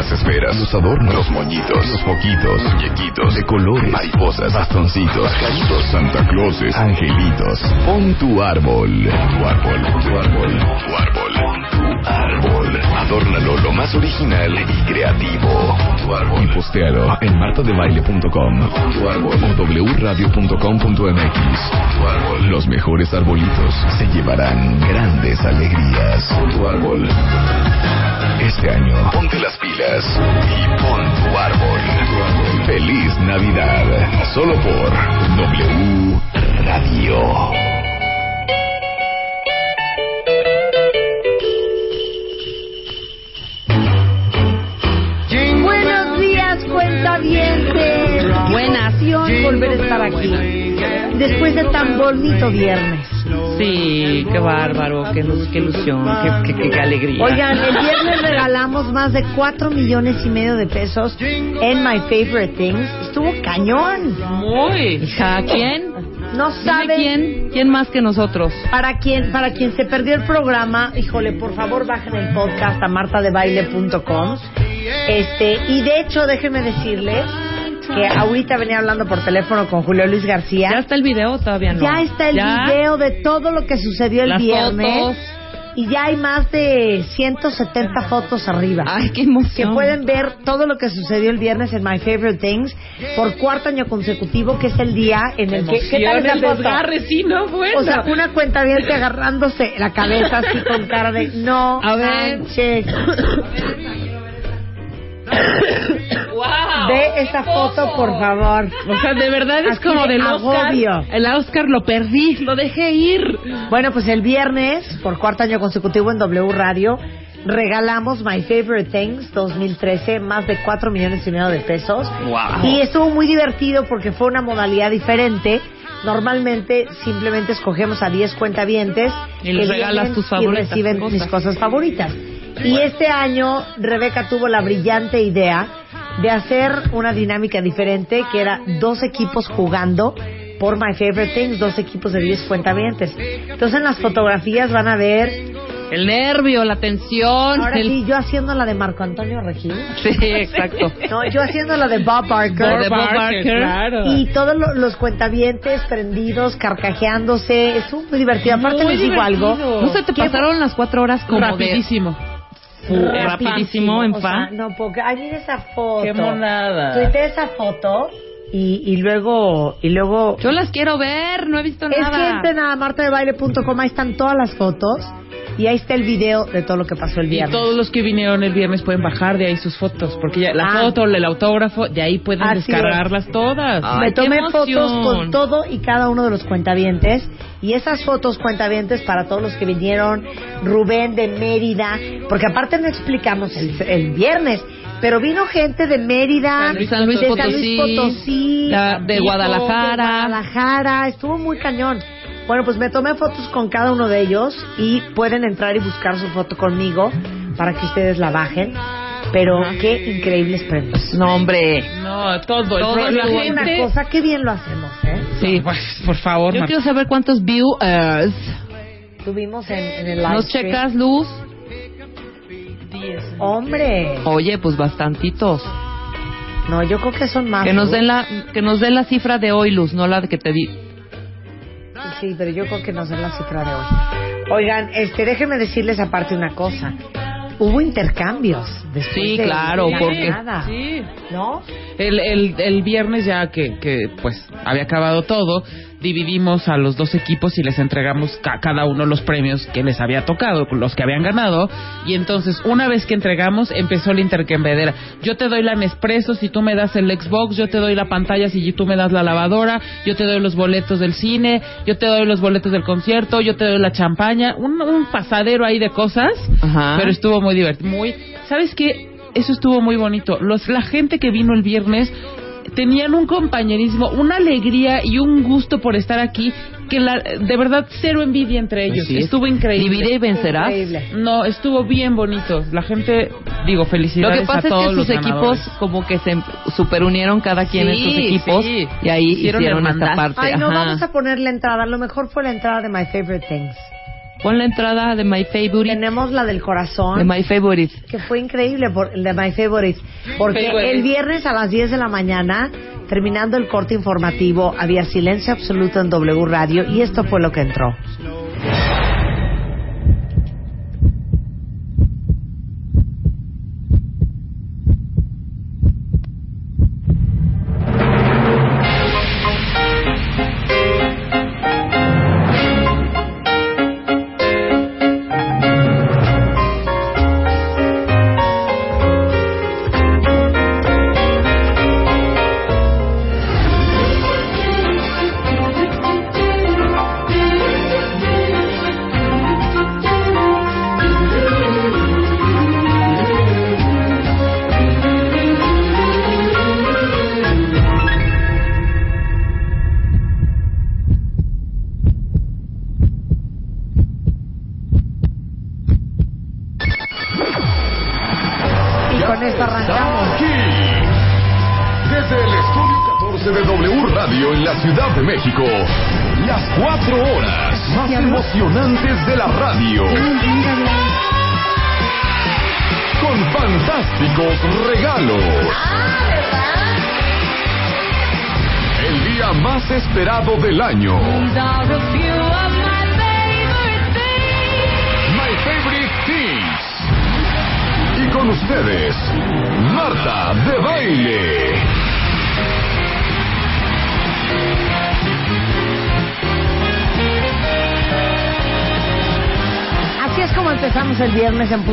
las esferas, los adornos, los moñitos, los foquitos, muñequitos de colores, mariposas, bastoncitos, pajaritos, Santa Clauses, angelitos. Pon tu árbol, tu árbol, tu árbol, tu árbol, tu árbol. Adórnalo lo más original y creativo. Tu árbol. Y postealo en martadebaile.com tu árbol o wradio.com.mx. Los mejores arbolitos se llevarán grandes alegrías. Tu árbol. Este año, ponte las pilas y pon tu árbol. Feliz Navidad. Solo por W Radio. Buenos días, cuenta. Buena volver a estar aquí. Después de tan bonito viernes. Sí, qué bárbaro, qué, qué ilusión, qué, qué, qué, alegría. Oigan, el viernes regalamos más de 4 millones y medio de pesos en My Favorite Things. Estuvo cañón. Muy. Hija, ¿quién? No sabe quién, quién más que nosotros. Para quien, para quien se perdió el programa, híjole, por favor bajen el podcast a martadebaile.com. Este, y de hecho, déjenme decirles que ahorita venía hablando por teléfono con Julio Luis García. ¿Ya está el video todavía no? Ya está el video de todo lo que sucedió el viernes. Y ya hay más de 170 fotos arriba. Ay, qué emoción. Que pueden ver todo lo que sucedió el viernes en My Favorite Things por cuarto año consecutivo, que es el día en el que... ¿Qué tal el desgarre? Sí, no, bueno. O sea, una cuenta bien agarrándose la cabeza así con cara de... No, a ver. Wow, Ve esa foto, por favor. O sea, de verdad es como del Oscar. El Oscar lo perdí, lo dejé ir. Bueno, pues el viernes, por cuarto año consecutivo en W Radio, regalamos My Favorite Things 2013, más de 4 millones y medio de pesos. Wow. Y estuvo muy divertido porque fue una modalidad diferente. Normalmente simplemente escogemos a 10 cuentavientes y les regalas tus favoritas. Y reciben mis cosas favoritas. Y este año Rebeca tuvo la brillante idea de hacer una dinámica diferente, que era dos equipos jugando por My Favorite Things, dos equipos de 10 cuentavientes. Entonces en las fotografías van a ver el nervio, la tensión. Ahora sí, yo haciendo la de Marco Antonio Regil. Sí, exacto. No, yo haciendo la de Bob Barker. de Bob Barker, claro. Y todos los cuentavientes prendidos, carcajeándose. Estuvo muy divertido. Aparte les digo algo. ¿No se te pasaron las cuatro horas como Rapidísimo. Rapidísimo en fa. no, porque ay, mira esa foto. Qué monada. Tuite esa foto y, y luego y luego yo las quiero ver, no he visto nada. Es que entren a martadebaile.com, ahí están todas las fotos y ahí está el video de todo lo que pasó el viernes. Y todos los que vinieron el viernes pueden bajar de ahí sus fotos, porque ya la Ah. foto, el autógrafo, de ahí pueden Así descargarlas todas. Ay, Me tomé fotos con todo y cada uno de los cuentavientes y esas fotos cuentavientes para todos los que vinieron, Rubén de Mérida, porque aparte no explicamos el, el viernes, pero vino gente de Mérida, San Luis- San Luis de Potosí, Potosí, la- de Guadalajara. de Guadalajara, estuvo muy cañón. Bueno, pues me tomé fotos con cada uno de ellos y pueden entrar y buscar su foto conmigo para que ustedes la bajen. Pero qué increíbles premios. No, hombre. No, todo. el Todo el la mundo. Una gente... cosa, qué bien lo hacemos, ¿eh? Sí, pues, por favor, Yo Marta. quiero saber cuántos viewers. Tuvimos en, en el live ¿Nos stream. checas, Luz? Hombre, Oye, pues bastantitos. no, yo creo que son más. Que nos ¿no? den la que nos den la cifra de hoy, Luz, no la que te di. Sí, pero yo creo que nos den la cifra de hoy. Oigan, este, déjenme decirles aparte una cosa. Hubo intercambios después Sí, de claro, la porque- ganada, Sí. ¿no? El, el, el viernes ya que, que pues había acabado todo, dividimos a los dos equipos y les entregamos a cada uno los premios que les había tocado, los que habían ganado. Y entonces, una vez que entregamos, empezó la intercambiadera. Yo te doy la Nespresso si tú me das el Xbox, yo te doy la pantalla si tú me das la lavadora, yo te doy los boletos del cine, yo te doy los boletos del concierto, yo te doy la champaña. Un, un pasadero ahí de cosas, Ajá. pero estuvo muy divertido. Muy, ¿Sabes qué? Eso estuvo muy bonito. Los, la gente que vino el viernes tenían un compañerismo, una alegría y un gusto por estar aquí que la, de verdad cero envidia entre ellos. Sí, estuvo increíble. Divide y vencerás. Increíble. No, estuvo bien bonito. La gente, digo, Lo felicidades que pasa a es todos que sus equipos como que se superunieron cada quien en Sí, sus equipos sí. y ahí Hicieron hicieron, esta parte. Ay, no, Ajá. vamos a poner la entrada. A lo mejor fue la entrada de My Favorite Things. Pon la entrada de My Favorite. Tenemos la del corazón. De My Favorite. Que fue increíble, por, de My Favorite. Porque el viernes a las 10 de la mañana, terminando el corte informativo, había silencio absoluto en W Radio y esto fue lo que entró.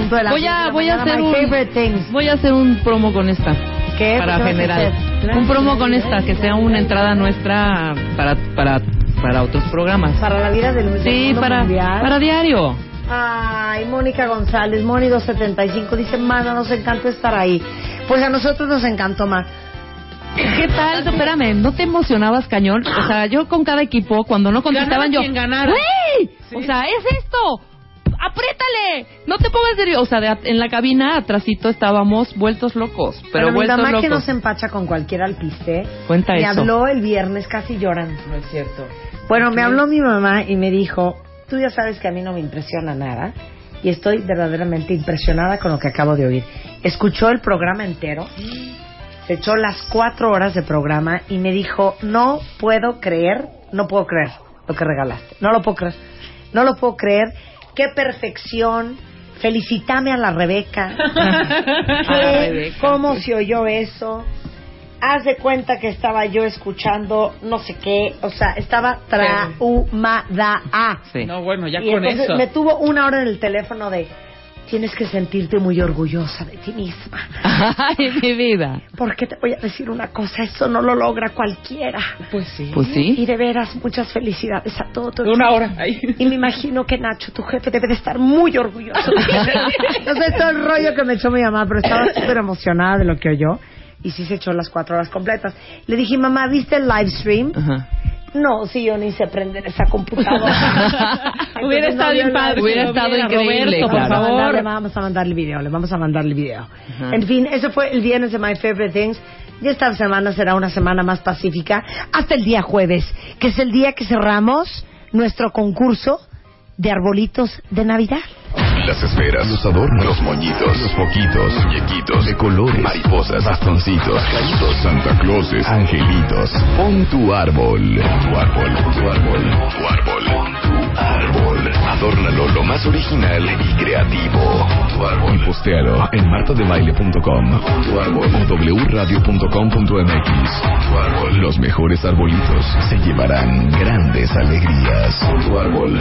Punto de la Voy a, voy a hacer un, Voy a hacer un promo con esta. ¿Qué? Para general. Un promo con esta, que sea una entrada nuestra para, para, para otros programas. Para la vida del Sí, para, para diario. Ay, Mónica González, Moni 275, dice, mana, nos encantó estar ahí. Pues a nosotros nos encantó más. ¿Qué tal? Espérame, ¿no te emocionabas cañón? O sea, yo con cada equipo, cuando no contestaban yo... ¡Güey! O sea, es esto apriétale, no te pongas nervioso. O sea, en la cabina atrásito estábamos vueltos locos, pero, mi mamá que no se empacha con cualquier alpiste, Cuenta me habló el viernes casi llorando. No es cierto. Bueno, me habló mi mamá y me dijo, tú ya sabes que a mí no me impresiona nada y estoy verdaderamente impresionada con lo que acabo de oír. Escuchó el programa entero, se echó las cuatro horas de programa y me dijo, no puedo creer, no puedo creer lo que regalaste, no lo puedo creer, no lo puedo creer qué perfección. Felicítame a la Rebeca. ¿Cómo se oyó eso? Haz de cuenta que estaba yo escuchando no sé qué, o sea, estaba traumada. Sí. No, bueno, ya con eso. Me tuvo una hora en el teléfono de tienes que sentirte muy orgullosa de ti misma. Ay, mi vida. Porque te voy a decir una cosa, eso no lo logra cualquiera. Pues sí. Pues sí. Y de veras, muchas felicidades a todo tu Una hora. Ahí. Y me imagino que Nacho, tu jefe, debe de estar muy orgulloso. no sé todo el rollo que me echó mi mamá, pero estaba súper emocionada de lo que oyó. Y sí se echó las cuatro horas completas. Le dije, mamá, ¿viste el live stream? Ajá. No, si yo ni sé prender esa computadora. hubiera estado Hubiera estado increíble, Roberto, por favor. Le vamos a mandar el video, le vamos a mandar el video. En fin, eso fue el viernes de My Favorite Things. Y esta semana será una semana más pacífica hasta el día jueves, que es el día que cerramos nuestro concurso de arbolitos de Navidad. Las esferas, los adornos, los moñitos, los foquitos, muñequitos de colores, mariposas, bastoncitos, caídos, Santa Clauses, angelitos. Pon tu árbol. Tu árbol, tu árbol, tu árbol. tu árbol. Adórnalo lo más original y creativo. Tu árbol. Y postealo en martadebaile.com. Tu árbol. O wradio.com.mx. Tu árbol. Los mejores arbolitos se llevarán grandes alegrías. Tu árbol.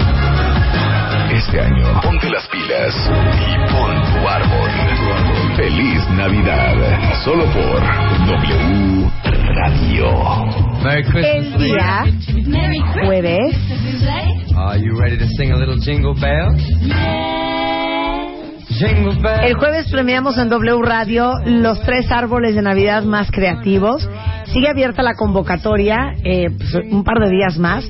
Este año, ponte las pilas y pon tu árbol. Feliz Navidad. Solo por W Radio. El día jueves. Are you ready to sing a little jingle bells? El jueves premiamos en W Radio los tres árboles de Navidad más creativos. Sigue abierta la convocatoria eh, pues, un par de días más.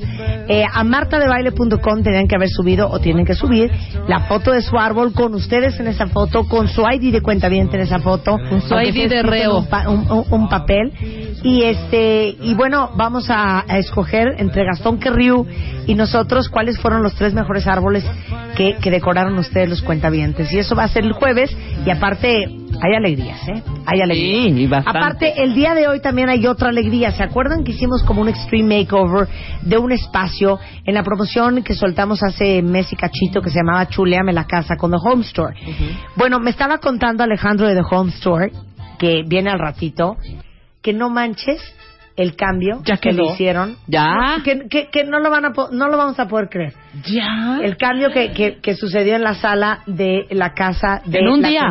Eh, a martadebaile.com tenían que haber subido o tienen que subir la foto de su árbol con ustedes en esa foto, con su ID de cuenta bien en esa foto. Con su ID de reo. Un, un, papel Y este y bueno, vamos a, a escoger entre Gastón Querriu y nosotros cuáles fueron los tres mejores árboles que, que decoraron ustedes los cuentavientes. Y eso va a ser el jueves y aparte hay alegrías, ¿eh? Hay alegrías. Sí, y bastante. Aparte, el día de hoy también hay otra alegría. ¿Se acuerdan que hicimos como un extreme makeover de un espacio en la promoción que soltamos hace mes y cachito que se llamaba Chuleame la casa con The Home Store? Bueno, me estaba contando Alejandro de The Home Store, que viene al ratito, que no manches el cambio Ya que le hicieron. Ya. Que, que, que no, lo van a no lo vamos a poder creer. Ya. El cambio que, que, que sucedió en la sala de la casa de En un la día.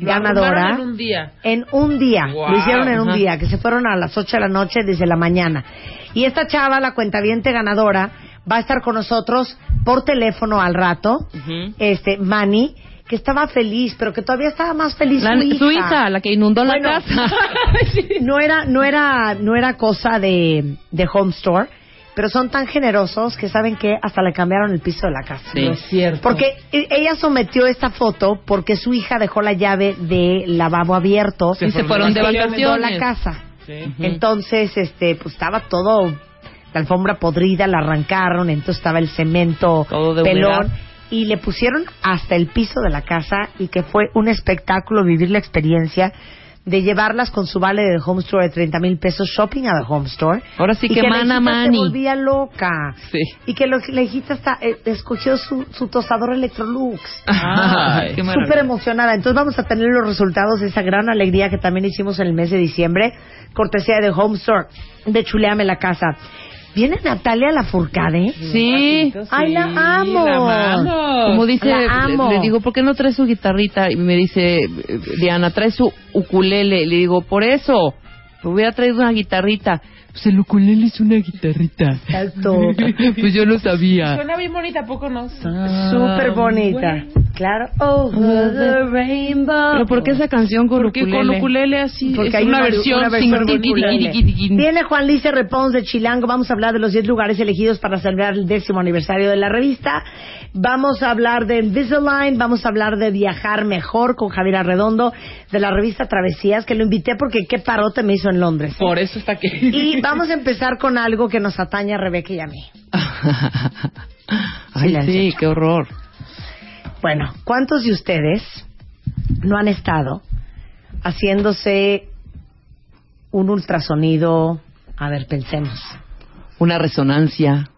Ganadora. en un día. En un día. Wow. Lo hicieron en un día, que se fueron a las 8 de la noche desde la mañana. Y esta chava, la cuentaviente ganadora, va a estar con nosotros por teléfono al rato. Este, Manny, que estaba feliz, pero que todavía estaba más feliz La- su hija. su hija, la que inundó Bueno. la casa. No era, no era, no era cosa de, de Home Store, pero son tan generosos que saben que hasta le cambiaron el piso de la casa. Sí. No es cierto. Porque e- ella sometió esta foto porque su hija dejó la llave del lavabo abierto Se y se fueron de y inundó la vacaciones. casa. Sí. Entonces, este, pues estaba todo, la alfombra podrida, la arrancaron, entonces estaba el cemento Todo de pelón. humedad. Y le pusieron hasta el piso de la casa y que fue un espectáculo vivir la experiencia de llevarlas con su vale de Home Store de 30 mil pesos shopping a The Home Store. Ahora sí y que la mana, mani. se volvía loca. Sí. Y que la hijita hasta, eh, escogió su, su tostador Electrolux. Ay, qué maravilla. Súper emocionada. Entonces vamos a tener los resultados de esa gran alegría que también hicimos en el mes de diciembre, cortesía de Home Store, de Chuleame la Casa. ¿Viene Natalia Lafourcade? Sí. ¡Ay, la amo! La. Como dice, La amo. le, le digo, ¿por qué no trae su guitarrita? Y me dice, Diana, trae su ukulele. Le digo, por eso, me hubiera traído una guitarrita. Pues el ukulele es una guitarrita. Exacto. pues yo no sabía. Suena bien bonita, ¿a poco no? Súper bonita. Claro. Over the rainbow. Pero ¿por qué esa canción con Porque ukulele? con ukulele así Porque es hay una, una- versión, una versión ukulele. Viene Juan Luis R. Pons de Chilango. Vamos a hablar de los 10 lugares elegidos para celebrar el décimo aniversario de la revista. Vamos a hablar de Invisalign. Vamos a hablar de viajar mejor con Javier Arredondo de la revista Travesías, que lo invité porque qué parote me hizo en Londres. Por eso está aquí. Y vamos a empezar con algo que nos atañe a Rebeca y a mí. Ay, Silencio. sí, qué horror. Bueno, ¿cuántos de ustedes no han estado haciéndose un ultrasonido? A ver, pensemos. Una resonancia.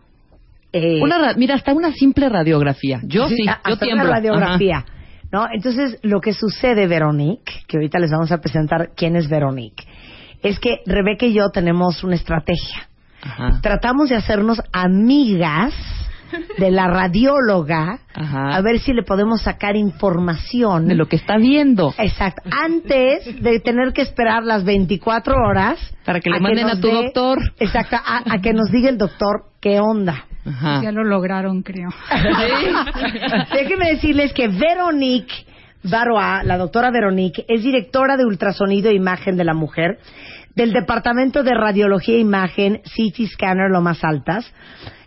Eh, Una ra- mira, hasta una simple radiografía. Yo sí, yo hasta tiemblo. una radiografía. Ajá. ¿no? Entonces, lo que sucede, Veronique, que ahorita les vamos a presentar quién es Veronique, es que Rebeca y yo tenemos una estrategia. Ajá. Tratamos de hacernos amigas de la radióloga Ajá. a ver si le podemos sacar información De lo que está viendo. Exacto. Antes de tener que esperar las 24 horas. Para que le manden a tu doctor. Exacto. A, a que nos diga el doctor qué onda. Ajá. Ya lo lograron, creo. Déjenme decirles que Veronique Baroa, la doctora Veronique, es directora de ultrasonido e imagen de la mujer del Departamento de Radiología e Imagen CT Scanner Lomas Altas.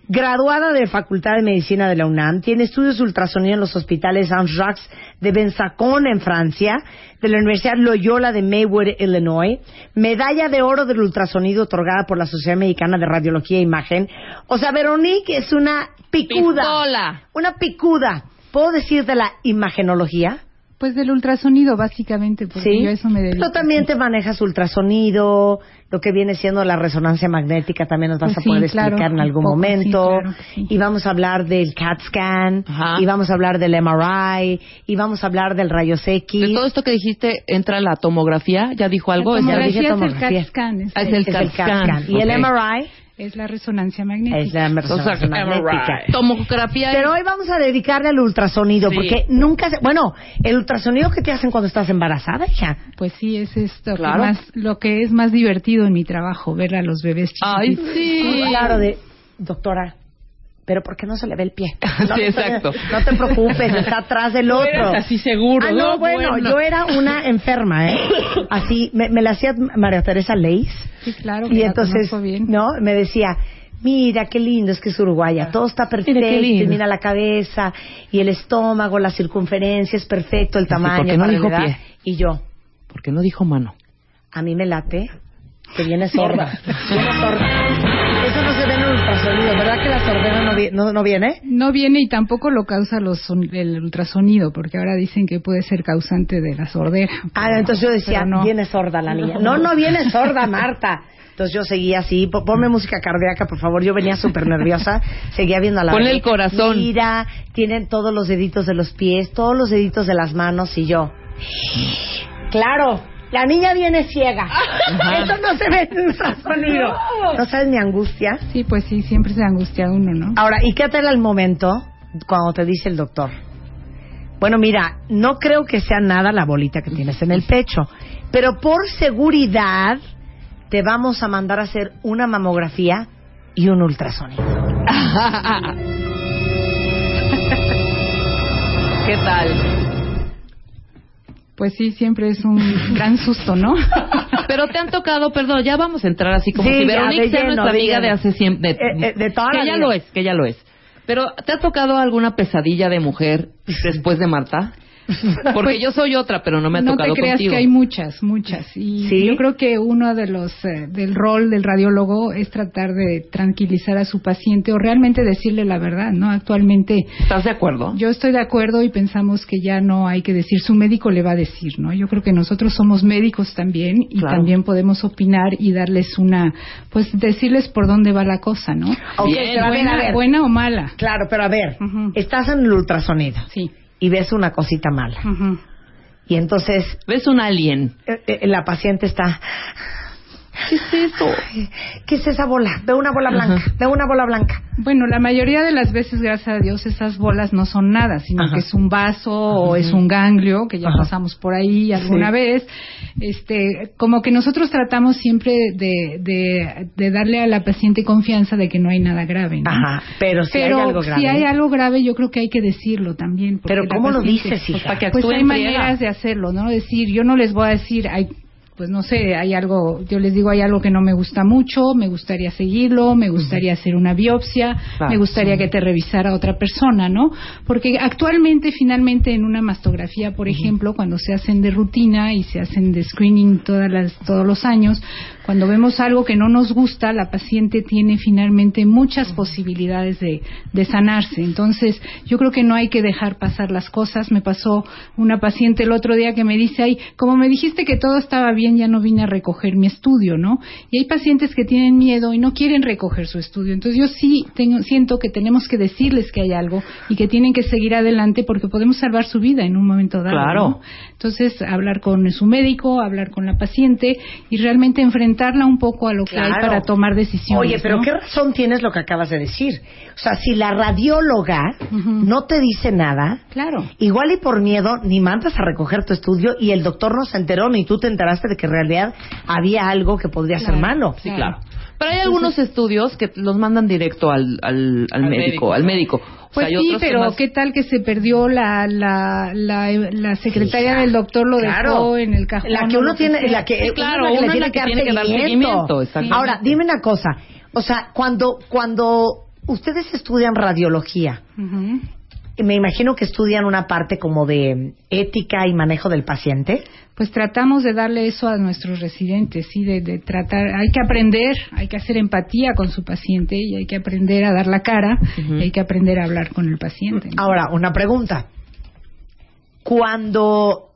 Graduada de Facultad de Medicina de la UNAM, tiene estudios de ultrasonido en los hospitales Saint-Jacques de Benzacón en Francia, de la Universidad Loyola de Maywood, Illinois, medalla de oro del ultrasonido otorgada por la Sociedad Mexicana de Radiología e Imagen. O sea, Veronique es una picuda. Pistola. Una picuda. ¿Puedo decir de la imagenología? Pues del ultrasonido, básicamente, porque yo a eso me dedico. Tú también te manejas ultrasonido, lo que viene siendo la resonancia magnética, también nos vas Pues a sí, poder claro, explicar en un algún poco, sí, momento. claro sí. Y vamos a hablar del CAT scan, Ajá. y vamos a hablar del MRI, y vamos a hablar del rayos X. De todo esto que dijiste, entra la tomografía. ¿Ya dijo algo? La ¿Es, ya tomografía dije tomografía es el tomografía. CAT scan. es Ah, es el- el es el CAT CAT scan. scan. Y el Ok. MRI es la resonancia magnética. es la resonancia magnética. Tomografía. Pero hoy vamos a dedicarle al ultrasonido, Sí. porque nunca se... Bueno, el ultrasonido que te hacen cuando estás embarazada, hija. Pues sí, es esto Claro. que más, lo que es más divertido en mi trabajo, ver a los bebés Ay, chiquitos. sí. Claro, de... Doctora, pero ¿por qué no se le ve el pie? No, Sí, exacto. No te preocupes, está atrás del No otro. eres así seguro. Ah, no, bueno, yo era una enferma, ¿eh? Así, me, me la hacía María Teresa Leis. Sí, claro, que Y la entonces, bien. ¿no? Me decía, mira qué lindo es que es Uruguaya, todo está perfecto, Mira y mira la cabeza, y el estómago, la circunferencia es perfecto, el Dice, ¿por tamaño, qué no dijo edad". pie? Y yo, ¿Por qué no dijo mano? a mí me late que viene sorda. viene sorda. Ultrasonido, ¿verdad que la sordera no, vi- no, no viene? No viene y tampoco lo causa los son- el ultrasonido, porque ahora dicen que puede ser causante de la sordera. Ah, entonces yo decía, no. viene sorda la niña. No, no viene sorda, Marta. Entonces yo seguía así, po- ponme música cardíaca, por favor. Yo venía súper nerviosa, seguía viendo a la Ponle el corazón. Mira, tienen todos los deditos de los pies, todos los deditos de las manos y yo. Claro, la niña viene ciega. Eso no se ve en ultrasonido. ¿No sabes mi angustia? Sí, pues sí, siempre se angustia uno, ¿no? Ahora, ¿y qué tal el momento cuando te dice el doctor? Bueno, mira, no creo que sea nada la bolita que tienes en el pecho, pero por seguridad te vamos a mandar a hacer una mamografía y un ultrasonido. ¿Qué tal? Pues sí, siempre es un gran susto, ¿no? Pero te han tocado, perdón, ya vamos a entrar así como Sí, si de sea lleno, nuestra de amiga de hace siempre. Eh, eh, de toda que la ya vida. lo es, que ya lo es. Pero ¿te ha tocado alguna pesadilla de mujer después de Marta? Porque yo soy otra, pero no me ha no tocado te creas contigo. que hay muchas, muchas. Y ¿Sí? yo creo que uno de los eh, del rol del radiólogo es tratar de tranquilizar a su paciente o realmente decirle la verdad, ¿no? Actualmente ¿Estás de acuerdo? yo estoy de acuerdo y pensamos que ya no hay que decir, su médico le va a decir, ¿no? Yo creo que nosotros somos médicos también y Claro. también podemos opinar y darles una, pues decirles por dónde va la cosa, ¿no? Ok, Bien, pero a ver, buena, a ver. buena o mala. Claro, pero a ver, estás en el ultrasonido Sí. Y ves una cosita mala. Ujú. Y entonces ¿Ves un alien? eh, eh, la paciente está... ¿Qué es eso? ¿Qué es esa bola? Veo una bola blanca, Ajá. veo una bola blanca. Bueno, la mayoría de las veces, gracias a Dios, esas bolas no son nada, sino Ajá. que es un vaso o es un ganglio, que ya Ajá. pasamos por ahí alguna vez. Este, como que nosotros tratamos siempre de, de, de darle a la paciente confianza de que no hay nada grave, ¿no? Ajá, pero si Pero hay algo grave. si hay algo grave, yo creo que hay que decirlo también. Pero ¿cómo lo dices, hija? para que Pues actúe hay maneras de hacerlo, ¿no? Decir, yo no les voy a decir, hay, pues no sé, hay algo, yo les digo, hay algo que no me gusta mucho, me gustaría seguirlo, me gustaría hacer una biopsia, Claro. me gustaría que te revisara otra persona, ¿no? Porque actualmente, finalmente, en una mastografía, por ejemplo, cuando se hacen de rutina y se hacen de screening todas las, todos los años, cuando vemos algo que no nos gusta, la paciente tiene finalmente muchas posibilidades de, de sanarse. Entonces, yo creo que no hay que dejar pasar las cosas. Me pasó una paciente el otro día que me dice, ay, como me dijiste que todo estaba bien, ya no vine a recoger mi estudio, ¿no? Y hay pacientes que tienen miedo y no quieren recoger su estudio. Entonces, yo sí tengo, siento que tenemos que decirles que hay algo y que tienen que seguir adelante porque podemos salvar su vida en un momento dado. Claro. ¿no? Entonces, hablar con su médico, hablar con la paciente y realmente enfrentarla un poco a lo que hay para tomar decisiones. Oye, pero ¿no? ¿qué razón tienes lo que acabas de decir? O sea, si la radióloga no te dice nada, Claro. igual y por miedo ni mandas a recoger tu estudio y el doctor no se enteró ni tú te enteraste de que en realidad había algo que podría ser malo. Sí, claro. Pero hay algunos estudios que los mandan directo al, al, al médico, médico. al médico. O Pues sea, hay sí, pero ¿qué tal que se perdió la la, la, la secretaria Hija, del doctor lo claro. dejó en el cajón? La que o uno tiene, la que, Sí, claro, uno la que tiene que dar seguimiento. Ahora, dime una cosa. O sea, cuando, cuando ustedes estudian radiología, Ujú. Me imagino que estudian una parte como de ética y manejo del paciente. Pues tratamos de darle eso a nuestros residentes, sí, de, de tratar, hay que aprender, hay que hacer empatía con su paciente y hay que aprender a dar la cara y hay que aprender a hablar con el paciente. ¿no? Ahora, una pregunta. Cuando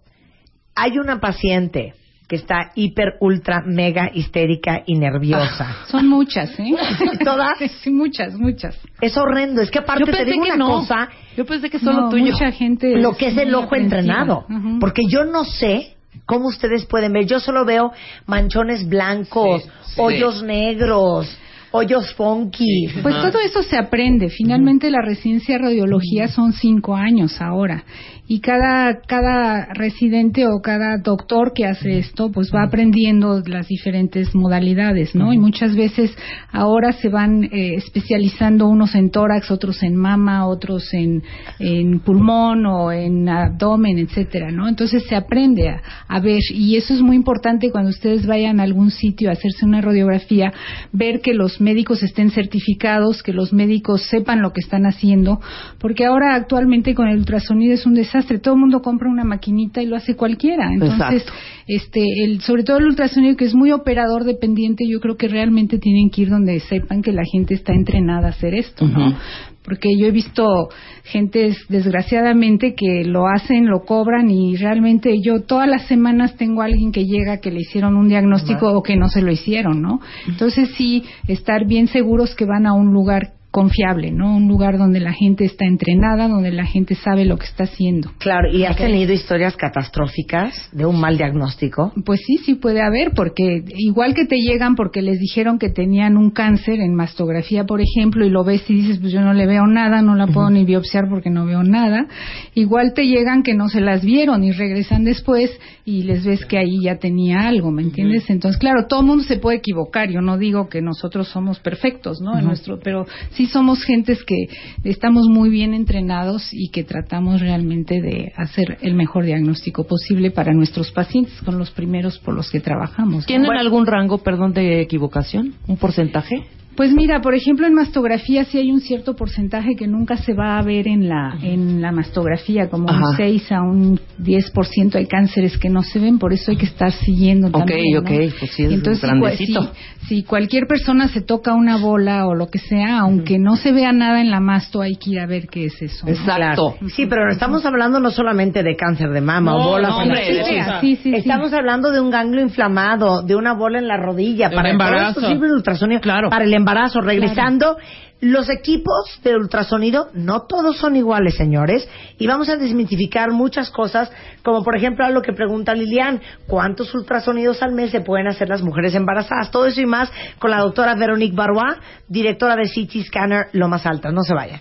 hay una paciente que está hiper, ultra, mega histérica y nerviosa, Son muchas, ¿eh? ¿Todas? Sí, muchas, muchas. es horrendo. Es que aparte Yo te pensé digo que una no. cosa, Yo pensé que solo No, tuyo. Mucha gente. lo que es el ojo aprensiva. entrenado. Porque yo no sé cómo ustedes pueden ver. Yo solo veo manchones blancos, Sí, sí. hoyos negros, hoyos funky. Pues todo eso se aprende. Finalmente la residencia de radiología son cinco años ahora. Y cada, cada residente o cada doctor que hace esto, pues va aprendiendo las diferentes modalidades, ¿no? Y muchas veces ahora se van eh, especializando unos en tórax, otros en mama, otros en, en pulmón o en abdomen, etcétera, ¿no? Entonces se aprende a, a ver. Y eso es muy importante cuando ustedes vayan a algún sitio a hacerse una radiografía, ver que los médicos estén certificados, que los médicos sepan lo que están haciendo, porque ahora actualmente con el ultrasonido es un desastre. Todo el mundo compra una maquinita y lo hace cualquiera. Entonces. Este, el, sobre todo el ultrasonido que es muy operador dependiente, yo creo que realmente tienen que ir donde sepan que la gente está entrenada a hacer esto, ¿no? Porque yo he visto gentes, desgraciadamente, que lo hacen, lo cobran y realmente yo todas las semanas tengo a alguien que llega que le hicieron un diagnóstico o que no se lo hicieron, ¿no? Entonces sí, estar bien seguros que van a un lugar confiable, ¿no? Un lugar donde la gente está entrenada, donde la gente sabe lo que está haciendo. Claro, ¿y has tenido historias catastróficas de un mal diagnóstico? Pues sí, sí puede haber, porque igual que te llegan porque les dijeron que tenían un cáncer en mastografía, por ejemplo, y lo ves y dices, pues yo no le veo nada, no la puedo ni biopsiar porque no veo nada, igual te llegan que no se las vieron y regresan después y les ves que ahí ya tenía algo, ¿me entiendes? Entonces, claro, todo mundo se puede equivocar, yo no digo que nosotros somos perfectos, ¿no? En nuestro, pero sí somos gentes que estamos muy bien entrenados y que tratamos realmente de hacer el mejor diagnóstico posible para nuestros pacientes, con los primeros por los que trabajamos. ¿Tienen algún rango, perdón, de equivocación? ¿Un porcentaje? Pues mira, por ejemplo, en mastografía sí hay un cierto porcentaje que nunca se va a ver en la en la mastografía, como un 6 a un 10% hay cánceres que no se ven, por eso hay que estar siguiendo también. Ok, ok, pues sí, es Entonces, grandecito. Si, si cualquier persona se toca una bola o lo que sea, aunque no se vea nada en la masto, hay que ir a ver qué es eso. ¿no? Exacto. Sí, pero estamos hablando no solamente de cáncer de mama o bolas no, en la hombre, de- Sí, sí, sí. Estamos hablando de un ganglio inflamado, de una bola en la rodilla, De para todo embarazo. el ultrasonido Claro. para el embarazo. Regresando, los equipos de ultrasonido no todos son iguales, señores, y vamos a desmitificar muchas cosas, como por ejemplo a lo que pregunta Lilian, ¿cuántos ultrasonidos al mes se pueden hacer las mujeres embarazadas? Todo eso y más con la doctora Veronique Barois, directora de CT Scanner Lo Más Alta. No se vayan.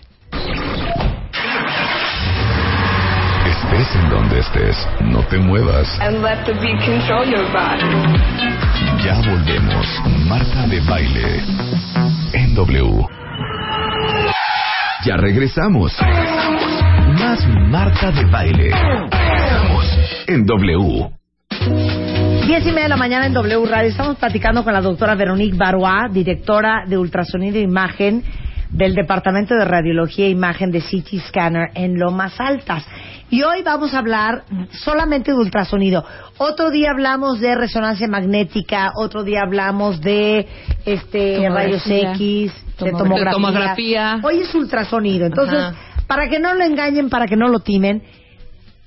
Estés en donde estés, no te muevas. and let the beat control your body. Ya volvemos. Marta de baile. En W. Ya regresamos. Más Marta de baile. Regresamos. En W. Diez y media de la mañana en W Radio. Estamos platicando con la doctora Veronique Barois, directora de ultrasonido e imagen del Departamento de Radiología e Imagen de CT Scanner en Lomas Altas. Y hoy vamos a hablar solamente de ultrasonido. Otro día hablamos de resonancia magnética, otro día hablamos de este Tomografía. rayos X, de Tomografía. Hoy es ultrasonido. Entonces, Ajá. para que no lo engañen, para que no lo timen,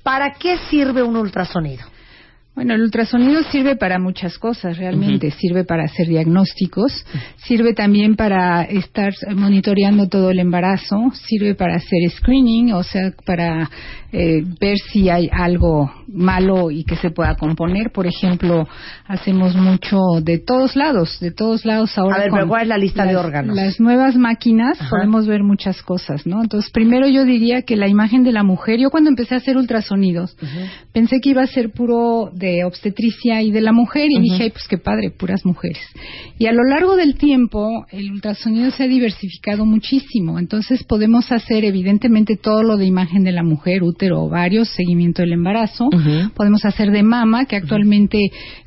¿para qué sirve un ultrasonido? Bueno, el ultrasonido sirve para muchas cosas, realmente. Sirve para hacer diagnósticos, sirve también para estar monitoreando todo el embarazo, sirve para hacer screening, o sea, para eh, ver si hay algo malo y que se pueda componer. Por ejemplo, hacemos mucho de todos lados, de todos lados ahora. A ver, con pero ¿cuál es la lista de las- órganos? Las nuevas máquinas Ajá. podemos ver muchas cosas, ¿no? Entonces, primero yo diría que la imagen de la mujer, yo cuando empecé a hacer ultrasonidos, pensé que iba a ser puro de obstetricia y de la mujer y dije, ay, pues qué padre, puras mujeres. Y a lo largo del tiempo, el ultrasonido se ha diversificado muchísimo. Entonces, podemos hacer evidentemente todo lo de imagen de la mujer, útero, ovarios, seguimiento del embarazo. Podemos hacer de mama, que actualmente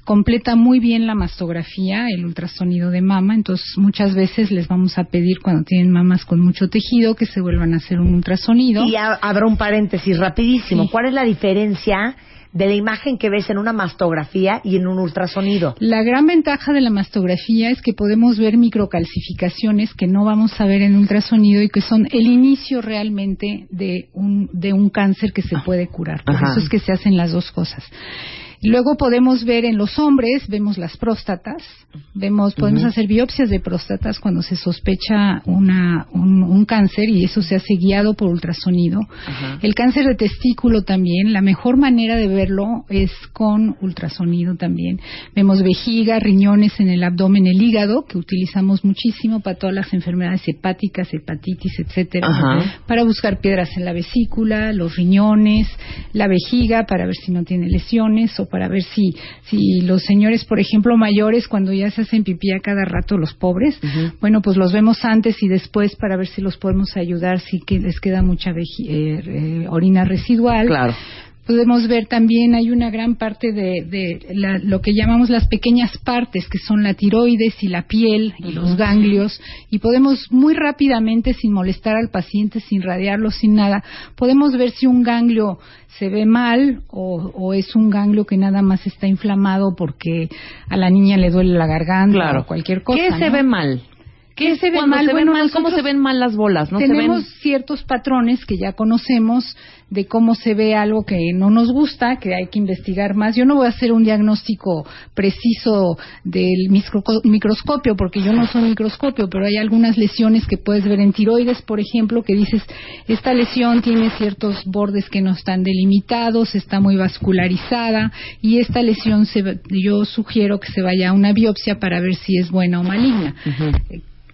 completa muy bien la mastografía, el ultrasonido de mama. Entonces, muchas veces les vamos a pedir cuando tienen mamas con mucho tejido que se vuelvan a hacer un ultrasonido. Y ha- habrá un paréntesis rapidísimo. Sí. ¿Cuál es la diferencia de la imagen que ves en una mastografía y en un ultrasonido? La gran ventaja de la mastografía es que podemos ver microcalcificaciones que no vamos a ver en ultrasonido y que son el inicio realmente de un, de un cáncer que se puede curar. Por Ajá. eso es que se hacen las dos cosas. Luego podemos ver en los hombres, vemos las próstatas, vemos, podemos hacer biopsias de próstatas cuando se sospecha una, un, un cáncer y eso se hace guiado por ultrasonido. El cáncer de testículo también, la mejor manera de verlo es con ultrasonido también. Vemos vejiga, riñones en el abdomen, el hígado, que utilizamos muchísimo para todas las enfermedades hepáticas, hepatitis, etcétera, para buscar piedras en la vesícula, los riñones, la vejiga para ver si no tiene lesiones o para ver si si los señores, por ejemplo, mayores cuando ya se hacen pipí a cada rato los pobres, bueno, pues los vemos antes y después para ver si los podemos ayudar si que les queda mucha veji- eh, eh, orina residual. Claro. Podemos ver también hay una gran parte de, de la- lo que llamamos las pequeñas partes que son la tiroides y la piel y los ganglios y podemos muy rápidamente sin molestar al paciente sin radiarlo sin nada podemos ver si un ganglio se ve mal o, o es un ganglio que nada más está inflamado porque a la niña le duele la garganta Claro. o cualquier cosa ¿Qué se ¿no? ve mal? ¿Qué se ve Cuando mal? se ¿cómo se ven mal las bolas? ¿No se tenemos ven? ciertos patrones que ya conocemos de cómo se ve algo que no nos gusta, que hay que investigar más. Yo no voy a hacer un diagnóstico preciso del microscopio, porque yo no soy microscopio, pero hay algunas lesiones que puedes ver en tiroides, por ejemplo, que dices, esta lesión tiene ciertos bordes que no están delimitados, está muy vascularizada, y esta lesión se, yo sugiero que se vaya a una biopsia para ver si es buena o maligna.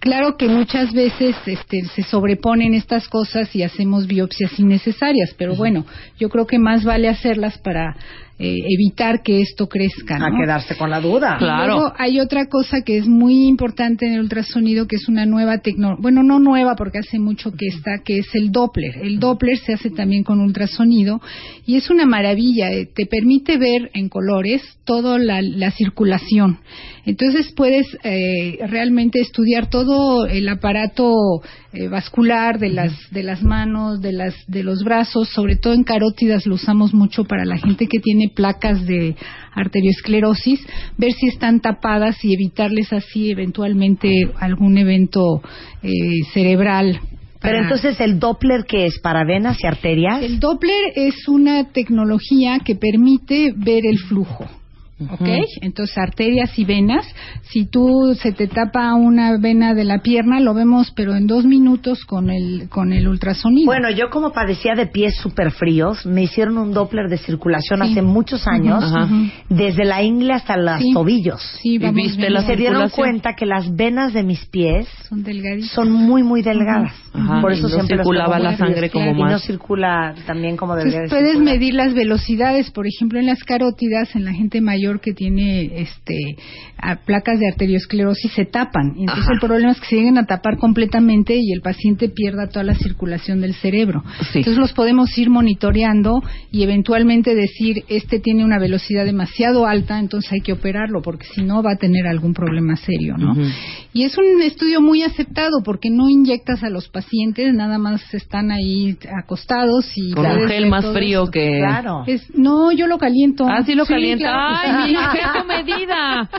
Claro que muchas veces este, se sobreponen estas cosas y hacemos biopsias innecesarias, pero bueno, yo creo que más vale hacerlas para eh, evitar que esto crezca. A quedarse con la duda. Y luego hay otra cosa que es muy importante en el ultrasonido, que es una nueva tecnología, bueno, no nueva porque hace mucho que está, que es el Doppler. El Doppler se hace también con ultrasonido y es una maravilla, eh, te permite ver en colores toda la, la circulación. Entonces puedes eh, realmente estudiar todo el aparato eh, vascular de las de las manos, de las de los brazos, sobre todo en carótidas lo usamos mucho para la gente que tiene placas de arteriosclerosis, ver si están tapadas y evitarles así eventualmente algún evento eh, cerebral. Pero entonces el Doppler que es para venas y arterias. el Doppler es una tecnología que permite ver el flujo. ¿Ok? Entonces, arterias y venas. Si tú se te tapa una vena de la pierna, lo vemos, pero en dos minutos con el, con el ultrasonido. Bueno, yo como padecía de pies súper fríos, me hicieron un Doppler de circulación Sí. hace muchos años, Ajá. desde la ingle hasta los Sí. tobillos. sí, vamos viste viendo. la Y se dieron cuenta que las venas de mis pies Son son muy, muy delgadas. Ajá. Por Y eso no siempre circulaba la sangre como claro, Y no más. circula también como debería Entonces de puedes circular. medir las velocidades, por ejemplo, en las carótidas, en la gente mayor que tiene este a- placas de arteriosclerosis se tapan. Y Entonces Ajá. el problema es que se lleguen a tapar completamente y el paciente pierda toda la circulación del cerebro. Sí. Entonces los podemos ir monitoreando y eventualmente decir este tiene una velocidad demasiado alta, entonces hay que operarlo porque si no va a tener algún problema serio, ¿no? Y es un estudio muy aceptado porque no inyectas a los pacientes, nada más están ahí acostados y Con un gel más frío esto. que... Claro. Es- no, yo lo caliento. Ah, sí lo calienta. claro Ay, sí. Mi qué medida.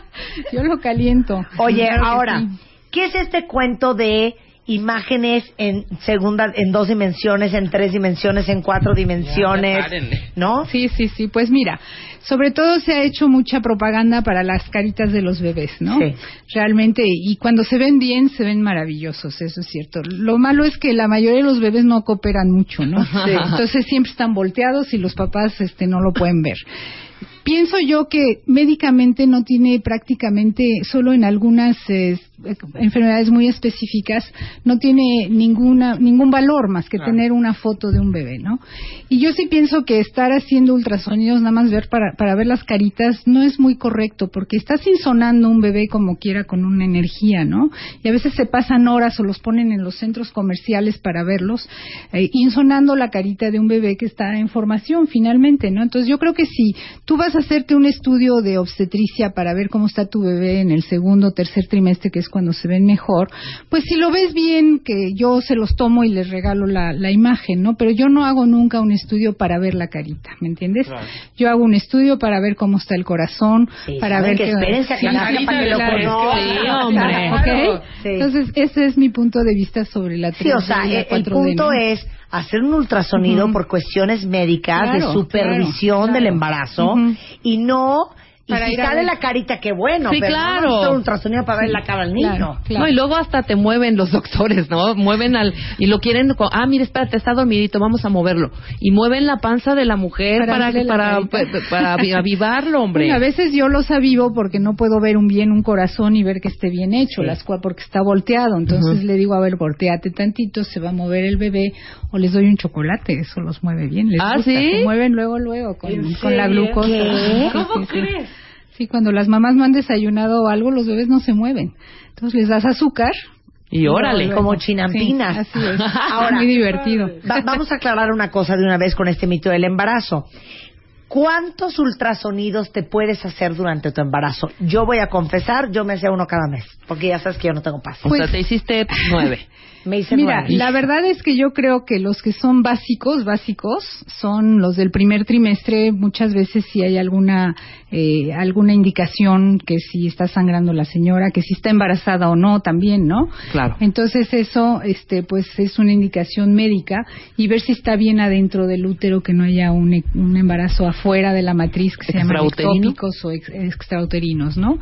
Yo lo caliento. Oye, Claro ahora, sí. ¿qué es este cuento de imágenes en segunda, en dos dimensiones, en tres dimensiones, en cuatro dimensiones? párenle. ¿No? Sí, sí, sí. Pues mira, sobre todo se ha hecho mucha propaganda para las caritas de los bebés, ¿no? Sí. Realmente, y cuando se ven bien, se ven maravillosos, eso es cierto. Lo malo es que la mayoría de los bebés no cooperan mucho, ¿no? Sí. Entonces siempre están volteados y los papás este, no lo pueden ver. Pienso yo que médicamente no tiene prácticamente, solo en algunas eh, enfermedades muy específicas, no tiene ninguna, ningún valor más que tener una foto de un bebé, ¿no? Y yo sí pienso que estar haciendo ultrasonidos nada más ver para, para ver las caritas no es muy correcto, porque estás insonando un bebé como quiera con una energía, ¿no? Y a veces se pasan horas o los ponen en los centros comerciales para verlos, eh, insonando la carita de un bebé que está en formación finalmente, ¿no? Entonces yo creo que si tú vas a hacerte un estudio de obstetricia para ver cómo está tu bebé en el segundo o tercer trimestre, que es cuando se ven mejor, pues si lo ves bien, que yo se los tomo y les regalo la, la imagen, ¿no? Pero yo no hago nunca un estudio para ver la carita, ¿me entiendes? Yo hago un estudio para ver cómo está el corazón, Sí, para ver que espérense a que Sí, nazca para que lo conozcan. Hombre. Entonces, ese es mi punto de vista sobre la 3D Sí, o sea, el, el 4D, punto es hacer un ultrasonido por cuestiones médicas Claro, de supervisión claro, del embarazo y no y Para si a sale la carita qué bueno, Sí, pero claro. no un ultrasonido para ver la cara al niño. Claro, claro. No, y luego hasta te mueven los doctores, ¿no? Mueven al... Y lo quieren... co- Ah, mira, espérate, está dormidito, vamos a moverlo. Y mueven la panza de la mujer Para para, para, avi- avivarlo, hombre. Bueno, a veces yo los avivo porque no puedo ver un bien un corazón y ver que esté bien hecho, las cua- porque está volteado. Entonces le digo, a ver, volteate tantito, se va a mover el bebé, o les doy un chocolate, eso los mueve bien. Les ¿Ah, gusta, sí? Se mueven luego, luego, con, ¿En con la glucosa. ¿Qué? Sí, sí, sí. Cuando las mamás no han desayunado o algo, los bebés no se mueven. Entonces les das azúcar Y órale. Como chinampinas. Sí, así es. Ahora, muy divertido. va- vamos a aclarar una cosa de una vez con este mito del embarazo. ¿Cuántos ultrasonidos te puedes hacer durante tu embarazo? Yo voy a confesar, yo me hacía uno cada mes, porque ya sabes que yo no tengo paz. O sea, te hiciste nueve. Mira, la verdad es que yo creo que los que son básicos, básicos, son los del primer trimestre. Muchas veces si hay alguna eh, alguna indicación que si está sangrando la señora, que si está embarazada o no, también, ¿no? Claro. Entonces eso, este, pues es una indicación médica y ver si está bien adentro del útero, que no haya un, e- un embarazo afuera de la matriz que se Extrauterino. ectópicos o ex- extrauterinos, ¿no?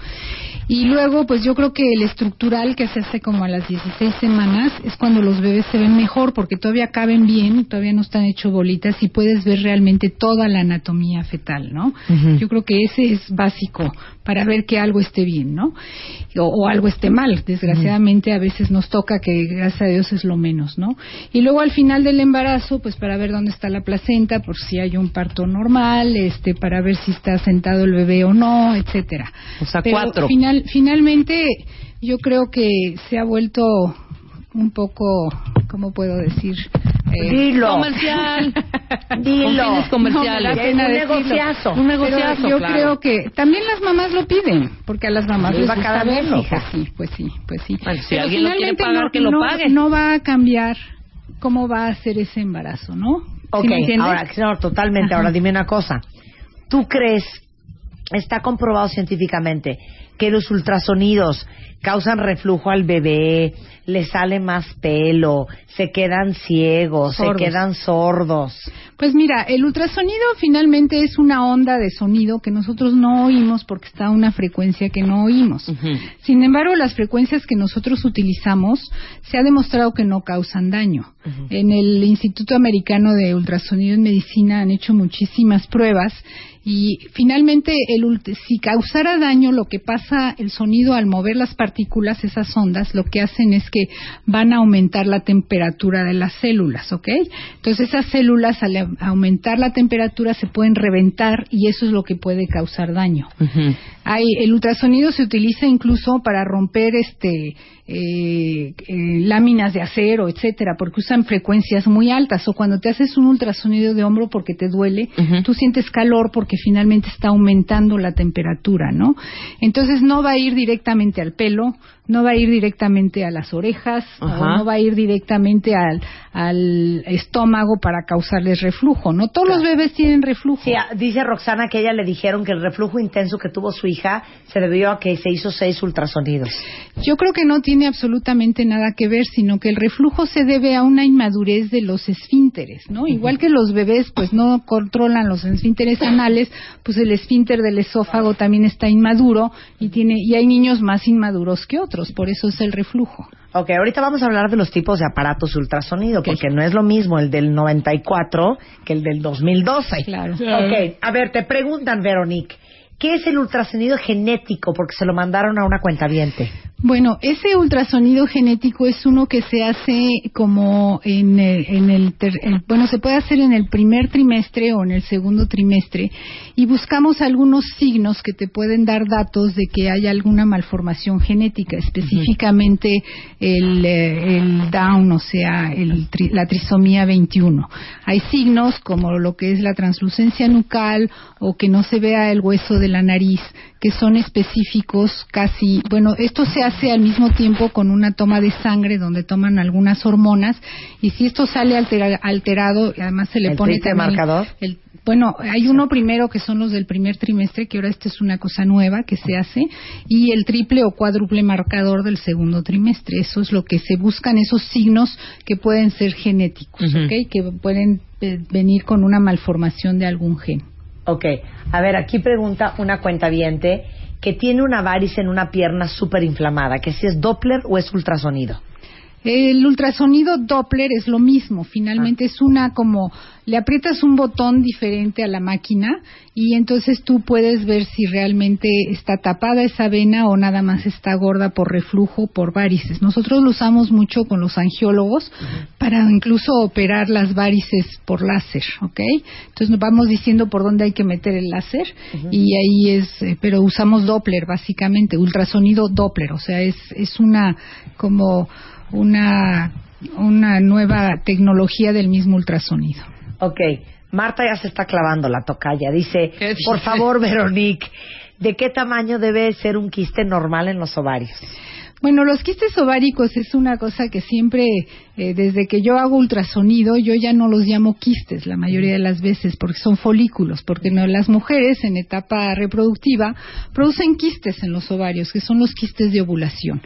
Y luego, pues yo creo que el estructural que se hace como a las 16 semanas es cuando los bebés se ven mejor porque todavía caben bien, todavía no están hechos bolitas y puedes ver realmente toda la anatomía fetal, ¿no? Yo creo que ese es básico para ver que algo esté bien, ¿no? O, o algo esté mal. Desgraciadamente a veces nos toca que gracias a Dios es lo menos, ¿no? Y luego al final del embarazo, pues para ver dónde está la placenta, por si hay un parto normal, este, para ver si está sentado el bebé o no, etcétera. O sea, Pero cuatro. Final, finalmente, yo creo que se ha vuelto un poco, ¿cómo puedo decir? Eh, Dilo. Comercial. Dilo. Con fines comerciales. No, Un decirlo. negociazo. Un Pero negociazo, yo claro. creo que también las mamás lo piden, porque a las mamás Les va gusta cada verlo. hija. Pues sí, pues sí, pues sí. Bueno, si Pero alguien lo quiere pagar, no- que lo no- pague. No va a cambiar cómo va a ser ese embarazo, ¿no? Ok, ¿Sí me ahora, no, totalmente. Ahora dime una cosa. ¿Tú crees, está comprobado científicamente, que los ultrasonidos causan reflujo al bebé, le sale más pelo, se quedan ciegos, Sordos. se quedan sordos? Pues mira, el ultrasonido finalmente es una onda de sonido que nosotros no oímos porque está a una frecuencia que no oímos. Sin embargo, las frecuencias que nosotros utilizamos se ha demostrado que no causan daño. En el Instituto Americano de Ultrasonido en Medicina han hecho muchísimas pruebas y finalmente el si causara daño lo que pasa el sonido al mover las partículas esas ondas lo que hacen es que van a aumentar la temperatura de las células ¿ok? entonces esas células al aumentar la temperatura se pueden reventar y eso es lo que puede causar daño hay, el ultrasonido se utiliza incluso para romper este eh, eh, láminas de acero, etcétera, porque usan frecuencias muy altas. O cuando te haces un ultrasonido de hombro porque te duele, tú sientes calor porque finalmente está aumentando la temperatura, ¿no? Entonces no va a ir directamente al pelo, no va a ir directamente a las orejas, o no va a ir directamente al, al estómago para causarles reflujo, ¿no? Todos los bebés tienen reflujo. Sí, ah, dice Roxana que ella le dijeron que el reflujo intenso que tuvo su hija se debió a que se hizo seis ultrasonidos. Yo creo que no tiene absolutamente nada que ver, sino que el reflujo se debe a una inmadurez de los esfínteres, ¿no? Igual que los bebés pues no controlan los esfínteres anales, pues el esfínter del esófago también está inmaduro y tiene y hay niños más inmaduros que otros, por eso es el reflujo. Ok, ahorita vamos a hablar de los tipos de aparatos ultrasonido, porque no es lo mismo el del 94 que el del 2012. Claro. Ok, a ver, te preguntan, Veronique, ¿qué es el ultrasonido genético? Porque se lo mandaron a una cuentaviente. Bueno, ese ultrasonido genético es uno que se hace como en, eh, en el, ter- el- bueno, se puede hacer en el primer trimestre o en el segundo trimestre y buscamos algunos signos que te pueden dar datos de que hay alguna malformación genética, específicamente el, eh, el Down, o sea, el la trisomía 21. Hay signos como lo que es la translucencia nucal o que no se vea el hueso de la nariz que son específicos casi, bueno, esto se hace al mismo tiempo con una toma de sangre donde toman algunas hormonas y si esto sale altera- alterado, además se le ¿El pone también marcador? el- bueno, hay uno primero que son los del primer trimestre, que ahora esta es una cosa nueva que se hace, y el triple o cuádruple marcador del segundo trimestre. Eso es lo que se buscan, esos signos que pueden ser genéticos, Ujú. ¿ok? Que pueden eh, venir con una malformación de algún gen. Ok, a ver, aquí pregunta una cuentaviente que tiene una varice en una pierna súper inflamada, que si es Doppler o es ultrasonido. El ultrasonido Doppler es lo mismo, finalmente es una como le aprietas un botón diferente a la máquina y entonces tú puedes ver si realmente está tapada esa vena o nada más está gorda por reflujo, por varices. Nosotros lo usamos mucho con los angiólogos para incluso operar las varices por láser, ¿ok? Entonces nos vamos diciendo por dónde hay que meter el láser y ahí es, eh, pero usamos Doppler básicamente, ultrasonido Doppler, o sea, es, es una como una, una nueva tecnología del mismo ultrasonido. Ok, Marta ya se está clavando la tocalla. Dice, por favor, Veronique, ¿de qué tamaño debe ser un quiste normal en los ovarios? Bueno, los quistes ováricos es una cosa que siempre, eh, desde que yo hago ultrasonido, yo ya no los llamo quistes la mayoría de las veces, porque son folículos, porque no, las mujeres en etapa reproductiva producen quistes en los ovarios, que son los quistes de ovulación.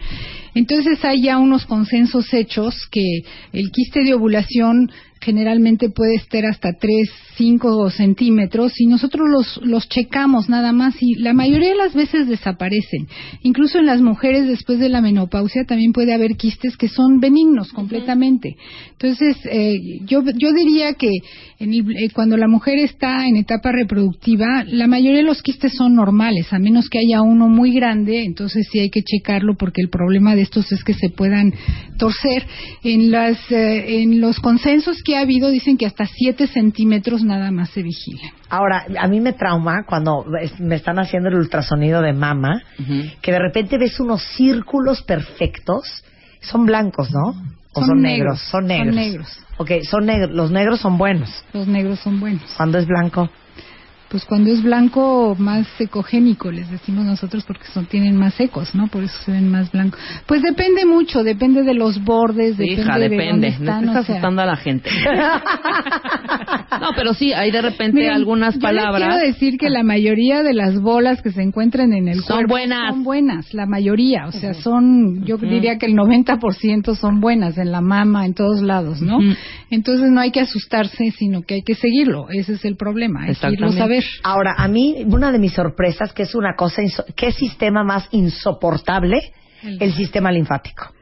Entonces hay ya unos consensos hechos que el quiste de ovulación generalmente puede estar hasta 3, 5 centímetros y nosotros los, los checamos nada más y la mayoría de las veces desaparecen. Incluso en las mujeres después de la menopausia también puede haber quistes que son benignos completamente. Entonces, eh, yo, yo diría que en eh, cuando la mujer está en etapa reproductiva, la mayoría de los quistes son normales, a menos que haya uno muy grande, entonces sí hay que checarlo porque el problema de estos es que se puedan torcer. En, las, eh, en los consensos que ha habido dicen que hasta 7 centímetros nada más se vigila. Ahora, a mí me trauma cuando me están haciendo el ultrasonido de mama, que de repente ves unos círculos perfectos, son blancos, ¿no? ¿O son, negros? Son negros. Son negros. Ok, son negros. Los negros son buenos. Los negros son buenos. Cuando es blanco. Pues cuando es blanco, más ecogénico, les decimos nosotros, porque son tienen más ecos, ¿no? Por eso se ven más blancos. Pues depende mucho, depende de los bordes, depende Hija, de depende. dónde están. no o estás sea. asustando a la gente. no, pero sí, hay de repente Miren, algunas yo palabras. quiero decir que la mayoría de las bolas que se encuentran en el Son cuerpo buenas. son buenas, la mayoría, o sea, son, yo diría que el 90% son buenas en la mama, en todos lados, ¿no? Entonces no hay que asustarse, sino que hay que seguirlo, ese es el problema, es irlo Ahora, a mí, una de mis sorpresas, que es una cosa, ¿qué sistema más insoportable? El- El sistema linfático.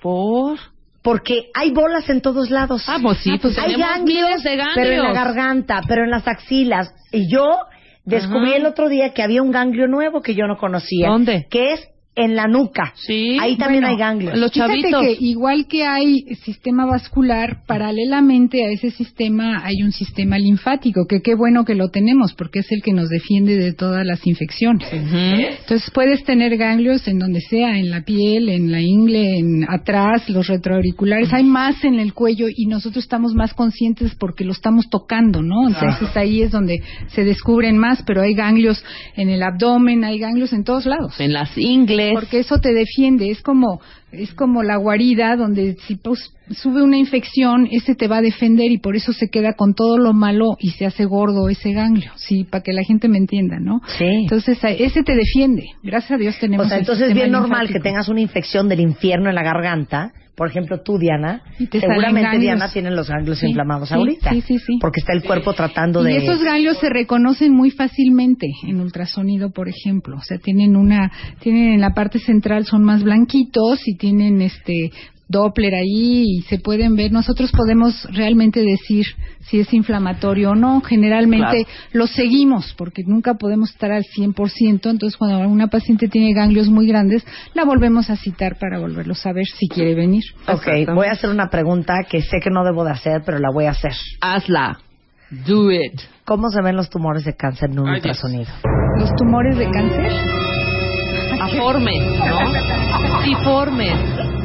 Por. Porque hay bolas en todos lados. Ah, pues sí, pues hay ganglios, de ganglios. pero en la garganta, pero en las axilas. Y yo descubrí Ajá. el otro día que había un ganglio nuevo que yo no conocía. ¿Dónde? Que es en la nuca. Sí. Ahí también Bueno, hay ganglios. los Fíjate chavitos. que igual que hay sistema vascular, paralelamente a ese sistema hay un sistema linfático, que qué bueno que lo tenemos, porque es el que nos defiende de todas las infecciones. Entonces puedes tener ganglios en donde sea, en la piel, en la ingle, en atrás, los retroauriculares. Hay más en el cuello y nosotros estamos más conscientes porque lo estamos tocando, ¿no? Entonces ahí es donde se descubren más, pero hay ganglios en el abdomen, hay ganglios en todos lados. En las ingles. Porque eso te defiende, es como es como la guarida donde si pues, sube una infección, ese te va a defender y por eso se queda con todo lo malo y se hace gordo ese ganglio, sí, para que la gente me entienda, ¿no? Sí. Entonces ese te defiende. Gracias a Dios tenemos. O sea, entonces es bien normal que tengas una infección del infierno en la garganta. Por ejemplo, tú, Diana, Y seguramente. Diana tiene los ganglios Sí, inflamados sí, ahorita. sí, sí, sí. Porque está el cuerpo tratando Y de... esos ganglios se reconocen muy fácilmente en ultrasonido, por ejemplo. O sea, tienen una, tienen en la parte central son más blanquitos y tienen este Doppler ahí y se pueden ver. Nosotros podemos realmente decir si es inflamatorio o no. Generalmente lo seguimos porque nunca podemos estar al 100%. Entonces, cuando una paciente tiene ganglios muy grandes, la volvemos a citar para volverlo a ver si quiere venir. Ok, voy a hacer una pregunta que sé que no debo de hacer, pero la voy a hacer. Hazla. Do it. ¿Cómo se ven los tumores de cáncer en un Ay, ultrasonido? Los tumores de cáncer. Aformes, ¿no? Diformes.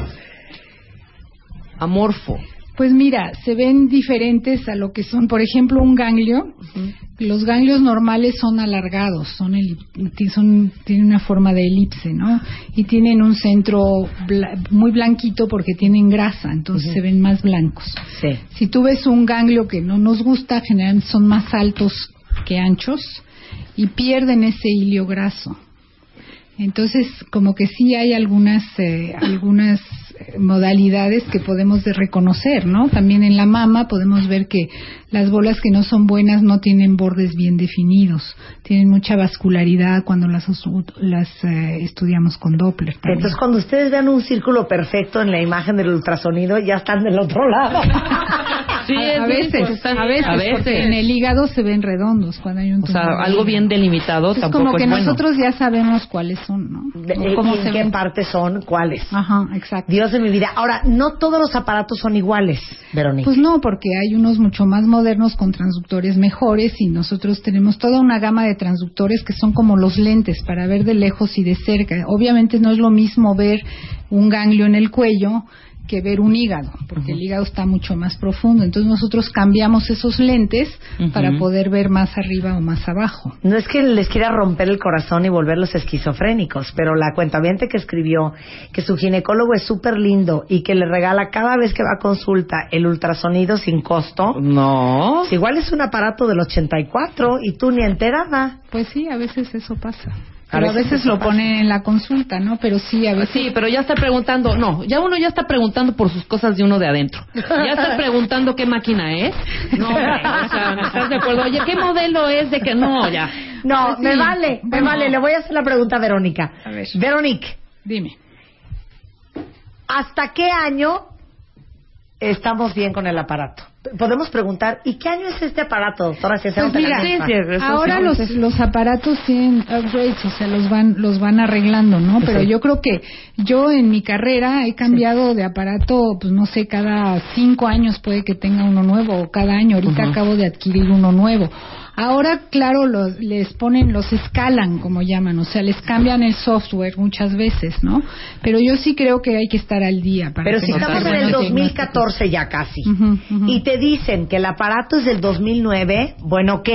Amorfo. Pues mira, se ven diferentes a lo que son, por ejemplo, un ganglio. Los ganglios normales son alargados, son, son tienen una forma de elipse, ¿no? Y tienen un centro bla- muy blanquito porque tienen grasa, entonces se ven más blancos. Sí. Si tú ves un ganglio que no nos gusta, generalmente son más altos que anchos y pierden ese hilio graso. Entonces, como que sí hay algunas eh, algunas modalidades que podemos de reconocer, ¿no? También en la mama podemos ver que las bolas que no son buenas no tienen bordes bien definidos, tienen mucha vascularidad cuando las las eh, estudiamos con Doppler. también. Entonces, cuando ustedes vean un círculo perfecto en la imagen del ultrasonido, ya están del otro lado. Sí, a, veces, a veces, A veces. porque en el hígado se ven redondos cuando hay un O sea, tumor. algo bien delimitado es tampoco como que es bueno. nosotros ya sabemos cuáles son, ¿no? ¿Y cómo en se qué ven. parte son? ¿Cuáles? Ajá, exacto. Dios de mi vida. Ahora, no todos los aparatos son iguales, Verónica. Pues no, porque hay unos mucho más modernos con transductores mejores y nosotros tenemos toda una gama de transductores que son como los lentes para ver de lejos y de cerca. Obviamente no es lo mismo ver un ganglio en el cuello que ver un hígado, porque el hígado está mucho más profundo. Entonces nosotros cambiamos esos lentes para poder ver más arriba o más abajo. No es que les quiera romper el corazón y volverlos esquizofrénicos, pero la cuentaviente que escribió que su ginecólogo es súper lindo y que le regala cada vez que va a consulta el ultrasonido sin costo. No. igual es un aparato del 84 y tú ni enterada. Pues sí, a veces eso pasa. Pero a veces lo ponen en la consulta, ¿no? Pero sí, a veces. Sí, pero ya está preguntando, no, ya uno ya está preguntando por sus cosas de uno de adentro. Ya está preguntando qué máquina es. No, hombre, o sea, ¿no ¿estás de acuerdo? Oye, ¿qué modelo es de que no, ya? No, me vale, me vale. Le voy a hacer la pregunta a Verónica. A ver. Verónica, Dime. ¿hasta qué año estamos bien con el aparato? Podemos preguntar, ¿y qué año es este aparato, doctora? Si Pues mira, Ahora sí, los, los aparatos tienen upgrades, o sea, los van, los van arreglando, ¿no? Pero yo creo que yo en mi carrera he cambiado de aparato, pues no sé, cada cinco años puede que tenga uno nuevo, o cada año. Ahorita acabo de adquirir uno nuevo. Ahora, claro, los, les ponen, los escalan, como llaman, o sea, les cambian el software muchas veces, ¿no? Pero yo sí creo que hay que estar al día. Para Pero si estamos en el buenos 2014 ya casi, y te dicen que el aparato es del 2009, bueno, ok.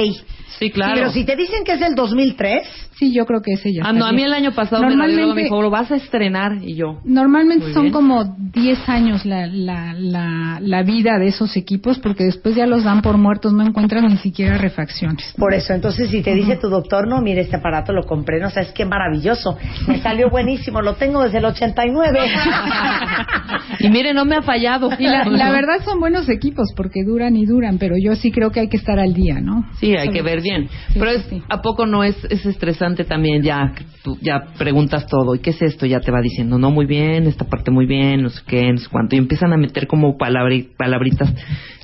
Sí, claro. Pero si te dicen que es del 2003, Sí, yo creo que ese ya Ah, no, a mí el año pasado Normalmente- me dijo, lo vas a estrenar y yo. Normalmente Muy son bien. como 10 años la, la, la, la vida de esos equipos porque después ya los dan por muertos, no encuentran ni siquiera refacciones. por eso, entonces si te dice tu doctor, no, mire, este aparato lo compré, no sabes qué maravilloso, me salió buenísimo, lo tengo desde el 89. Y mire, no me ha fallado. Y la, la verdad son buenos equipos porque duran y duran, pero yo sí creo que hay que estar al día, ¿no? Sí, hay que ver bien. Sí, Pero es, sí. ¿a poco no es, es estresante también ya? Tú ya preguntas todo. ¿Y qué es esto? Ya te va diciendo, no, muy bien, esta parte muy bien, no sé qué, no sé cuánto. Y empiezan a meter como palabri- palabritas.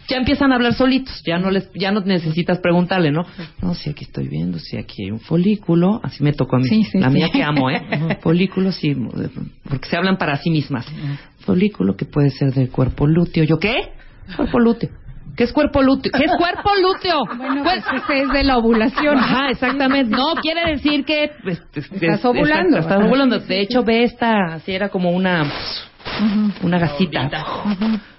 Ya empiezan a hablar solitos. Ya no les, ya no necesitas preguntarle, ¿no? No, sí, aquí estoy viendo, sí, aquí hay un folículo. Así me tocó a mí. Sí, sí, La sí. mía que amo, ¿eh? Folículo, sí, porque se hablan para sí mismas. Folículo que puede ser del cuerpo lúteo. ¿Yo qué? Cuerpo lúteo. ¿Qué es cuerpo lúteo? ¿Qué es cuerpo lúteo? Bueno, pues ese es de la ovulación. Ajá, exactamente. No quiere decir que pues, es- Estás es- ovulando. Estás ovulando. De hecho, ve esta, así era como una, una gasita.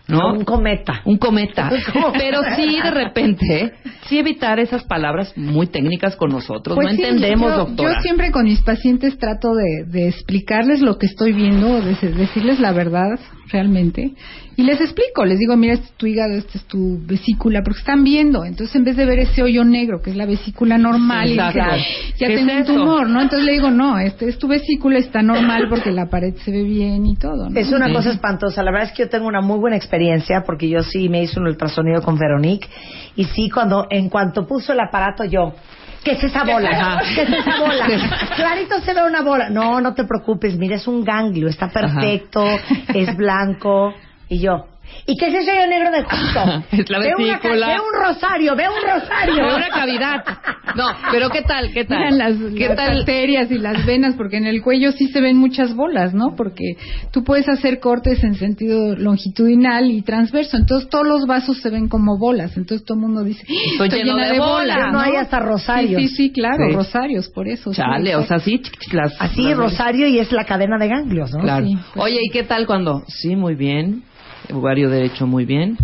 No, un cometa. Un cometa. Pero sí, de repente, sí evitar esas palabras muy técnicas con nosotros. Pues no sí, entendemos, yo, doctora. Yo siempre con mis pacientes trato de, de explicarles lo que estoy viendo, de decirles la verdad realmente. Y les explico, les digo, mira, este es tu hígado, esta es tu vesícula, porque están viendo. Entonces, en vez de ver ese hoyo negro, que es la vesícula normal, y Exacto. ya ¿Qué tengo es un tumor, ¿no? Entonces le digo, no, este es tu vesícula, está normal porque la pared se ve bien y todo, ¿no? Es una Sí. cosa espantosa. La verdad es que yo tengo una muy buena experiencia porque yo sí me hice un ultrasonido con Veronique y sí, cuando en cuanto puso el aparato yo. ¿Qué es esa bola? ¿Qué es esa bola? Clarito se ve una bola. No, no te preocupes, mira, es un ganglio, está perfecto, es blanco. Y yo, ¿y qué es ese hoyo negro de justo? Es la Ve vesícula. Ve un rosario, ve un rosario. Pero una cavidad. No, pero ¿qué tal? ¿Qué tal? Miran las, ¿Qué las tal? arterias y las venas, porque en el cuello sí se ven muchas bolas, ¿no? Porque tú puedes hacer cortes en sentido longitudinal y transverso, entonces todos los vasos se ven como bolas, entonces todo el mundo dice, "¡Ah, Estoy estoy lleno llena de de bolas". No hay hasta rosarios. Sí, sí, sí, claro, Sí. rosarios, por eso. sí, Chale, o sea, sí, ch- ch- las, Así, las- rosario y es la cadena de ganglios, ¿no? Claro. Sí, pues Oye, ¿y qué tal cuando? Sí, muy bien. Ovario derecho, muy bien.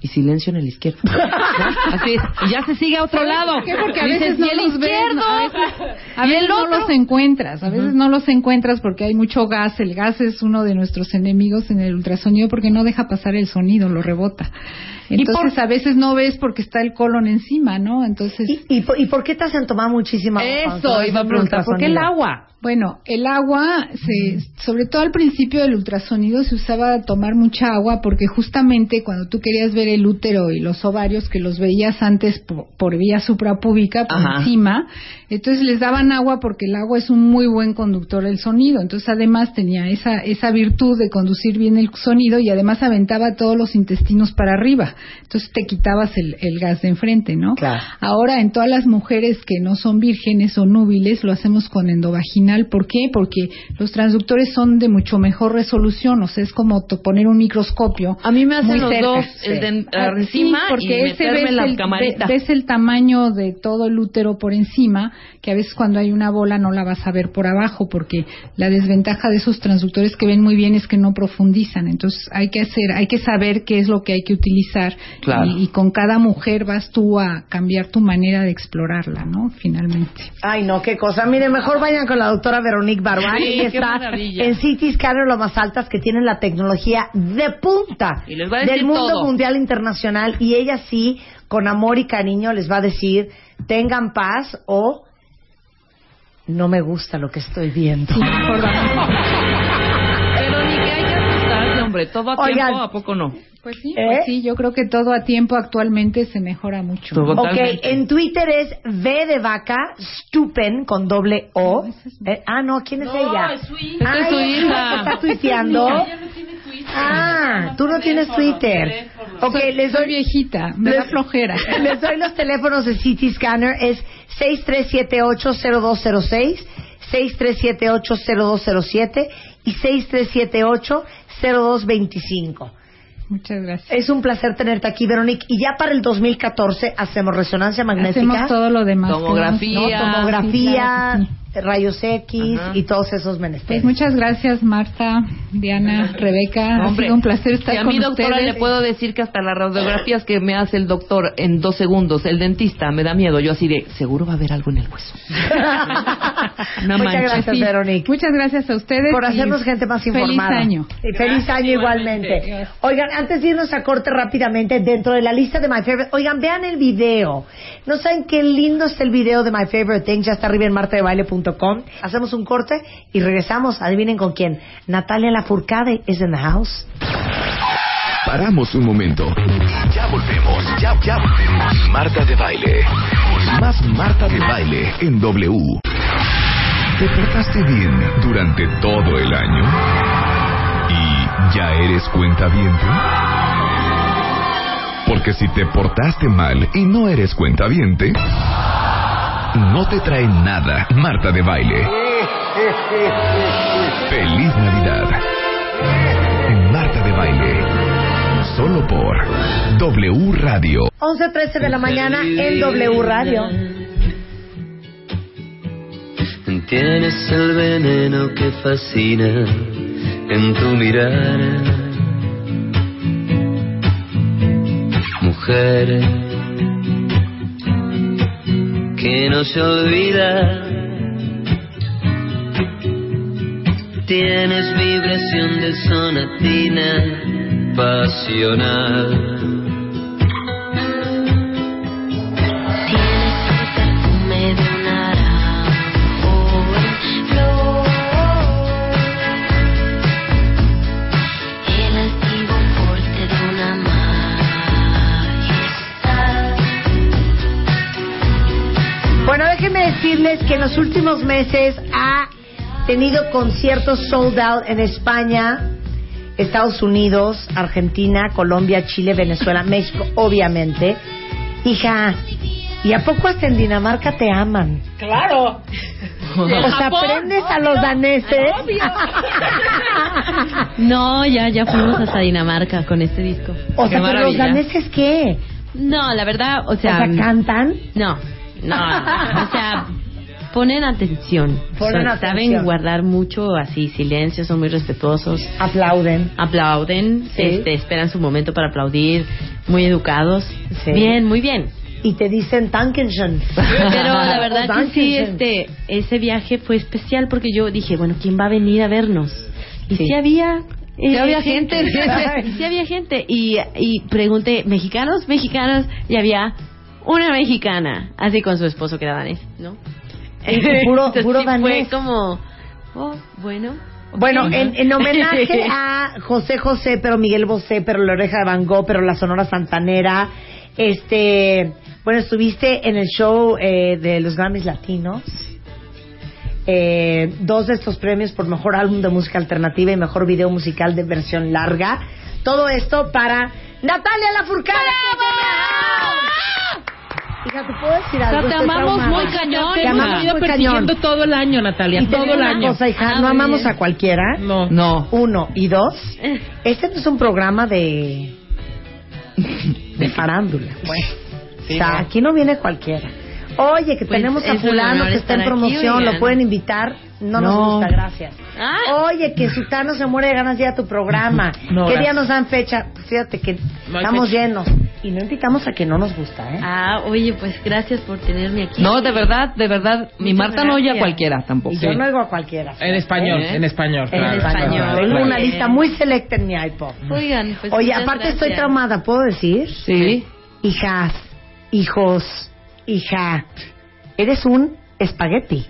Y silencio en el izquierdo. Así, y ya se sigue a otro lado. ¿Por qué? Porque a Dices, veces ¿y no el los izquierdo? ¿no? A veces, a ¿Y veces el no otro? los encuentras, a veces no los encuentras porque hay mucho gas. El gas es uno de nuestros enemigos en el ultrasonido porque no deja pasar el sonido, lo rebota. Entonces a veces no ves porque está el colon encima, ¿no? Entonces ¿Y, y, por- y por qué te hacen tomar muchísima agua Eso, iba a un preguntar. ¿Por qué el agua? Bueno, el agua, se, sobre todo al principio del ultrasonido, se usaba tomar mucha agua porque justamente cuando tú querías ver el útero y los ovarios, que los veías antes por, por vía suprapúbica, por Ajá. encima, entonces les daban agua porque el agua es un muy buen conductor del sonido. Entonces además tenía esa, esa virtud de conducir bien el sonido y además aventaba todos los intestinos para arriba. Entonces te quitabas el, el gas de enfrente, ¿no? Claro. Ahora en todas las mujeres que no son vírgenes o núbiles lo hacemos con endovaginal. ¿Por qué? Porque los transductores son de mucho mejor resolución, o sea, es como poner un microscopio. A mí me hacen los cerca. dos, el de Ah, encima sí, porque y ese ves la el, camarita. ve- ves el tamaño de todo el útero por encima, que a veces cuando hay una bola no la vas a ver por abajo, porque la desventaja de esos transductores que ven muy bien es que no profundizan. Entonces hay que hacer, hay que saber qué es lo que hay que utilizar Claro. y, y con cada mujer vas tú a cambiar tu manera de explorarla, ¿no? Finalmente. Ay, no, qué cosa. Mire, mejor vayan con la doctora Veronique Barban. Sí, qué está maravilla. en City Scanner, lo más altas, que tienen la tecnología de punta Y les va a decir del mundo todo. mundial internacional. Y ella sí, con amor y cariño, les va a decir, tengan paz o no me gusta lo que estoy viendo. Hombre. Todo a Oigan. tiempo, ¿a poco no? Pues sí, ¿Eh? pues sí, yo creo que todo a tiempo actualmente se mejora mucho. Todo. Ok, Totalmente. en Twitter es V de vaca, stupen con doble O. Eh, ah, no, ¿quién es ella? es su hija. Ay, Esta es su ¿es hija. la que está tuiteando? Ah, tú no tienes Twitter. Ok, Soy- les soy doy, viejita, me da flojera. les doy los teléfonos de City Scanner. Es 6378-0206, 6378-0207 y 6378-0225. Muchas gracias. Es un placer tenerte aquí, Veronique. Y ya para el 2014 hacemos resonancia magnética. Hacemos todo lo demás. Tomografía. ¿no? Sí, Tomografía, claro que sí. Rayos X Ajá. y todos esos Pues menesteres. muchas gracias, Marta, Diana, Rebeca. ha Hombre, sido un placer estar si a con mi doctora ustedes. le puedo decir que hasta las radiografías que me hace el doctor en dos segundos, el dentista, me da miedo. Yo así de, seguro va a haber algo en el hueso. Una Muchas mancha. gracias, Sí. Veronique. Muchas gracias a ustedes. por hacernos gente más informada. Feliz año. Y feliz año igualmente. Oigan, antes de irnos a corte rápidamente, dentro de la lista de My Favorite, oigan, vean el video. No saben qué lindo está el video de My Favorite Things, ya está arriba en martadebaile.com. Hacemos un corte y regresamos. Adivinen con quién. Natalia Lafourcade is in the house. Paramos un momento. Ya volvemos. Ya, ya volvemos. Marta de baile. Más Marta de baile en W. ¿Te portaste bien durante todo el año? ¿Y ya eres cuentaviente? Porque si te portaste mal y no eres cuentaviente, no te trae nada Marta de baile. Feliz Navidad. En Marta de baile. Solo por W Radio. 11.13 de la mañana en W Radio. Tienes el veneno que fascina en tu mirada. Mujer que no se olvida. Tienes vibración de sonatina pasional. Decirles que en los últimos meses ha tenido conciertos sold out en España, Estados Unidos, Argentina, Colombia, Chile, Venezuela, México, obviamente. Hija, ¿y a poco hasta en Dinamarca te aman? Claro. O sea, aprendes a los daneses. No, ya, ya fuimos hasta Dinamarca con este disco. O sea, pero los daneses qué? No, la verdad, o O sea, sea, cantan. no, no, o sea, ponen atención, Ponen Son- atención. saben guardar mucho así silencio, son muy respetuosos, Aplauden. aplauden, Sí. este, esperan su momento para aplaudir, muy educados, Sí. bien, muy bien. Y te dicen Dankeschön. Pero la verdad O que sí, este, ese viaje fue especial porque yo dije, bueno, ¿quién va a venir a vernos? Y Sí. sí, había... eh, Sí había gente. y sí había gente. Y, y pregunté, ¿mexicanos? ¿Mexicanos? Y había una mexicana, así con su esposo que era danés, ¿no? Puro- Entonces, puro sí danés. Fue como, oh, bueno. Bueno, en, en homenaje a José José, pero Miguel Bosé, pero La Oreja de Van Gogh, pero La Sonora Santanera, este, bueno, estuviste en el show eh, de los Grammys Latinos, eh, dos de estos premios por Mejor Álbum de Música Alternativa y Mejor Video Musical de Versión Larga. Todo esto para Natalia Lafourcade. Hija, ¿te puedo decir O sea, algo? te Estoy amamos traumada. muy cañón. Te Te amamos hemos ido muy persiguiendo cañón. todo el año, Natalia, Y te todo digo el una año. cosa, hija, Ah, no muy amamos bien. a cualquiera. No. No. Uno. Y dos, este no es un programa de... de farándula, pues. Sí, o sea, no. aquí no viene cualquiera. Oye, que Pues tenemos a es un fulano honor que está en aquí, promoción, oigan. lo pueden invitar. No, nos No. gusta, gracias. Ah. Oye, que Sutano se muere de ganas de ir a tu programa. No, ¿Qué día nos dan fecha? Pues Fíjate que No estamos fecha. llenos. Y no invitamos a que no nos gusta, ¿eh? Ah, oye, pues gracias por tenerme aquí. No, de verdad, de verdad, mi Muchas Marta no oye a cualquiera tampoco. y yo sí. no oigo a cualquiera. En español, ¿Eh? en español. En claro, español. claro, Tengo claro. una lista muy selecta en mi iPod. Oigan, pues Oye, aparte estoy traumada, ¿puedo decir? Sí. Hijas, hijos, hija, eres un espagueti.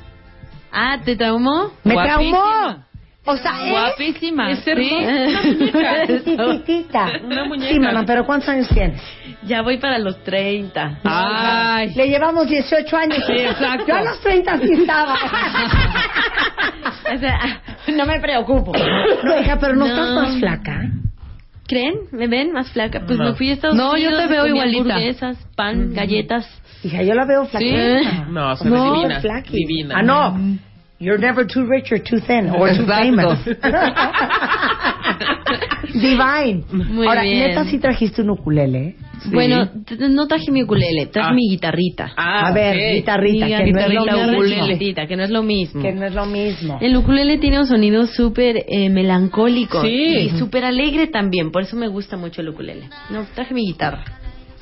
Ah, ¿te traumó? Me Guapísima. traumó. O sea, es Guapísima. Es sí. chiquitita. Una muñeca. Sí, mamá, pero ¿cuántos años tienes? Ya voy para los 30. Ay. Le llevamos 18 años. Sí, exacto. Yo a los 30 sí estaba. O sea, no me preocupo. No, hija, pero no, No. estás más flaca. ¿Creen? ¿Me ven más flaca? Pues No. me fui a Estados No, yo Unidos. te veo igualita. hamburguesas, pan, galletas. Hija, yo la veo flaquita. No, se ve No, divina. Divina. Ah, no. You're never too rich or too thin or too Exacto. famous. Divine. Muy Ahora, bien. neta, sí trajiste un ukulele. Bueno, t- no traje mi ukulele, traje Ah. mi guitarrita. Ah, A ver, ok. guitarrita, Mi que no es lo guitarrita mismo. ukulele, que no es lo mismo. Que no es lo mismo. El ukulele tiene un sonido súper eh, melancólico Sí. y súper alegre también, por eso me gusta mucho el ukulele. No, traje mi guitarra.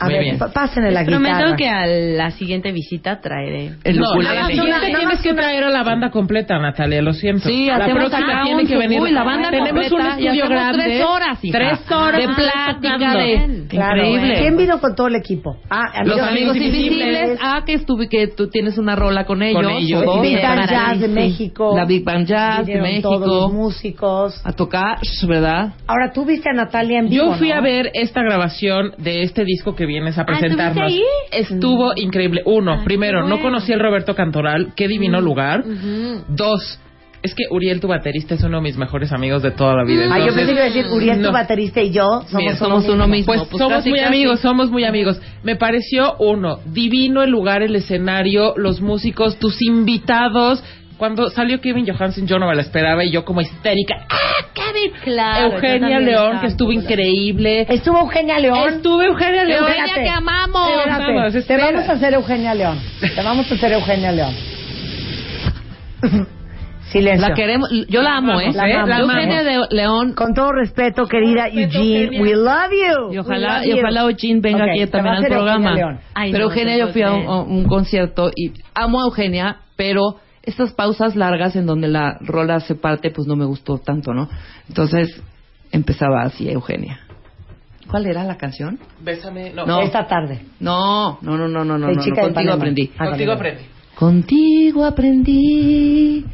A Muy ver, bien. pásenle la Les prometo guitarra. que a la siguiente visita traeré. El no, ukulele. la siguiente nada tienes que una- traer a la banda completa, Natalia, lo siento. Sí, la próxima tiene que venir. Uy, la banda Tenemos completa un estudio grande. tres horas, hija. Tres horas de plática de Claro. increíble. ¿Quién vino con todo el equipo? Ah, Los Los amigos Amigos invisibles. Ah, que estuve que tú tienes una rola con ellos. ellos. o dos. Big Band Jazz de. México. La Big Band Jazz de Vinieron todos México. los músicos. A tocar, ¿verdad? Ahora, tú viste a Natalia en vivo, Yo fui ¿no? a ver esta grabación de este disco que vienes a Ah, ¿estuviste presentarnos. ahí? Estuvo increíble. Uno, Ay, primero, no conocí al Roberto Cantoral, qué divino lugar. Ujú. Dos, es que Uriel, tu baterista, es uno de mis mejores amigos de toda la vida. Ah, yo Entonces, pensé que iba a decir, Uriel, tu baterista y yo somos, Bien, somos uno mismo. Pues, Pues somos casi, muy casi. amigos, somos muy amigos. Me pareció uno, divino el lugar, el escenario, los músicos, tus invitados. Cuando salió Kevin Johansen yo no me la esperaba y yo como histérica. ¡Ah, Kevin! Claro, Eugenia León, que estuvo increíble. Estuvo Eugenia León. Estuve Eugenia León. Espérate. que amamos. Espérate, Vamos, te vamos a hacer Eugenia León. Te vamos a hacer Eugenia León. Silencio. La queremos, yo la amo, ¿eh? La amamos. La Eugenia de León. Con todo respeto, querida respeto, Eugene, Eugenia. we love you. Y ojalá, y love you. ojalá Eugene venga Ok, aquí te también al programa. Eugenia. Ay, pero no, Eugenia, yo fui a un, a un concierto y amo a Eugenia, pero estas pausas largas en donde la rola se parte, pues no me gustó tanto, ¿no? Entonces empezaba así Eugenia. ¿Cuál era la canción? Bésame. No. No. Esta tarde. No, no, no, no, no, no, contigo aprendí. Ah, contigo. aprendí. Contigo aprendí.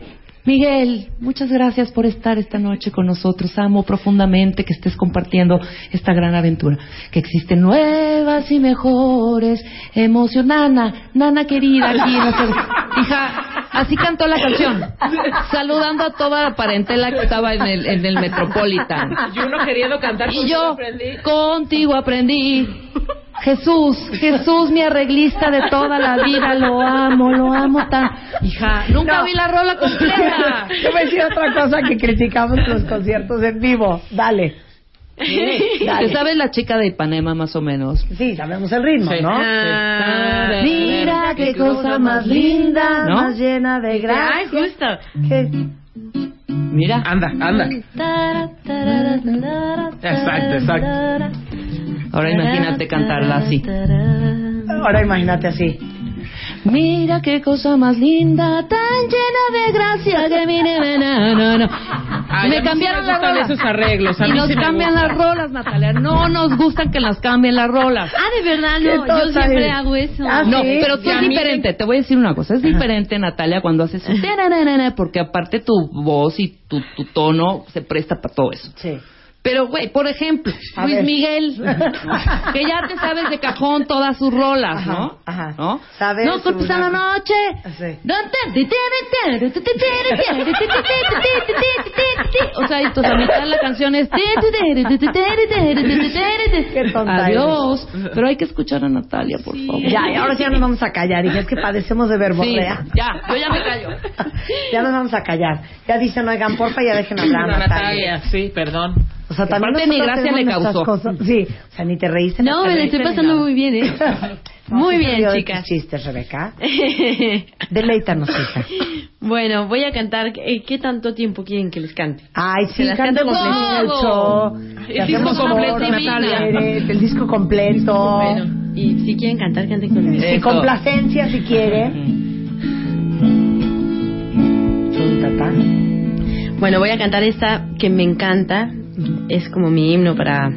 Miguel, muchas gracias por estar esta noche con nosotros. Amo profundamente que estés compartiendo esta gran aventura. Que existen nuevas y mejores emociones. Nana, nana querida, aquí. no sé. Hija, así cantó la canción. Saludando a toda la parentela que estaba en el, en el Metropolitan. Y uno queriendo cantar Y yo aprendí. contigo aprendí. Jesús, Jesús, mi arreglista de toda la vida, lo amo, lo amo tan. Hija, nunca No. vi la rola completa. Yo me decía otra cosa que criticamos los conciertos en vivo. Dale. ¿Te Dale. sabes la chica de Ipanema más o menos? Sí, sabemos el ritmo, Sí. ¿no? Ah, Mira qué cosa más linda, ¿No? más llena de Ay, gracia. justo. ¿Qué? Mira. Anda, anda. Exacto, exacto. Ahora imagínate cantarla así. Ahora imagínate así. Mira qué cosa más linda, tan llena de gracia que no, no. Ay, me a mí sí cambiaron me las gustan rolas. esos arreglos. A y mí nos sí cambian las rolas, Natalia. No nos gustan que las cambien las rolas. Ah, de verdad, no. Yo siempre hago eso. Ah, No, ¿sí? pero tú es mí diferente. Te voy a decir una cosa. Es diferente, Natalia, cuando haces porque aparte tu voz y tu, tu tono se presta para todo eso. Sí. Pero, güey, por ejemplo, A Luis ver. Miguel, que ya te sabes de cajón todas sus rolas, Ajá, ¿no? ajá. ¿No? Sabes No su- a la noche. Sí. O cruzaditos. A mitad de la canción es... Qué tonta Adiós. Pero hay que escuchar a Natalia, por favor. Ya, y ahora sí ya nos vamos a callar. Y es que padecemos de Sí, verborrea. ya, yo ya me callo. ya nos vamos a callar. Ya dicen, oigan, porfa, ya dejen hablar a Natalia, Natalia. sí, perdón. O sea, también ni nosotros gracia le causó. cosas. Sí, o sea, ni te reíste. No, me la estoy pasando muy bien, ¿eh? Muy No, sí se bien, chicas. chistes, Rebeca. Deleítanos, hija. bueno, voy a cantar. eh, ¿Qué tanto tiempo quieren que les cante? Ay, sí, las canto completo el disco completo, Natalia. El disco completo. Bueno, y si quieren cantar, canten conmigo. Y complacencia, si quiere. Chuntata. Bueno, voy a cantar esta que me encanta. Es como mi himno para,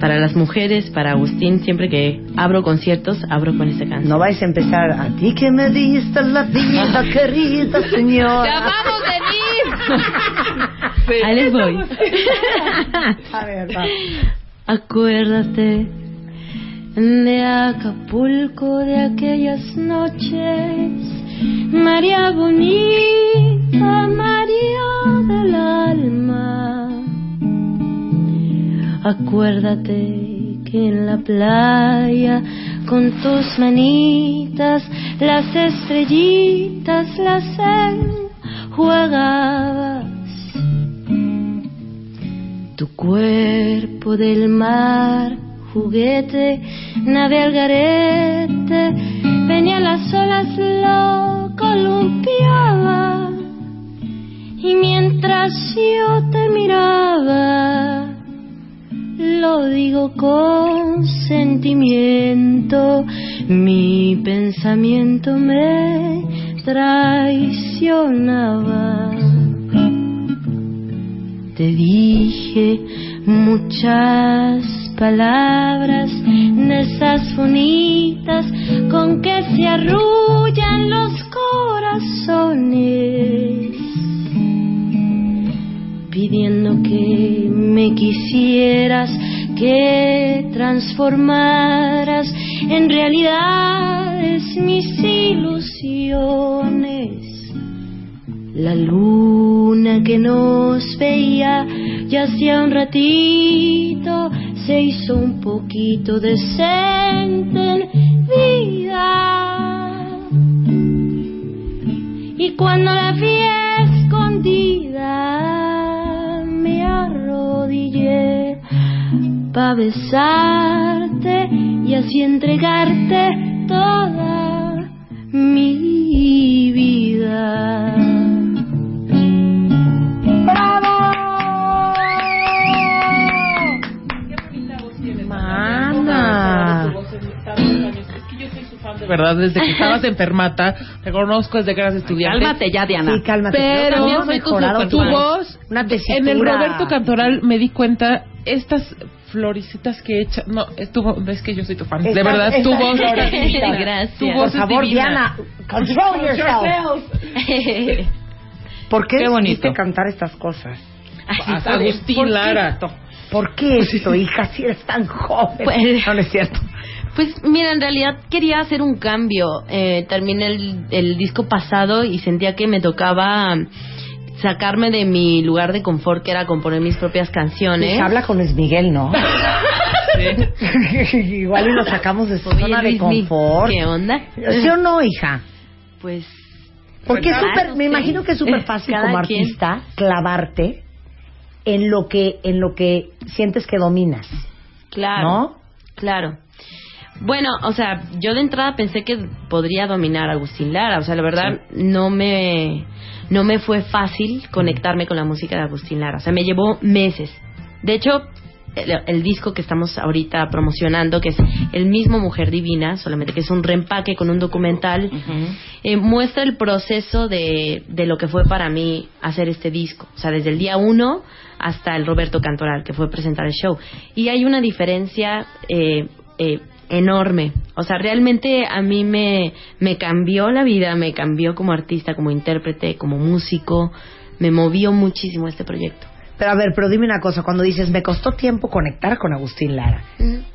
para las mujeres, para Agustín. Siempre que abro conciertos, abro con esta canción. No vais a empezar a ti que me diste la vida, querida señora. ¡Ya vamos, Denise! Ahí les voy. A ver, va. Acuérdate de Acapulco, de aquellas noches, María bonita, María del alma. Acuérdate que en la playa, con tus manitas, las estrellitas las enjuagabas. Tu cuerpo del mar, juguete, nave al garete, venía las olas, lo columpiaba. Y mientras yo te miraba, lo digo con sentimiento, mi pensamiento me traicionaba. Te dije muchas palabras de esas bonitas con que se arrullan los corazones, pidiendo que me quisieras, que transformaras en realidades mis ilusiones. La luna que nos veía ya hacía un ratito se hizo un poquito decente en vida. Y cuando la vi escondida arrodillé para besarte y así entregarte toda mi vida. De verdad, desde que estabas enfermata, te conozco desde que eras estudiante. Cálmate ya, Diana. Sí, cálmate. Pero soy tu mejorado tu voz, Una en el Roberto Cantoral me di cuenta, estas florecitas que echa, no, estuvo, ves que yo soy tu fan, de Estas- verdad, tu voz. Gracias. tu Por voz es favor. Diana, control yourself. ¿Por qué, Qué bonito. cantar estas cosas? A- ¿Por Agustín qué Lara. esto? ¿Por qué esto, hija, si eres tan joven? Pues- no, no es cierto. Pues mira, en realidad quería hacer un cambio. Eh, terminé el, el disco pasado y sentía que me tocaba sacarme de mi lugar de confort, que era componer mis propias canciones. Habla con Luis Miguel, ¿no? Igual y lo sacamos de su Oye, zona de confort. ¿Qué onda? ¿Sí o no, hija? Pues Porque es súper, no me sé. imagino que es súper fácil Cada como quien. artista clavarte en lo que en lo que sientes que dominas, Claro. ¿no? Claro. Bueno, o sea, yo de entrada pensé que podría dominar a Agustín Lara. O sea, la verdad, no me no me fue fácil conectarme con la música de Agustín Lara. O sea, me llevó meses. De hecho, el, el disco que estamos ahorita promocionando, que es el mismo Mujer Divina, solamente que es un reempaque con un documental, eh, muestra el proceso de, de lo que fue para mí hacer este disco. O sea, desde el día uno hasta el Roberto Cantoral, que fue presentar el show. Y hay una diferencia eh, eh, enorme. O sea, realmente a mí me, me cambió la vida, me cambió como artista, como intérprete, como músico. Me movió muchísimo este proyecto. Pero a ver, pero dime una cosa, cuando dices, me costó tiempo conectar con Agustín Lara,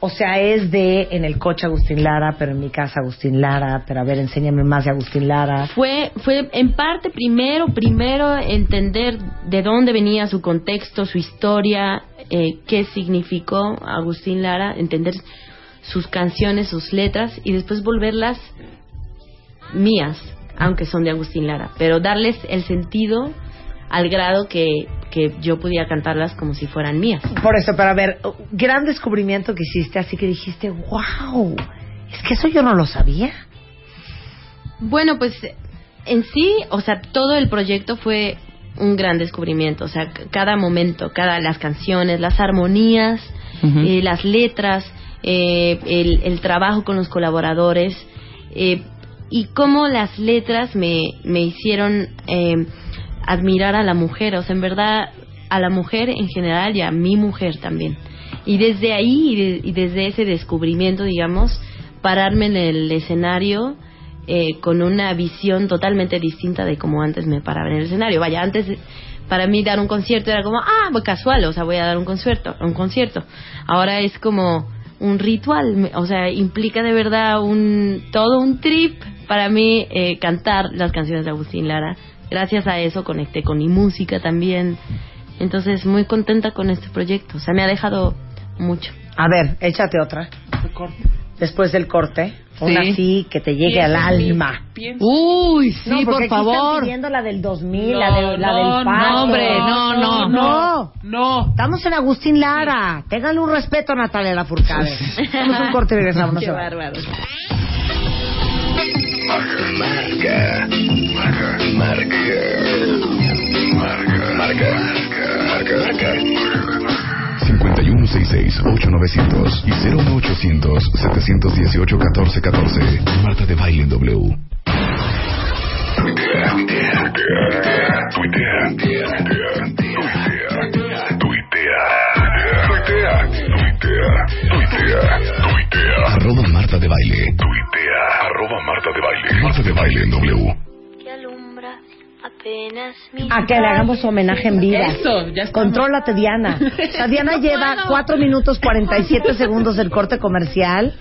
o sea, es de en el coche Agustín Lara, pero en mi casa Agustín Lara, pero a ver, enséñame más de Agustín Lara. Fue, fue en parte primero, primero entender de dónde venía su contexto, su historia, eh, qué significó Agustín Lara, entender sus canciones, sus letras y después volverlas mías, aunque son de Agustín Lara, pero darles el sentido al grado que, que yo podía cantarlas como si fueran mías. Por eso, pero a ver, gran descubrimiento que hiciste, así que dijiste, wow, es que eso yo no lo sabía. Bueno, pues en sí, o sea, todo el proyecto fue un gran descubrimiento, o sea, cada momento, cada las canciones, las armonías, eh, las letras, eh, el, trabajo con los colaboradores eh, y cómo las letras me, me hicieron eh, admirar a la mujer, o sea, en verdad a la mujer en general y a mi mujer también. Y desde ahí y desde ese descubrimiento, digamos, pararme en el escenario eh, con una visión totalmente distinta de como antes me paraba en el escenario. Vaya, antes para mí dar un concierto era como, ah, pues casual, o sea, voy a dar un concierto, un concierto. Ahora es como un ritual, me- o sea, implica de verdad un todo un trip para mí eh, cantar las canciones de Agustín Lara. Gracias a eso conecté con mi música también. Entonces, muy contenta con este proyecto. O sea, me ha dejado mucho. A ver, échate otra. Después del corte, una Sí. así que te llegue al alma. Uy, sí, No, por aquí Están favor. pidiendo la del 2000, No, la, de, la no, del paso. no, hombre, no, no, no. No. Estamos en Agustín Lara. Ténganle un respeto a Natalia Lafourcade. Hacemos un corte y regresamos. No Qué se vayan. bárbaro. Marca. Marca. Marca. Marca. 5166-8900 y 01800-718-1414. Marta de Baile en W. Tuitea, tuitea, tuitea, tuitea, tuitea, tuitea, tuitea, tuitea, tuitea. Arroba Marta de Baile. Tuitea. Arroba Marta de Baile. Marta de Baile en W. A que le hagamos homenaje en vida. Eso, ya. Contrólate, Diana. O sea, Diana lleva 4 minutos 47 segundos del corte comercial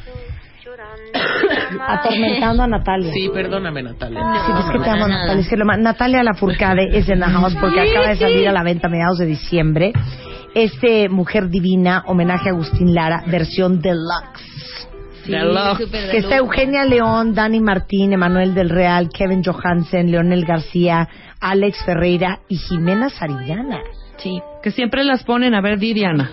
atormentando a Natalia. Sí, perdóname, Natalia. Sí, es que te amo, Natalia. Es que Natalia Lafourcade es en the house porque acaba de salir a la venta a mediados de diciembre. Este Mujer Divina, homenaje a Agustín Lara, versión deluxe. Sí, Que está. Eugenia León, Dani Martín, Emanuel del Real, Kevin Johansen, Leonel García, Alex Ferreira y Jimena Sarillana. Sí. Que siempre las ponen, a ver, Diana.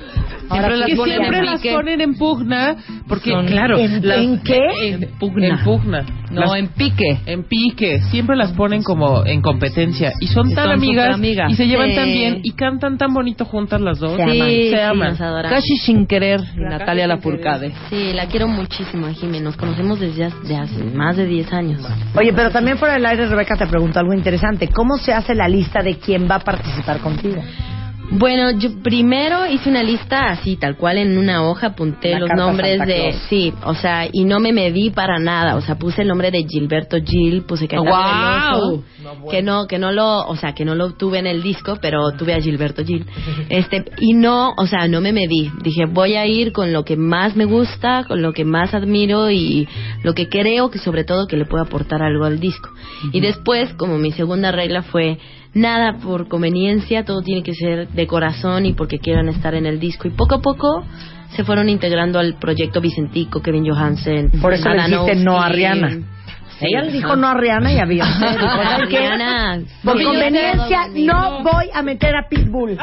Ahora Siempre las que ponen siempre en las pique. ponen en pugna porque Son- claro ¿En- las- en qué? en pugna. en pugna No, Las- en pique. en pique siempre las ponen como en competencia y son Y tan son amigas y se llevan Sí. tan bien y cantan tan bonito juntas las dos Se aman. Sí, se sí, aman. Casi sin querer, Natalia Lafourcade. Sí, la quiero muchísimo, a Jimé. Nos conocemos desde hace, de hace más de 10 años. Oye, pero también fuera del aire, Rebeca te preguntó algo interesante. ¿Cómo se hace la lista de quién va a participar contigo? Bueno, yo primero hice una lista así, tal cual en una hoja, apunté La los nombres de... Sí, o sea, y no me medí para nada. O sea, puse el nombre de Gilberto Gil, puse que ¡Guau! que no, que no lo, o sea, que no lo tuve en el disco, pero tuve a Gilberto Gil. Este, y no, o sea, no me medí. Dije, voy a ir con lo que más me gusta, con lo que más admiro y lo que creo que sobre todo que le puede aportar algo al disco. Y después, como mi segunda regla fue nada por conveniencia, todo tiene que ser de corazón y porque quieran estar en el disco. Y poco a poco se fueron integrando al proyecto Vicentico, Kevin Johansen, Por eso le dijiste Adanowski. no a Rihanna. Sí, Ella le dijo no a Rihanna y a Beyoncé. Dijo. Por conveniencia, no voy a meter a Pitbull.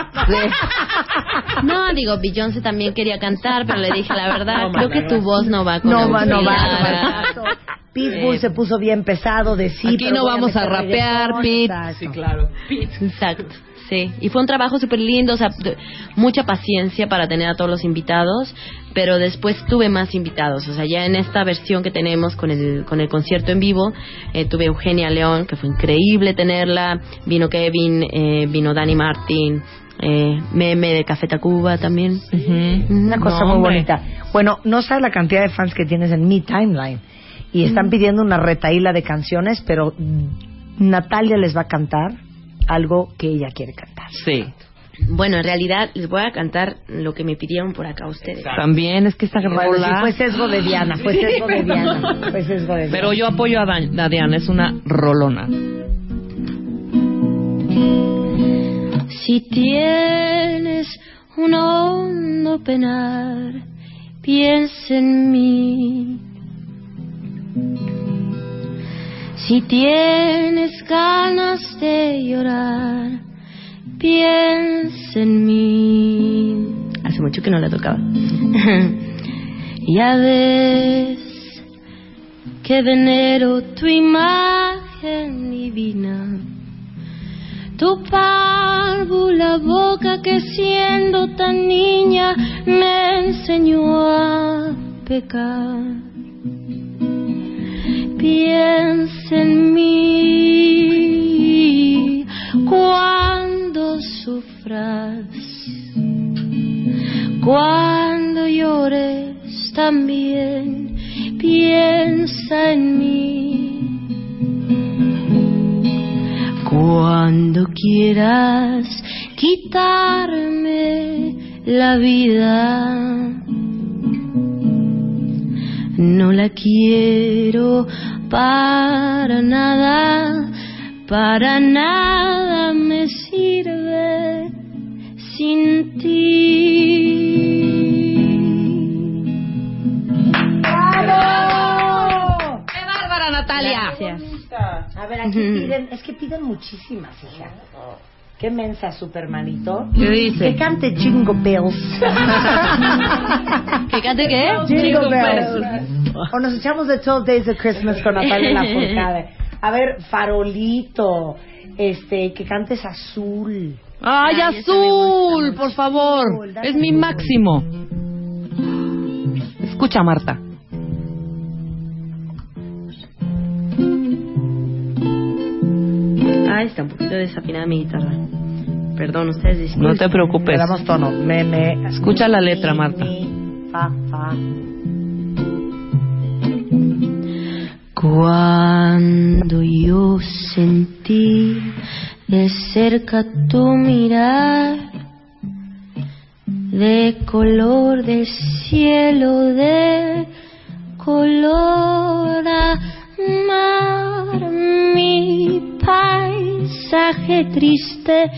No, digo, Beyoncé también quería cantar, pero le dije la verdad, No, creo que tu voz no va con No va, no va. No va. Pitbull se puso bien pesado de sí. Aquí pero no vamos a rapear. Pete. Exacto. claro Exacto. Sí, y fue un trabajo súper lindo, o sea, mucha paciencia para tener a todos los invitados, pero después tuve más invitados, o sea, ya en esta versión que tenemos con el, con el concierto en vivo, eh, tuve Eugenia León, que fue increíble tenerla, vino Kevin, eh, vino Dani Martín, eh, Meme de Café Tacuba también. Una cosa No, muy bonita. Bueno, no sabes la cantidad de fans que tienes en mi timeline. Y están pidiendo una retaíla de canciones, pero Natalia les va a cantar algo que ella quiere cantar. Sí. Bueno, en realidad les voy a cantar lo que me pidieron por acá ustedes. También es que esta Bueno, sí, fue sesgo de Diana, fue sesgo de Diana, fue sesgo de Diana. Pero yo apoyo a, Dan- a Diana, es una rolona. Si tienes un hondo penar, piensa en mí. Si tienes ganas de llorar, piensa en mí. Hace mucho que no la tocaba. Ya ves que venero tu imagen divina, tu párvula boca que siendo tan niña me enseñó a pecar. Piensa en mí cuando sufras cuando llores también piensa en mí. Cuando quieras quitarme la vida, no la quiero para nada, para nada me sirve sin ti. ¡Bravo! ¡Qué bárbara, Natalia! Gracias. A ver, aquí piden, es que piden muchísimas, hija. Qué mensa, supermanito. ¿Qué dice? Que cante Jingle Bells. ¿Que cante qué? Jingle Bells. O nos echamos de 12 Days of Christmas con Natalia Lafourcade. A ver, Farolito. Este, que cantes Azul. ¡Ay, azul! Por favor. Azul, Es mi máximo. Escucha, Marta. Ah, está un poquito desafinada mi guitarra. Perdón, ustedes disculpen. No te Le preocupes. damos tono. Me, me. Escucha la letra, Marta. mi, fa, fa. Cuando yo sentí de cerca tu mirar, de color de cielo, de color a mar, mi paisaje triste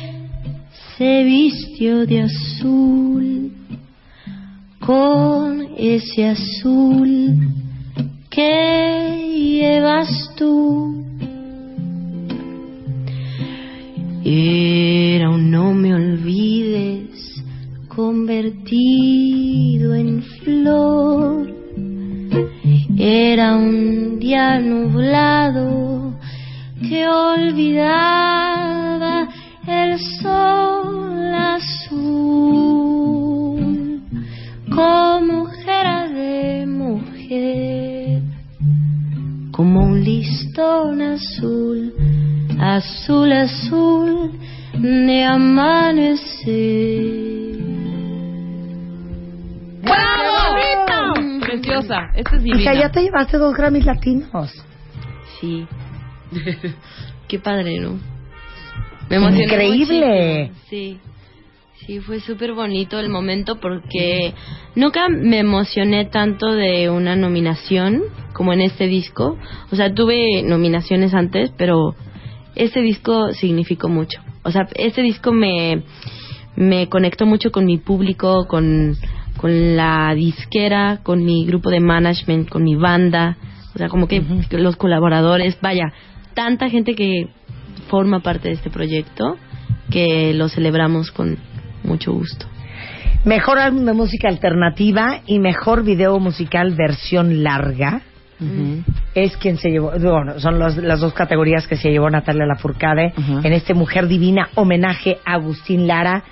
se vistió de azul, con ese azul que llevas tú. Era un no me olvides convertido en flor. Era un día nublado que olvidaba el sol azul como ojera de mujer, como un listón azul, azul, azul de amanecer. ¡Bravo! Preciosa. Esta es divina. Hija, ya te llevaste dos Grammys latinos. Sí. Qué padre, ¿no? Me emocioné Increíble. muchísimo. Sí. Sí, fue súper bonito el momento porque nunca me emocioné tanto de una nominación como en este disco. O sea, tuve nominaciones antes, pero este disco significó mucho. O sea, este disco me, me conectó mucho con mi público, con, con la disquera, con mi grupo de management, con mi banda. O sea, como que los colaboradores, vaya, tanta gente que forma parte de este proyecto que lo celebramos con mucho gusto. Mejor álbum de música alternativa y mejor video musical versión larga. Es quien se llevó, bueno, son los- las dos categorías que se llevó Natalia Lafourcade en este Mujer Divina homenaje a Agustín Lara,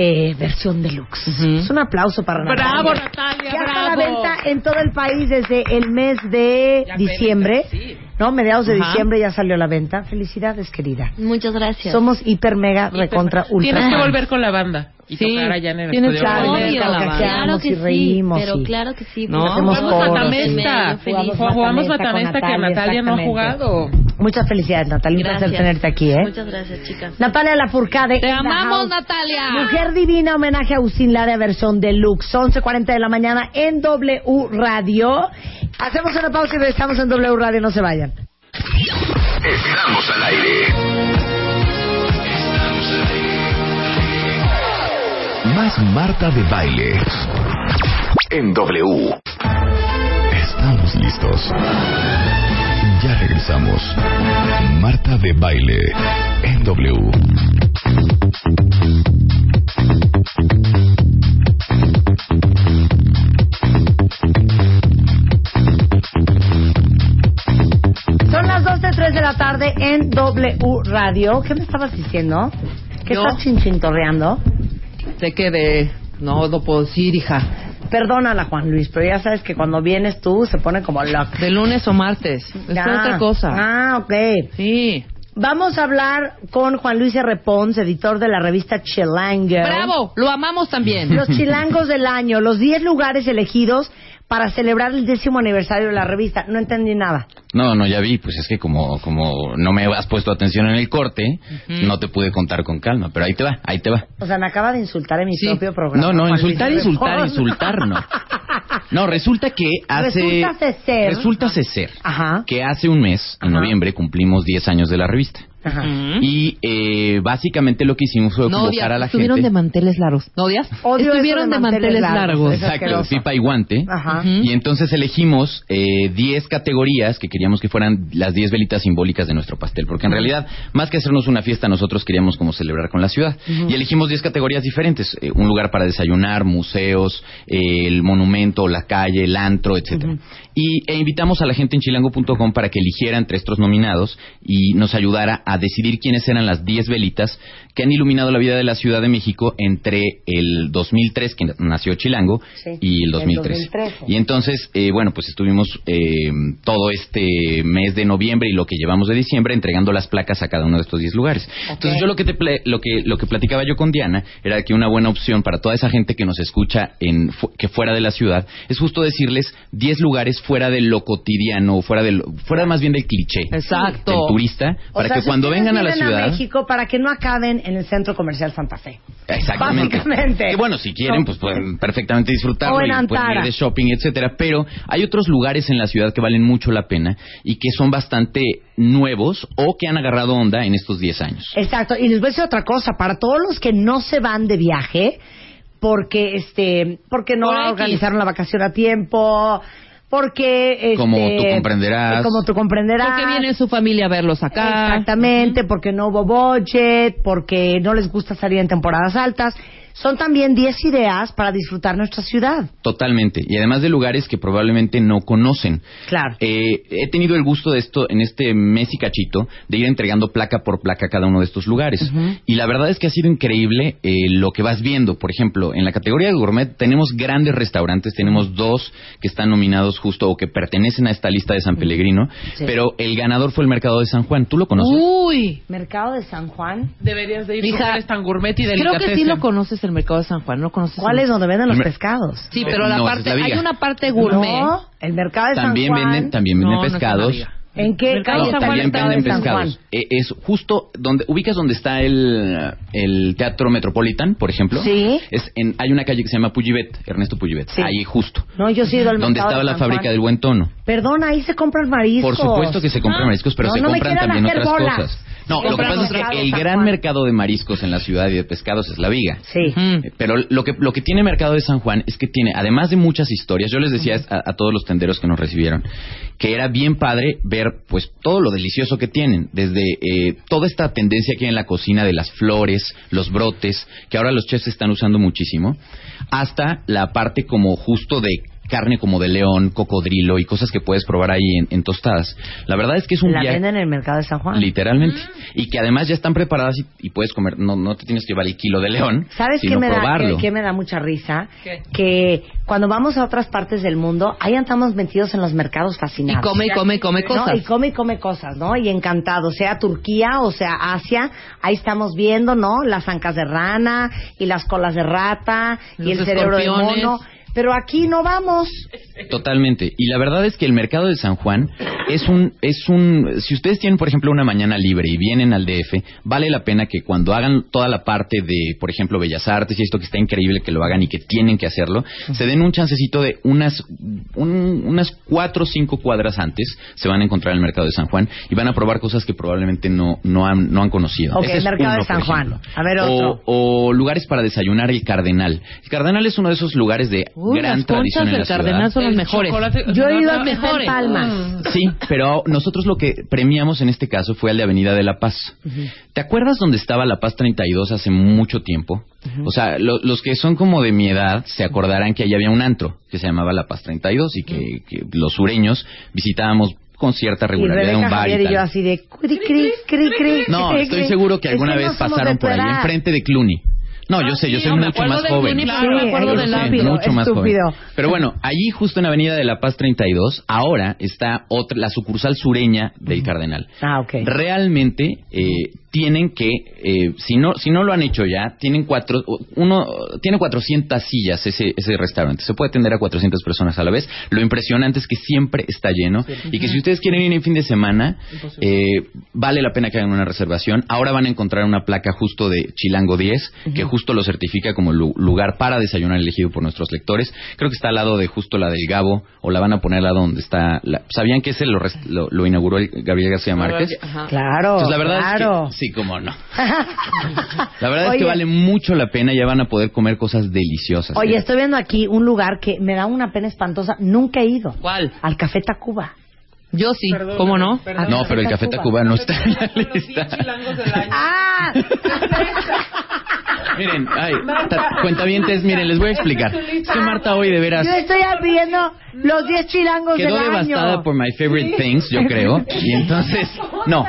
eh, versión deluxe. Ujú. Es un aplauso para Natalia. ¡Bravo, Natalia! Ya está a la ¡Bravo! venta en todo el país desde el mes de Ya diciembre. apenas, sí. ¿No? Mediados de Ajá. diciembre ya salió a la venta. Felicidades, querida. Muchas gracias. Somos hiper, mega, recontra, ultra. Tienes que volver con la banda y Sí, tocar allá en el tienes estudio. Claro, Obvio, la que banda. Claro que y sí, reímos, pero sí. claro que sí. No, hacemos coros, yo feliz. Jugamos Jugamos Batamesta con que Natalia no ha jugado. Muchas felicidades, Natalia. Un placer Gracias. tenerte aquí, ¿eh? Muchas gracias, chicas. Natalia Lafourcade. Te amamos, house. Natalia. Mujer Divina, homenaje a Agustín Lara, versión deluxe. 11.40 de la mañana en W Radio. Hacemos una pausa y regresamos en W Radio. No se vayan. Estamos al aire. Estamos al aire. Más Marta de Baile. En W. Estamos listos. Regresamos. Marta de Baile. En W. Son las 12.03 de la tarde en W Radio. ¿Qué me estabas diciendo? ¿Qué Yo. estás chinchintorreando? Sé que de... No lo puedo decir, hija. Perdónala, Juan Luis, pero ya sabes que cuando vienes tú se pone como loco. De lunes o martes. Es otra cosa. Ah, ok. Sí. Vamos a hablar con Juan Luis R. Pons, editor de la revista Chilango. Bravo, lo amamos también. Los chilangos del año, los 10 lugares elegidos para celebrar el décimo aniversario de la revista. No entendí nada. No, no, ya vi, pues es que como, como no me has puesto atención en el corte, no te pude contar con calma, pero ahí te va, ahí te va. O sea, me acaba de insultar en mi propio programa. No, no, insultar, insultar, insultar, no. No, resulta que hace... Resulta ser. Resulta ser Ajá. que hace un mes, en Ajá. noviembre, cumplimos 10 años de la revista. Ajá. Y eh, básicamente lo que hicimos fue No convocar odias, a la estuvieron gente... de manteles largos. ¿No odias? Odio estuvieron eso de manteles largos. Exacto, pipa y guante. Ajá. Y entonces elegimos eh, 10 categorías que queríamos que fueran las 10 velitas simbólicas de nuestro pastel. Porque en realidad, más que hacernos una fiesta, nosotros queríamos como celebrar con la ciudad. Y elegimos 10 categorías diferentes. eh, un lugar para desayunar, museos, eh, el monumento, la calle, el antro, etcétera. Y e invitamos a la gente en chilango.com para que eligiera entre estos nominados y nos ayudara a decidir quiénes eran las 10 velitas que han iluminado la vida de la Ciudad de México entre el 2003, que nació Chilango, Sí, y el el 2013. 2013. Y entonces, eh, bueno, pues estuvimos eh, todo este mes de noviembre y lo que llevamos de diciembre entregando las placas a cada uno de estos 10 lugares. Entonces, yo lo que, te pla- lo, que, lo que platicaba yo con Diana era que una buena opción para toda esa gente que nos escucha en, fu- que fuera de la ciudad es justo decirles 10 lugares fuera de lo cotidiano, fuera, de lo- fuera más bien del cliché. Exacto. Del turista, O para sea, que si cuando vengan a la ciudad. México, para que no acaben en el Centro Comercial Santa Fe. Exactamente. Básicamente. Que bueno, si quieren, pues pueden perfectamente disfrutarlo y pueden ir de shopping, etcétera. Pero hay otros lugares en la ciudad que valen mucho la pena y que son bastante nuevos o que han agarrado onda en estos 10 años. Exacto. Y les voy a decir otra cosa. Para todos los que no se van de viaje, porque este, porque no organizaron la vacación a tiempo, porque este, Como tú comprenderás. como tú comprenderás, Porque viene su familia a verlos acá. Exactamente, porque no hubo budget, porque no les gusta salir en temporadas altas. Son también 10 ideas para disfrutar nuestra ciudad. Totalmente. Y además de lugares que probablemente no conocen. Claro. Eh, he tenido el gusto de esto, en este mes y cachito, de ir entregando placa por placa a cada uno de estos lugares. Y la verdad es que ha sido increíble eh, lo que vas viendo. Por ejemplo, en la categoría de gourmet tenemos grandes restaurantes, tenemos dos que están nominados justo o que pertenecen a esta lista de San Pellegrino, Sí. pero el ganador fue el Mercado de San Juan. ¿Tú lo conoces? Uy. Mercado de San Juan. Deberías de ir Hija, eres tan gourmet y Creo que sí lo conoces el mercado de San Juan, ¿no conoces? ¿Cuál el- es donde venden los pescados? Sí, pero la No, parte, es la hay una parte gourmet. No, el mercado de También San Juan. venden, también venden No, no es pescados. ¿En qué Mercado calle de San Juan también venden de San pescados. Juan? Eh, es justo donde ubicas donde está el, el Teatro Metropolitan, por ejemplo. Sí. Es en, hay una calle que se llama Pujibet, Ernesto Pujibet. Sí. Ahí justo. No, yo sí he ido al Donde estaba de la San fábrica Juan. del buen tono. Perdón, ahí se compran mariscos. Por supuesto que se compran mariscos, pero No, se no compran también hacer otras bolas. cosas. No, lo que pasa es que el gran mercado de mariscos en la ciudad y de pescados es la viga. Sí. Eh, Pero lo que, lo que tiene Mercado de San Juan es que tiene, además de muchas historias, yo les decía a, a todos los tenderos que nos recibieron, que era bien padre ver pues todo lo delicioso que tienen, desde eh, toda esta tendencia que hay en la cocina de las flores, los brotes, que ahora los chefs están usando muchísimo, hasta la parte como justo de carne como de león, cocodrilo y cosas que puedes probar ahí en, en tostadas. La verdad es que es un La viaje... venden en el mercado de San Juan. Literalmente. Y que además ya están preparadas y, y puedes comer, no, no te tienes que llevar el kilo de león, ¿Sabes qué sino me, da, probarlo. qué- qué me da mucha risa? ¿Qué? Que cuando vamos a otras partes del mundo, ahí andamos metidos en los mercados Y fascinados. come, y come, y come ¿no? cosas. Y come y come cosas, ¿no? Y encantado, sea Turquía o sea Asia, ahí estamos viendo, ¿no? Las ancas de rana y las colas de rata y el cerebro de mono. Pero aquí no vamos. Totalmente. Y la verdad es que el mercado de San Juan es un, es un, si ustedes tienen, por ejemplo, una mañana libre y vienen al DF, vale la pena que cuando hagan toda la parte de, por ejemplo, Bellas Artes y esto que está increíble que lo hagan y que tienen que hacerlo, se den un chancecito de unas, un- unas cuatro o cinco cuadras antes, se van a encontrar en el mercado de San Juan y van a probar cosas que probablermente no, no han, no han conocido. Ok, Ese es mercado uno, de San Juan. A ver, otro. O, o lugares para desayunar el Cardenal. El Cardenal es uno de esos lugares de Uy, gran las tradición conchas en la del Cardenal son las mejores. Yo he ido a mejores. Palmas. Sí, pero nosotros lo que premiamos en este caso fue al de Avenida de la Paz. ¿Te acuerdas dónde estaba La Paz 32 hace mucho tiempo? O sea, lo- los que son como de mi edad se acordarán que allá había un antro que se llamaba La Paz 32 y que, que los sureños visitábamos con cierta regularidad un bar y y yo tal. así de cri, cri, cri, cri, No, cri, estoy cri. seguro que Es alguna vez pasaron por ahí, enfrente de Clooney. No, yo sé, yo soy mucho más joven. Me acuerdo del mucho más estúpido. joven. Pero bueno, allí justo en Avenida de la Paz 32, ahora está otra, la sucursal sureña del Cardenal. Ah, ok. Realmente eh, tienen que, eh, si no si no lo han hecho ya, tienen cuatro, uno tiene 400 sillas ese ese restaurante. Se puede atender a 400 personas a la vez. Lo impresionante es que siempre está lleno y que si ustedes quieren ir en fin de semana, eh, vale la pena que hagan una reservación. Ahora van a encontrar una placa justo de Chilango 10 que justo lo certifica como lu- lugar para desayunar elegido por nuestros lectores. Creo que está al lado de justo la del Gabo o la van a poner al lado donde está. la- ¿Sabían que ese lo, lo, lo inauguró el Gabriel García Márquez? Ajá. Claro, Entonces, la verdad claro. es que sí, cómo no. La verdad es que vale mucho la pena, ya van a poder comer cosas deliciosas. Oye, ¿eh? estoy viendo aquí un lugar que me da una pena espantosa. Nunca he ido. ¿Cuál? Al Café Tacuba. Yo sí, ¿cómo no? No, pero el Café Tacuba no está en la Los 10 lista. chilangos del año. ¡Ah! Miren, ay, ta- cuentavientes, miren, les voy a explicar. Es que Marta hoy de veras Yo estoy viendo los 10 chilangos quedó del devastada año. por My Favorite Things, yo creo. Y entonces, no.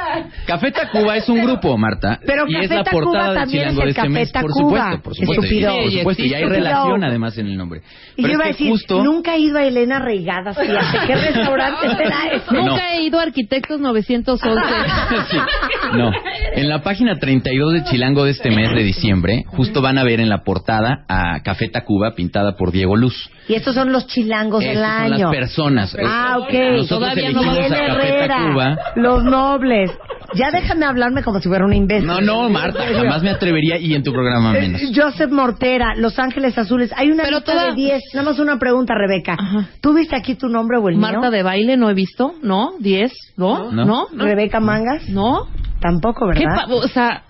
Café Tacuba es un grupo, Marta. Pero y es Café la Tacuba portada del chilango es de este Café mes. Por supuesto, por supuesto. Estúpido. Por supuesto, y hay relación además en el nombre. Y Pero yo iba a es decir, justo... nunca he ido a Elena Reigada, fíjate, ¿qué restaurante será ese? No. Nunca he ido a Arquitectos 911. Sí. No, en la página 32 de Chilango de este mes de diciembre, justo van a ver en la portada a Café Tacuba pintada por Diego Luz. Y estos son los chilangos del Esas son año. las personas. Ah, ok. Nosotros Todavía no elegimos a Café Herrera, Tacuba. los nobles. Ya déjame hablarme como si fuera un imbécil. No, no, Marta, jamás me atrevería y en tu programa menos. Eh, Joseph Mortera, Los Ángeles Azules. Hay una Pero lista toda- de 10. Nada más una pregunta, Rebeca. Ajá. ¿Tú viste aquí tu nombre o el Marta mío? de baile no he visto, ¿no? ¿Diez? ¿No? No. ¿No? ¿Rebeca Mangas? ¿No? Tampoco, ¿Qué ¿verdad? pa- o sea,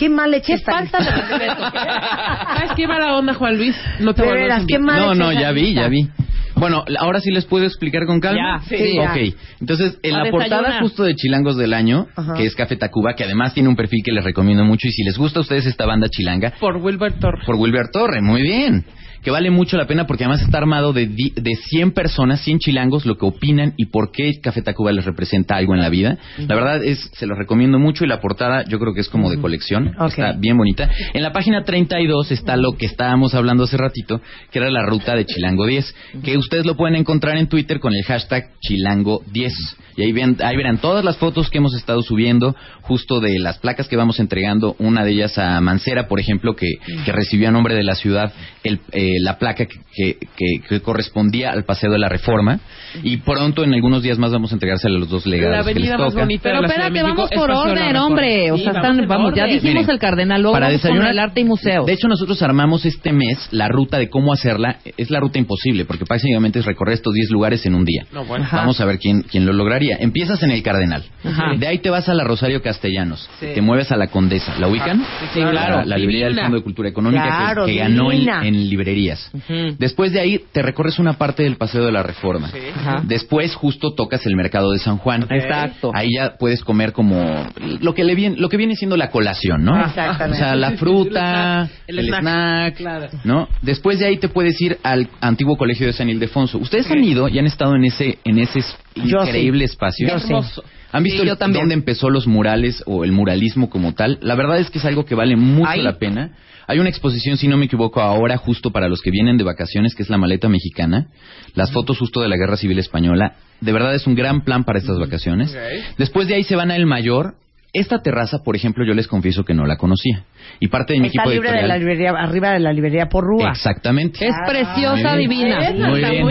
¿Qué mal hecha qué esta falta de lista? respeto. ¿Sabes qué mala onda, Juan Luis? No te De vuelvas a veras, qué invitar. mal No, hecha no, ya vi, lista. ya vi. Bueno, ahora sí les puedo explicar con calma. Ya, sí, ya. Ok, entonces en A la portada desayunar. justo de Chilangos del Año, Ajá. que es Café Tacuba, que además tiene un perfil que les recomiendo mucho y si les gusta a ustedes esta banda chilanga, Por Wilbert Torres. por Wilber Torre, muy bien. Que vale mucho la pena porque además está armado de, de 100 personas, 100 chilangos, lo que opinan y por qué Café Tacuba les representa algo en la vida. La verdad es, se los recomiendo mucho y la portada yo creo que es como de colección. Está bien bonita. En la página 32 está lo que estábamos hablando hace ratito, que era la ruta de Chilango 10, que ustedes lo pueden encontrar en Twitter con el hashtag Chilango 10. Y ahí, ven, ahí verán todas las fotos que hemos estado subiendo, justo de las placas que vamos entregando, una de ellas a Mancera, por ejemplo, que, que recibió a nombre de la ciudad el, eh, la placa que, que- que- que correspondía al Paseo de la Reforma. Y pronto, en algunos días más, vamos a entregársela a los dos legados La que les avenida más toca. bonita Pero de la Ciudad de espérate, México vamos por orden, hombre. O sea, están, vamos, ya dijimos Miren, el cardenal, luego para vamos con desayunar- el arte y museos. De hecho, nosotros armamos este mes la ruta de cómo hacerla. Es la ruta imposible, porque básicamente es recorrer estos 10 lugares en un día. No, bueno. Ajá. Vamos a ver quién, quién lo lograría. Empiezas en el Cardenal. Ajá. De ahí te vas a la Rosario Castellanos. Sí. Te mueves a la Condesa. ¿La ubican? Sí, claro. La, la librería del. Fondo de Cultura Económica que- Claro, que, ganó en, librerías. Después de ahí te recorres una parte del Paseo de la Reforma. Ajá. Después justo tocas el Mercado de San Juan. Exacto. Ahí ya puedes comer como lo que le viene, lo que viene siendo la colación, ¿no? Exactamente. O sea, la fruta, El el, snack. snack, Claro. ¿no? Después de ahí te puedes ir al antiguo colegio de San Ildefonso. Ustedes han ido y han estado en ese en ese Yo increíble espacio. Yo sí. Hermoso. ¿Han visto Sí, el- dónde empezó los murales o el muralismo como tal? La verdad es que es algo que vale mucho Ahí. la pena. Hay una exposición, si no me equivoco, ahora justo para los que vienen de vacaciones, que es la maleta mexicana. Las fotos justo de la Guerra Civil Española. De verdad es un gran plan para estas vacaciones. Después de ahí se van a El Mayor. Esta terraza, por ejemplo, yo les confieso que no la conocía. Y parte de mi Está equipo libre de editorial... la librería, arriba de la librería por Rúa. Exactamente. Es preciosa, muy bien. divina. Muy bien,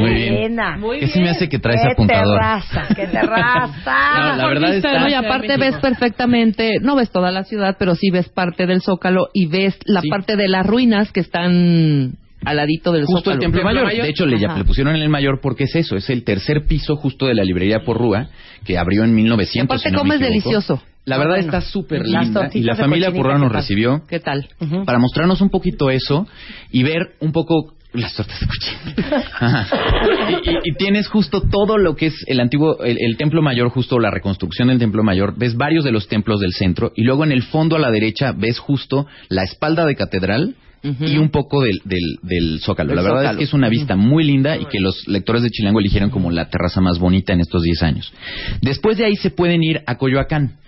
muy bien. Buena. ¿Qué se me hace que traes Qué apuntador? terraza, qué terraza. No, la verdad está... No, y aparte ves perfectamente, no ves toda la ciudad, pero sí ves parte del Zócalo y ves la Sí. parte de las ruinas que están al ladito del Justo Zócalo. el Templo Mayor. De hecho, le, le pusieron en el Mayor porque es eso, es el tercer piso justo de la librería Porrúa, que abrió en 1900. Aparte si no comes delicioso. La verdad bueno. está súper Las linda y la familia Porrúa nos ¿qué tal? recibió ¿Qué tal? para mostrarnos un poquito eso y ver un poco las tortas de y, y- y tienes justo todo lo que es el antiguo, el, el templo mayor, justo la reconstrucción del templo mayor. Ves varios de los templos del centro y luego en el fondo a la derecha ves justo la espalda de catedral y un poco del, del, del zócalo. La verdad Zócalo. es que es una vista muy linda y que los lectores de Chilango eligieron como la terraza más bonita en estos 10 años. Después de ahí se pueden ir a Coyoacán,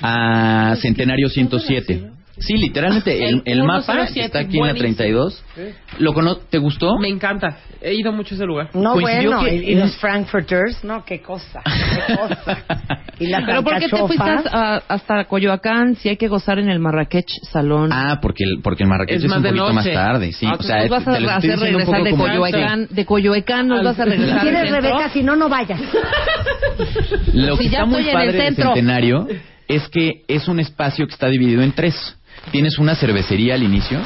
a Centenario 107. Sí, literalmente el, el mapa 107, está aquí en la buenísimo. 32. ¿Lo cono ¿Te gustó? Me encanta. He ido mucho a ese lugar. No, Coincidió bueno, que y, y los Frankfurters, no, qué cosa, qué cosa. Y las Pero ¿por qué te fuiste a- hasta Coyoacán si hay que gozar en el Marrakech Salón? Ah, porque el, porque el Marrakech Es es, un poquito noche. más tarde, sí. Ah, o sea, nos vas a te lo estoy hacer regresar poco de como Coyoacán, de Coyoacán nos vas a Si regresar al quieres. Rebeca, si no, no vayas. Lo que Si ya está muy estoy en el padre del centro. centenario es que es un espacio que está dividido en tres. Tienes una cervecería al inicio,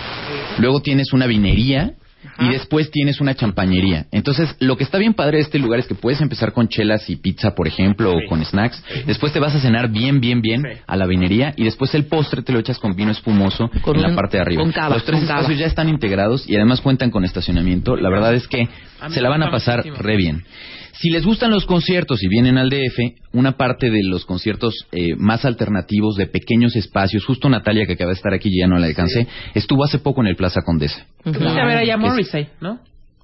luego tienes una vinería y después tienes una champañería. Entonces, lo que está bien padre de este lugar es que puedes empezar con chelas y pizza, por ejemplo, o con snacks. Después te vas a cenar bien, bien, bien a la vinería y después el postre te lo echas con vino espumoso Con en la parte de arriba. con cava, Los tres con cava. espacios ya están integrados y además cuentan con estacionamiento. La verdad es que se la van a pasar re bien. Si les gustan los conciertos y vienen al DF, una parte de los conciertos eh, más alternativos de pequeños espacios, justo Natalia que acaba de estar aquí y ya no la alcancé, estuvo hace poco en el Plaza Condesa. A ver allá Morrissey, ¿no?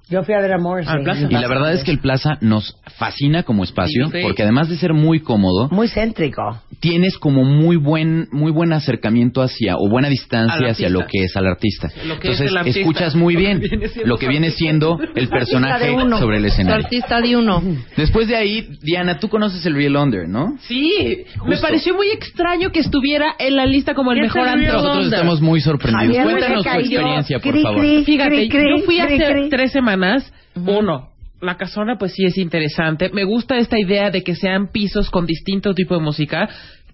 Yo fui a ver a Morrissey. Ah, Plaza. Y la verdad es que el Plaza nos fascina como espacio, Sí, sí. porque además de ser muy cómodo, Muy céntrico. tienes como muy buen muy buen acercamiento hacia o buena distancia hacia lo que es al artista. Lo que es Entonces el artista. escuchas muy bien Lo que viene siendo lo que viene siendo el personaje sobre el escenario. artista de uno. Después de ahí, Diana, tú conoces el Real Under, ¿no? Sí, me pareció muy extraño que estuviera en la lista como el ¿Qué mejor antro. Nosotros estamos muy sorprendidos. Javier Cuéntanos tu experiencia, por cri, favor. cri. Fíjate, Cri, yo fui hace cri, semanas. Uno, la casona pues sí es interesante. Me gusta esta idea de que sean pisos con distinto tipo de música,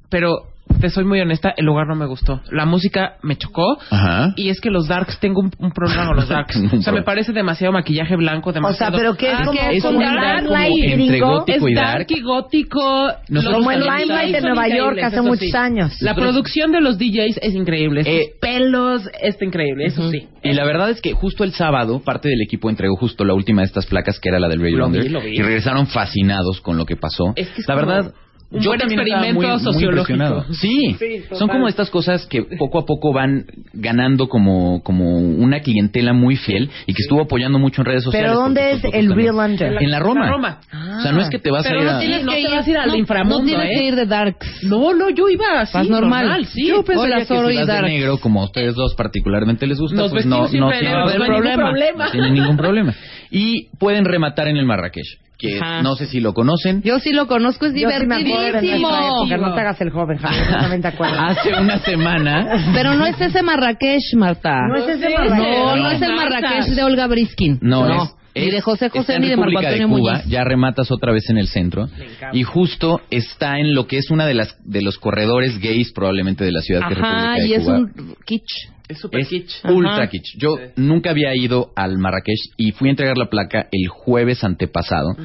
pero te soy muy honesta, el lugar no me gustó. La música me chocó Ajá. y es que los darks, tengo un, un problema con los darks. O sea, me parece demasiado maquillaje blanco, O sea, demasiado... pero que es Ah, como, que es como un el dark como Limelight entre gótico y es dark. dark y gótico. Nosotros Como el. Limelight de Nueva York hace muchos sí. años. La producción de los DJs es increíble. Sus Eh, pelos está increíble, eso sí. Y la verdad es que justo el sábado, parte del equipo entregó justo la última de estas placas, que era la del Real Lo vi, Under, lo vi. y regresaron fascinados con lo que pasó. Es que es la como verdad, un yo buen también experimento muy- muy sociológico. impresionado. Sí, Sí, son como estas cosas que poco a poco van ganando como, como una clientela muy fiel y que estuvo apoyando mucho en redes sociales. ¿Pero dónde es el fotos Real también. Under? En la Roma. En la Roma. O sea, no es que te vas Pero a ir no a... tienes No que ir, vas a ir al no, inframundo, no tienes ¿eh? que ir de Darks. No, no, yo iba así, Vas normal. sí. Yo pensaría Hola, que si vas de negro, como a ustedes dos particularmente les gusta, Nos pues no, no tiene ningún problema. No tiene ningún problema. Y pueden rematar en el Marrakech, que Ajá. no sé si lo conocen. Yo sí lo conozco, es Yo sí me acuerdo de divertidísimo. nuestra época, no te hagas el joven, Javier, yo también te acuerdas. Hace una semana Pero no es ese Marrakech, Marta. No es ese No, Marrakech. no es el Marrakech de Olga Briskin. No, es, Ni de es- José está José en ni de Marco República Antonio Cuba, Muñiz. Ya rematas otra vez en el centro. encanta. Y justo está en lo que es una de las de los corredores gays probablemente de la ciudad que es Ajá, República de y es Cuba. un kitsch. Es super Es kitsch. ultra Ajá. kitsch. Yo nunca había ido al Marrakech y fui a entregar la placa el jueves antepasado.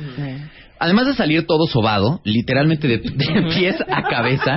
Además de salir todo sobado, literalmente de, de pies a cabeza,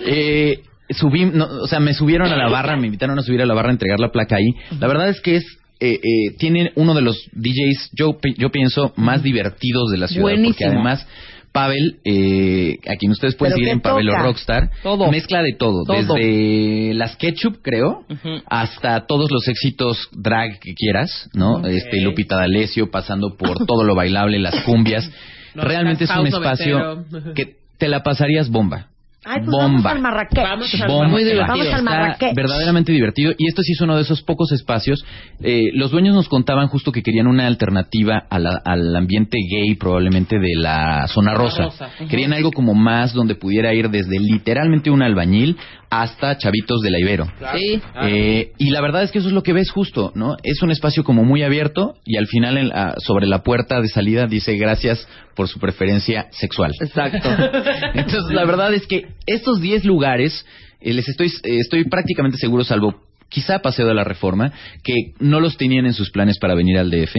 eh, subí, no, o sea, me subieron a la barra, me invitaron a subir a la barra a entregar la placa ahí. La verdad es que es eh, eh, tiene uno de los DJs, yo, yo pienso, más divertidos de la ciudad. Porque además, Pavel, eh, a quien ustedes pueden ¿Pero seguir en Pavel o? Rockstar, Todo. mezcla de todo, Todo. desde las ketchup, creo, hasta todos los éxitos drag que quieras, ¿no? Este Lupita D'Alessio, pasando por todo lo bailable, las cumbias. No, Realmente es un espacio que te la pasarías bomba. Ay, pues bomba. vamos al Marrakech. Vamos al Bomba. Muy divertido. Vamos al Está Marrakech. verdaderamente divertido. Y esto sí es uno de esos pocos espacios. Eh, los dueños nos contaban justo que querían una alternativa a la- al ambiente gay, probablemente de la zona rosa. Querían algo como más donde pudiera ir desde literalmente un albañil hasta chavitos de la Ibero. Sí. Eh, y la verdad es que eso es lo que ves justo, ¿no? Es un espacio como muy abierto y al final en la- sobre la puerta de salida dice gracias por su preferencia sexual. Exacto. Entonces, la verdad es que estos 10 lugares, eh, les estoy, eh, estoy prácticamente seguro, salvo quizá Paseo de la Reforma, que no los tenían en sus planes para venir al DF.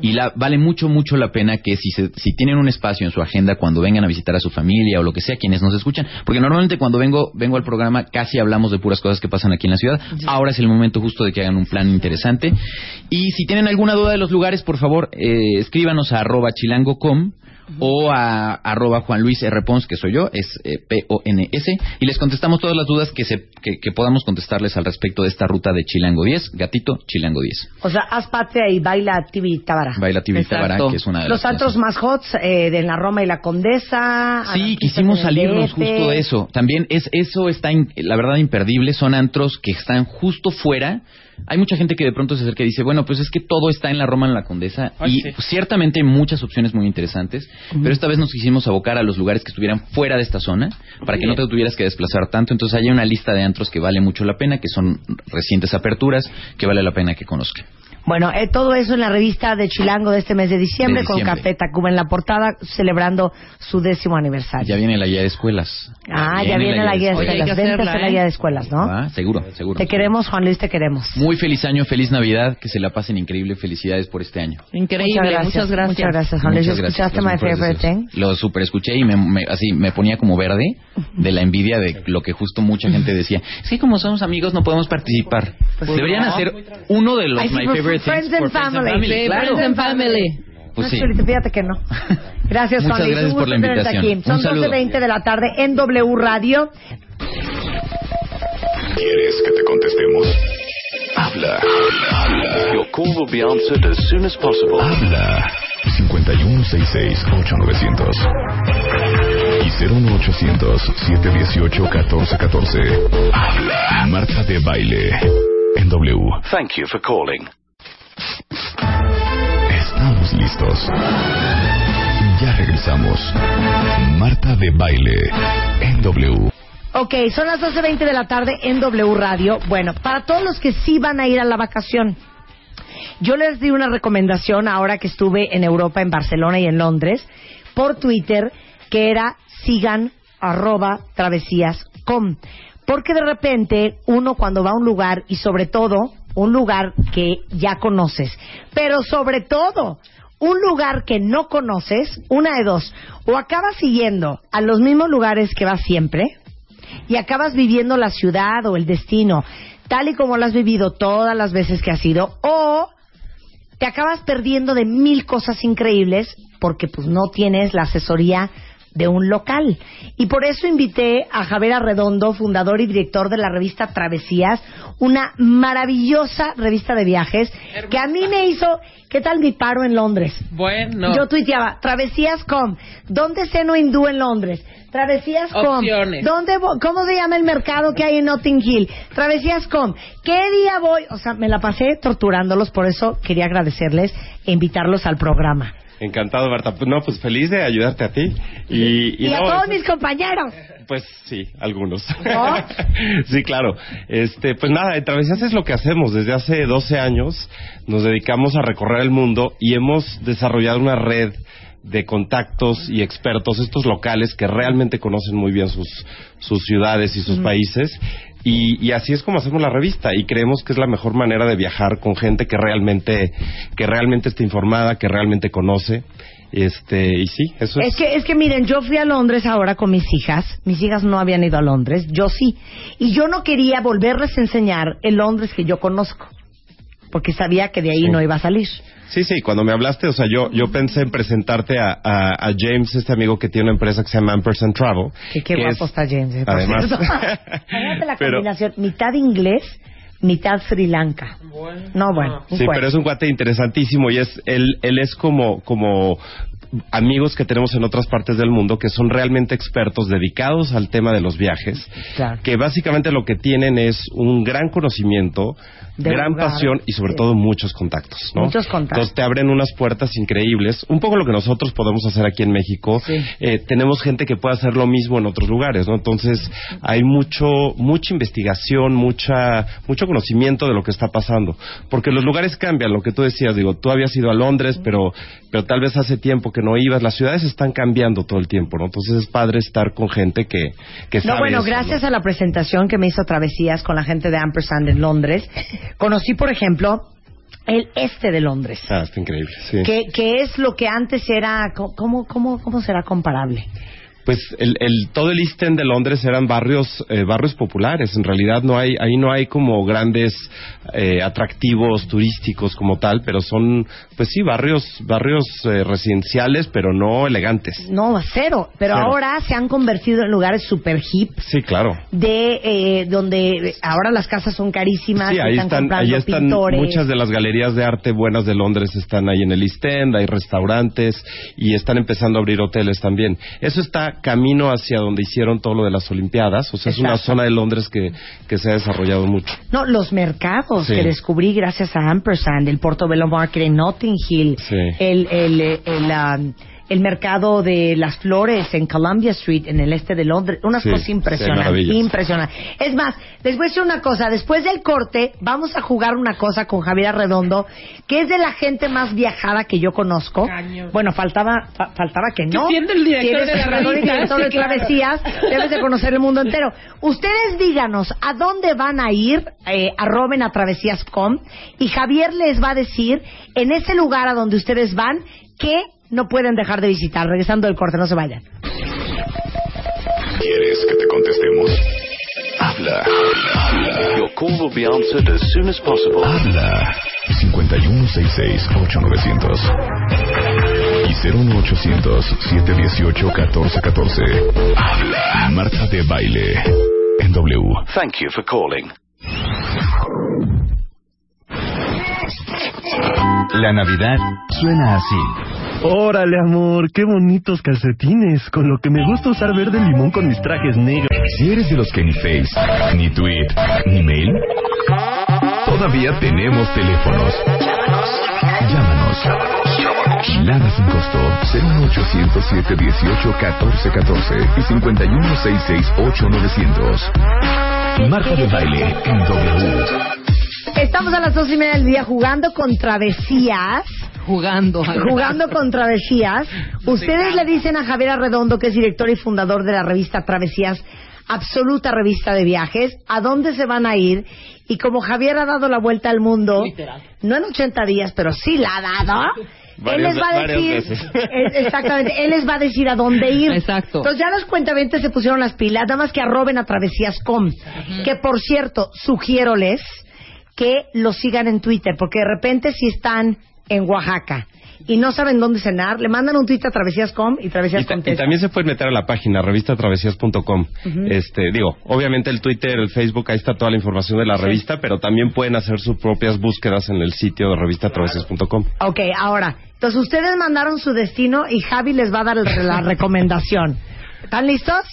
Y la, vale mucho, mucho la pena que si, se- si tienen un espacio en su agenda cuando vengan a visitar a su familia o lo que sea, quienes nos escuchan, porque normalmente cuando vengo, vengo al programa casi hablamos de puras cosas que pasan aquí en la ciudad. Ahora es el momento justo de que hagan un plan interesante. Y si tienen alguna duda de los lugares, por favor, eh, escríbanos a arroba chilango.com o a arroba Juan Luis R. Pons, que soy yo, es eh, P-O-N-S, y les contestamos todas las dudas que, se, que, que podamos contestarles al respecto de esta ruta de Chilango 10, Gatito, Chilango 10. O sea, haz patria y baila Tibi Tábara. Baila Tibitábara, Exacto. que es una de Los las antros más hots eh, de la Roma y la Condesa. Sí, quisimos salirnos justo de eso. También es eso está in- la verdad imperdible. Son antros que están justo fuera. Hay mucha gente que de pronto se acerca y dice, bueno, pues es que todo está en la Roma, en la Condesa. Ay, y sí. ciertamente hay muchas opciones muy interesantes. Pero esta vez nos quisimos abocar a los lugares que estuvieran fuera de esta zona para que no te tuvieras que desplazar tanto. Entonces hay una lista de antros que vale mucho la pena, que son recientes aperturas, que vale la pena que conozcan. Bueno, eh, todo eso en la revista de Chilango de este mes de diciembre, De con diciembre. Café Tacuba en la portada, celebrando su décimo aniversario. Ya viene la guía de escuelas. ah, ya viene la guía de Oye, escuelas. a hacerla, hacer la ¿eh? guía de escuelas, ¿no? Ah, seguro, seguro. Te queremos, Juan Luis, te queremos. Muy feliz año, feliz Navidad, que se la pasen increíble, felicidades por este año. Increíble, muchas gracias. Muchas gracias, Juan Luis. Muchas gracias, ¿Escuchaste los My mejores Favorite. Thing? Lo super escuché y me, me- así me ponía como verde de la envidia de lo que justo mucha gente decía. Es que como somos amigos no podemos participar. Pues Deberían no. hacer uno de los My por Favorite Friends Things and Family. Claro. Friends and Family. Pues no, sí. Fíjate que no. Gracias, Muchas Juan Luis. gracias Un por gusto la tenerte invitación. aquí. Son Un saludo. 12.20 de la tarde en W Radio. ¿Quieres que te contestemos? Habla. Habla. Your call will be answered as soon as possible. Habla. 5166-8900. Y 01800-718-1414. Habla. Marta de baile. En W. Thank you for calling. Estamos listos. Ya regresamos. Marta de baile. En W. Ok, son las 12.20 de la tarde en W Radio. Bueno, para todos los que sí van a ir a la vacación, yo les di una recomendación ahora que estuve en Europa, en Barcelona y en Londres, por Twitter, que era sigan arroba travesías.com. Porque de repente uno cuando va a un lugar y sobre todo un lugar que ya conoces, pero sobre todo un lugar que no conoces, una de dos, o acabas siguiendo a los mismos lugares que vas siempre, y acabas viviendo la ciudad o el destino tal y como lo has vivido todas las veces que has ido o te acabas perdiendo de mil cosas increíbles porque pues no tienes la asesoría de un local. Y por eso invité a Javier Arredondo, fundador y director de la revista Travesías, una maravillosa revista de viajes que a mí me hizo, ¿qué tal mi paro en Londres? Bueno. Yo tuiteaba, travesías.com, ¿dónde ceno hindú en Londres? Travesías.com. ¿dónde ¿cómo se llama el mercado que hay en Notting Hill? Travesías.com, ¿qué día voy? O sea, me la pasé torturándolos, por eso quería agradecerles e invitarlos al programa. Encantado, Marta. No, pues feliz de ayudarte a ti. Y, Y, a no, todos mis compañeros. Pues sí, algunos. ¿No? sí, claro. Este, pues nada, en Travesías es lo que hacemos. Desde hace 12 años nos dedicamos a recorrer el mundo y hemos desarrollado una red de contactos y expertos, estos locales que realmente conocen muy bien sus, sus ciudades y sus países. Y, y así es como hacemos la revista y creemos que es la mejor manera de viajar con gente que realmente, que realmente está informada, que realmente conoce. Este, y sí, eso es. Es que, es que miren, yo fui a Londres ahora con mis hijas. Mis hijas no habían ido a Londres, yo sí. Y yo no quería volverles a enseñar el Londres que yo conozco. Porque sabía que de ahí Sí. no iba a salir. Sí, sí, cuando me hablaste, o sea, yo, yo pensé en presentarte a, a, a James, este amigo que tiene una empresa que se llama Ampersand Travel. Que qué que guapo es- está James. eh, Además. la Pero- combinación, mitad inglés, mitad Sri Lanka. No, bueno, Sí, pero es un cuate interesantísimo y es él, él es como como amigos que tenemos en otras partes del mundo que son realmente expertos dedicados al tema de los viajes, que básicamente lo que tienen es un gran conocimiento, gran lugar, pasión y sobre sí. todo muchos contactos, ¿no? Muchos contactos. Entonces te abren unas puertas increíbles, un poco lo que nosotros podemos hacer aquí en México. Eh, tenemos gente que puede hacer lo mismo en otros lugares, ¿no? Entonces hay mucho, mucha investigación, mucha, mucho conocimiento de lo que está pasando, porque los lugares cambian. Lo que tú decías, digo, tú habías ido a Londres, pero, pero tal vez hace tiempo que no ibas. Las ciudades están cambiando todo el tiempo, ¿no? Entonces es padre estar con gente que, que sabe No, bueno, eso, gracias a la presentación que me hizo Travesías con la gente de Ampersand en Londres, conocí, por ejemplo, el este de Londres, Ah, está increíble, sí. que, que es lo que antes era, ¿cómo, cómo, cómo será comparable? Pues el, el- todo el East End de Londres eran barrios eh, barrios populares. En realidad no hay ahí no hay como grandes eh, atractivos turísticos como tal, pero son pues sí barrios barrios eh, residenciales, pero no elegantes. No, cero, pero Cero. ahora se han convertido en lugares super hip, Sí, claro. de eh, donde ahora las casas son carísimas, Sí, ahí están, están, comprando ahí están pintores. muchas de las galerías de arte buenas de Londres están ahí en el East End, hay restaurantes y están empezando a abrir hoteles también. Eso está camino hacia donde hicieron todo lo de las Olimpiadas, o sea, es una zona de Londres que, que se ha desarrollado mucho. No, los mercados Sí. que descubrí gracias a Ampersand, el Portobello Market en Notting Hill, Sí. el, el, eh, el, um, el mercado de las flores en Columbia Street, en el este de Londres, unas Sí, cosas impresionantes, impresionantes. Es más, les voy a decir una cosa, después del corte vamos a jugar una cosa con Javier Arredondo, que es de la gente más viajada que yo conozco. Bueno, faltaba fa- faltaba que no. siendo el director Si eres de la revista, director de claro. Travesías, debes de conocer el mundo entero. Ustedes díganos a dónde van a ir, eh, arroben a travesías.com y Javier les va a decir en ese lugar a donde ustedes van que no pueden dejar de visitar. Regresando del corte, no se vayan. ¿Quieres que te contestemos? Habla. Habla. Your call will be answered as soon as possible. Habla. 5166-8900. Y 01800-718-1414. Habla. Marta de Baile. En W. Thank you for calling. La Navidad suena así. Órale, amor, qué bonitos calcetines, con lo que me gusta usar verde limón con mis trajes negros. Si eres de los que ni Face, ni Tweet, ni Mail, todavía tenemos teléfonos. Llámanos. Lada sin costo 01807 18 14 14 y 5166 900 Marta de baile en W. Estamos a las dos y media del día jugando con travesías. Jugando. Jugando con travesías. Ustedes le dicen a Javier Arredondo, que es director y fundador de la revista Travesías, absoluta revista de viajes, a dónde se van a ir. Y como Javier ha dado la vuelta al mundo, no en 80 días, pero sí la ha dado. él les va a decir. Eh, exactamente, él les va a decir a dónde ir. Exacto. Entonces ya los cuentavientes se pusieron las pilas, nada más que arroben a travesías.com. Que por cierto, sugiéroles que lo sigan en Twitter, porque de repente si están en Oaxaca y no saben dónde cenar, le mandan un tweet a travesías.com y Y, travesías y contesta. también se pueden meter a la página revistatravesías.com. Ujú. Este, digo, obviamente el Twitter, el Facebook, ahí está toda la información de la revista, pero también pueden hacer sus propias búsquedas en el sitio de revistatravesías.com. Ok, ahora, entonces ustedes mandaron su destino y Javi les va a dar el- la recomendación. ¿Están listos?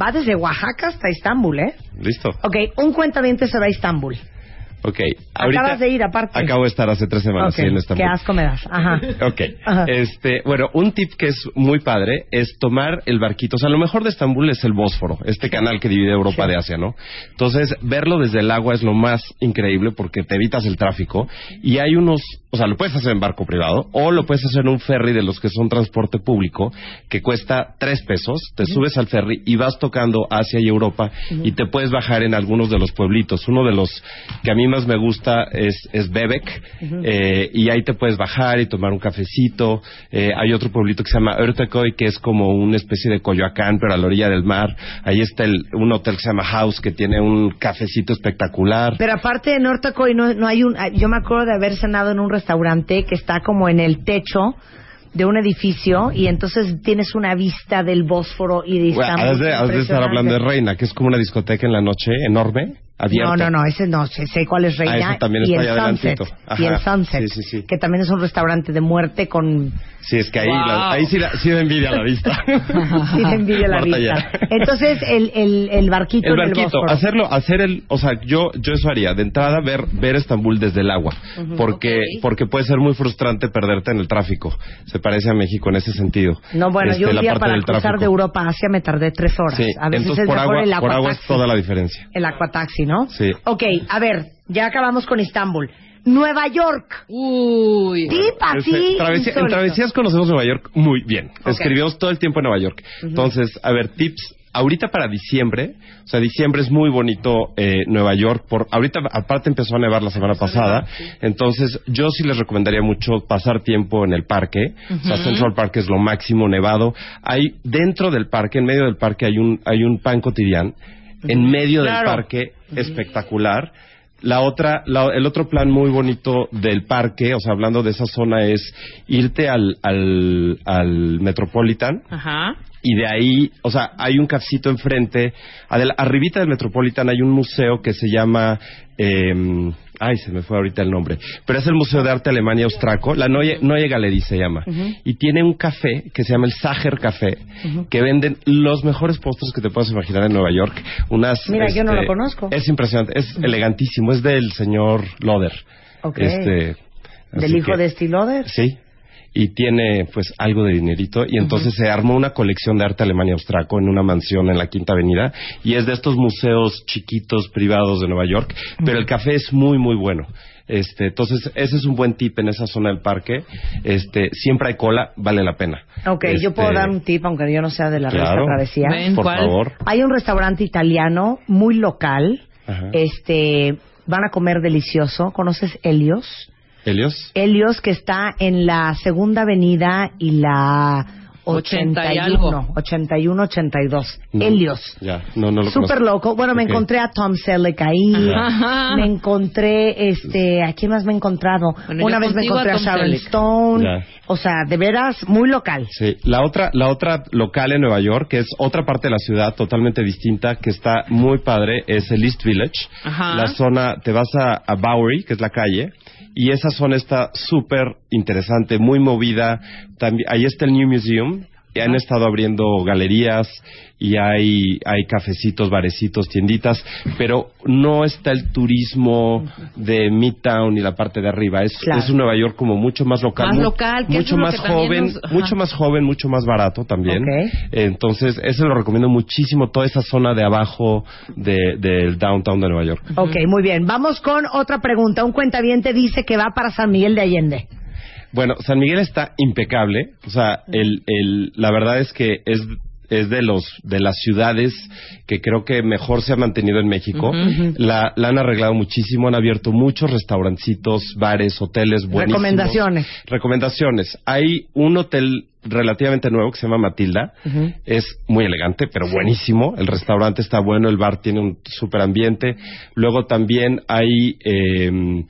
Va desde Oaxaca hasta Estambul, ¿eh? ¿Listo? Ok, un cuentaviente se va a Estambul. Ok. Ahorita Acabas de ir, aparte. Acabo de estar hace tres semanas Ok, sí, en Estambul. Qué asco me das. Ajá. Ok. Ajá. Este, bueno, un tip que es muy padre es tomar el barquito. O sea, lo mejor de Estambul es el Bósforo, este canal que divide Europa de Asia, ¿no? Entonces, verlo desde el agua es lo más increíble porque te evitas el tráfico y hay unos, o sea, lo puedes hacer en barco privado o lo puedes hacer en un ferry de los que son transporte público que cuesta tres pesos. Te subes al ferry y vas tocando Asia y Europa y te puedes bajar en algunos de los pueblitos. Uno de los que a mí más me gusta es, es Bebek eh, y ahí te puedes bajar y tomar un cafecito. Eh, hay otro pueblito que se llama Örtecoy, que es como una especie de Coyoacán, pero a la orilla del mar. Ahí está el, un hotel que se llama House, que tiene un cafecito espectacular. Pero aparte de Nortacoy no, no hay un... ah, Yo me acuerdo de haber cenado en un restaurante que está como en el techo de un edificio y entonces tienes una vista del Bósforo y de Bueno, Istambul. has, de, has de estar hablando de Reina, que es como una discoteca en la noche enorme. Abierto. No, no, no, ese no, sé, sé cuál es Ah, Reina. ese también y está el Sunset. adelantito. Y el. Sunset. Sí, sí, sí. Que también es un restaurante de muerte con. Sí, es que ahí, Wow. la- ahí sí, la- sí da envidia la vista. Sí, te envidia la Marta vista. ya. Entonces, el, el, el barquito El en barquito, Bósforo. hacerlo, hacer el, o sea, yo, yo eso haría, de entrada ver, ver Estambul desde el agua, Ujú. porque, porque puede ser muy frustrante perderte en el tráfico. Se parece a México en ese sentido. No, bueno, Este, yo un día para cruzar tráfico. de Europa a Asia me tardé tres horas. Sí, a veces entonces es por mejor agua, el por agua es toda la diferencia. El aquataxi, ¿no? Sí. Ok, a ver, ya acabamos con Istambul. Nueva York. Uy. Tip así. Travesía- en. Travesías conocemos Nueva York muy bien. Escribimos todo el tiempo en Nueva York. Entonces, a ver, tips. Ahorita para diciembre, o sea, diciembre es muy bonito eh, Nueva York. Por ahorita aparte empezó a nevar la semana pasada, entonces yo sí les recomendaría mucho pasar tiempo en el parque. O sea. Central Park es lo máximo nevado. Hay dentro del parque, en medio del parque hay un hay un pan cotidiano. En medio Claro. del parque espectacular. La otra, la- el otro plan muy bonito del parque, o sea, hablando de esa zona, es irte al, al, al Metropolitan Ajá. y de ahí, o sea, hay un cafecito enfrente. Adel- arribita del Metropolitan hay un museo que se llama. eh, ay, se me fue ahorita el nombre. Pero es el Museo de Arte Alemania Austraco. La Neue, Neue Galerie se llama. Y tiene un café que se llama el Sacher Café, que venden los mejores postres que te puedas imaginar en Nueva York. Unas. Mira, yo no este, lo conozco. Es impresionante, es elegantísimo. Es del señor Loder. Ok. Este. Del hijo que- de Stiloder. Sí. Y tiene pues algo de dinerito y entonces se armó una colección de arte Alemania Austraco en una mansión en la Quinta Avenida y es de estos museos chiquitos privados de Nueva York, pero el café es muy muy bueno. Este, entonces ese es un buen tip en esa zona del parque. Este, siempre hay cola, vale la pena. Ok, yo Este, puedo dar un tip, aunque yo no sea de la Claro. revista Travesía. Ven, Por ¿cuál? favor. Hay un restaurante italiano muy local. Ajá. Este, van a comer delicioso. ¿Conoces Helios? Helios. Helios que está en la Segunda Avenida y la 80 y 81, 81, 82. No, Helios. Ya, no, no lo Súper loco. Bueno, me encontré a Tom Selleck ahí. Ajá. Me encontré, este, ¿a quién más me he encontrado? Bueno, Una vez me a encontré a, Tom Sharon Selleck. Stone. Ya. O sea, de veras, muy local. Sí, la otra, la otra local en Nueva York, que es otra parte de la ciudad totalmente distinta, que está muy padre, es el East Village. Ajá. La zona, te vas a, a Bowery, que es la calle, y esa zona está súper interesante, muy movida. También, ahí está el New Museum, y han estado abriendo galerías y hay, hay cafecitos, barecitos, tienditas, pero no está el turismo de Midtown y la parte de arriba. Es, Claro. es un Nueva York como mucho más local. Más mu- local, eso mucho más joven, nos- mucho más joven, mucho más barato también. Entonces, ese lo recomiendo muchísimo, toda esa zona de abajo de- del downtown de Nueva York. Ok, muy bien. Vamos con otra pregunta. Un cuentaviente dice que va para San Miguel de Allende. Bueno, San Miguel está impecable. O sea, el, el, la verdad es que es es de los de las ciudades que creo que mejor se ha mantenido en México. La, la han arreglado muchísimo, han abierto muchos restaurancitos, bares, hoteles buenísimos. Recomendaciones. Recomendaciones. Hay un hotel relativamente nuevo que se llama Matilda. Es muy elegante, pero buenísimo. El restaurante está bueno, el bar tiene un super ambiente. Luego también hay, eh,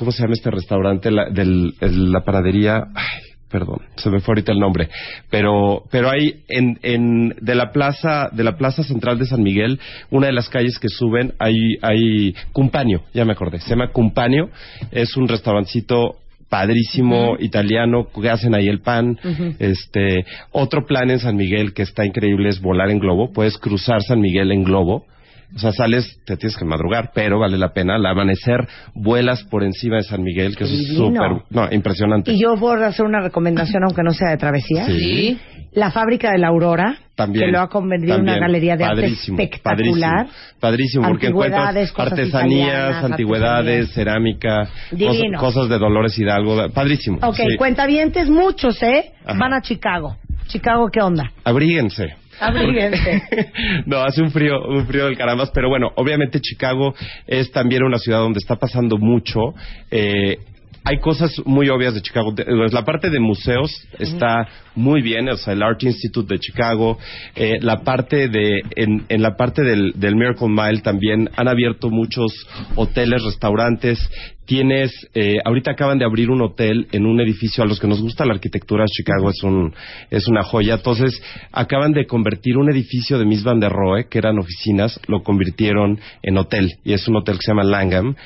¿cómo se llama este restaurante? La, del, el- la paradería. Ay, perdón, se me fue ahorita el nombre. Pero, pero hay en, en, de la plaza, de la plaza central de San Miguel, una de las calles que suben, hay, hay Cumpaño, ya me acordé. Se llama Cumpaño. Es un restaurancito padrísimo italiano que hacen ahí el pan este otro plan en San Miguel que está increíble es volar en globo puedes cruzar San Miguel en globo o sea, sales, te tienes que madrugar, pero vale la pena. Al amanecer, vuelas por encima de San Miguel, que eso es súper, no, impresionante. Y yo puedo hacer una recomendación, aunque no sea de travesía. Sí. La fábrica de la Aurora, También. que lo ha convertido en una galería de Padrísimo, arte espectacular. Padrísimo, padrísimo, porque encuentras artesanías, italianas, antigüedades, artesanías. cerámica, Divino. cosas, cosas de Dolores Hidalgo. Padrísimo. Ok, sí. cuentavientes muchos, ¿eh? Ajá. Van a Chicago. Chicago, ¿qué onda? Abríguense. Abríguense. no, hace un frío, un frío del carambas, pero bueno, obviamente Chicago es también una ciudad donde está pasando mucho. Eh, hay cosas muy obvias de Chicago. Pues, La parte de museos está muy bien, o sea, el Art Institute de Chicago, eh, la parte de, en, en la parte del, del Miracle Mile también han abierto muchos hoteles, restaurantes, tienes, eh, ahorita acaban de abrir un hotel en un edificio, a los que nos gusta la arquitectura, Chicago es, un, es una joya. Entonces, acaban de convertir un edificio de Miss Van der Rohe, que eran oficinas, lo convirtieron en hotel. Y es un hotel que se llama Langham.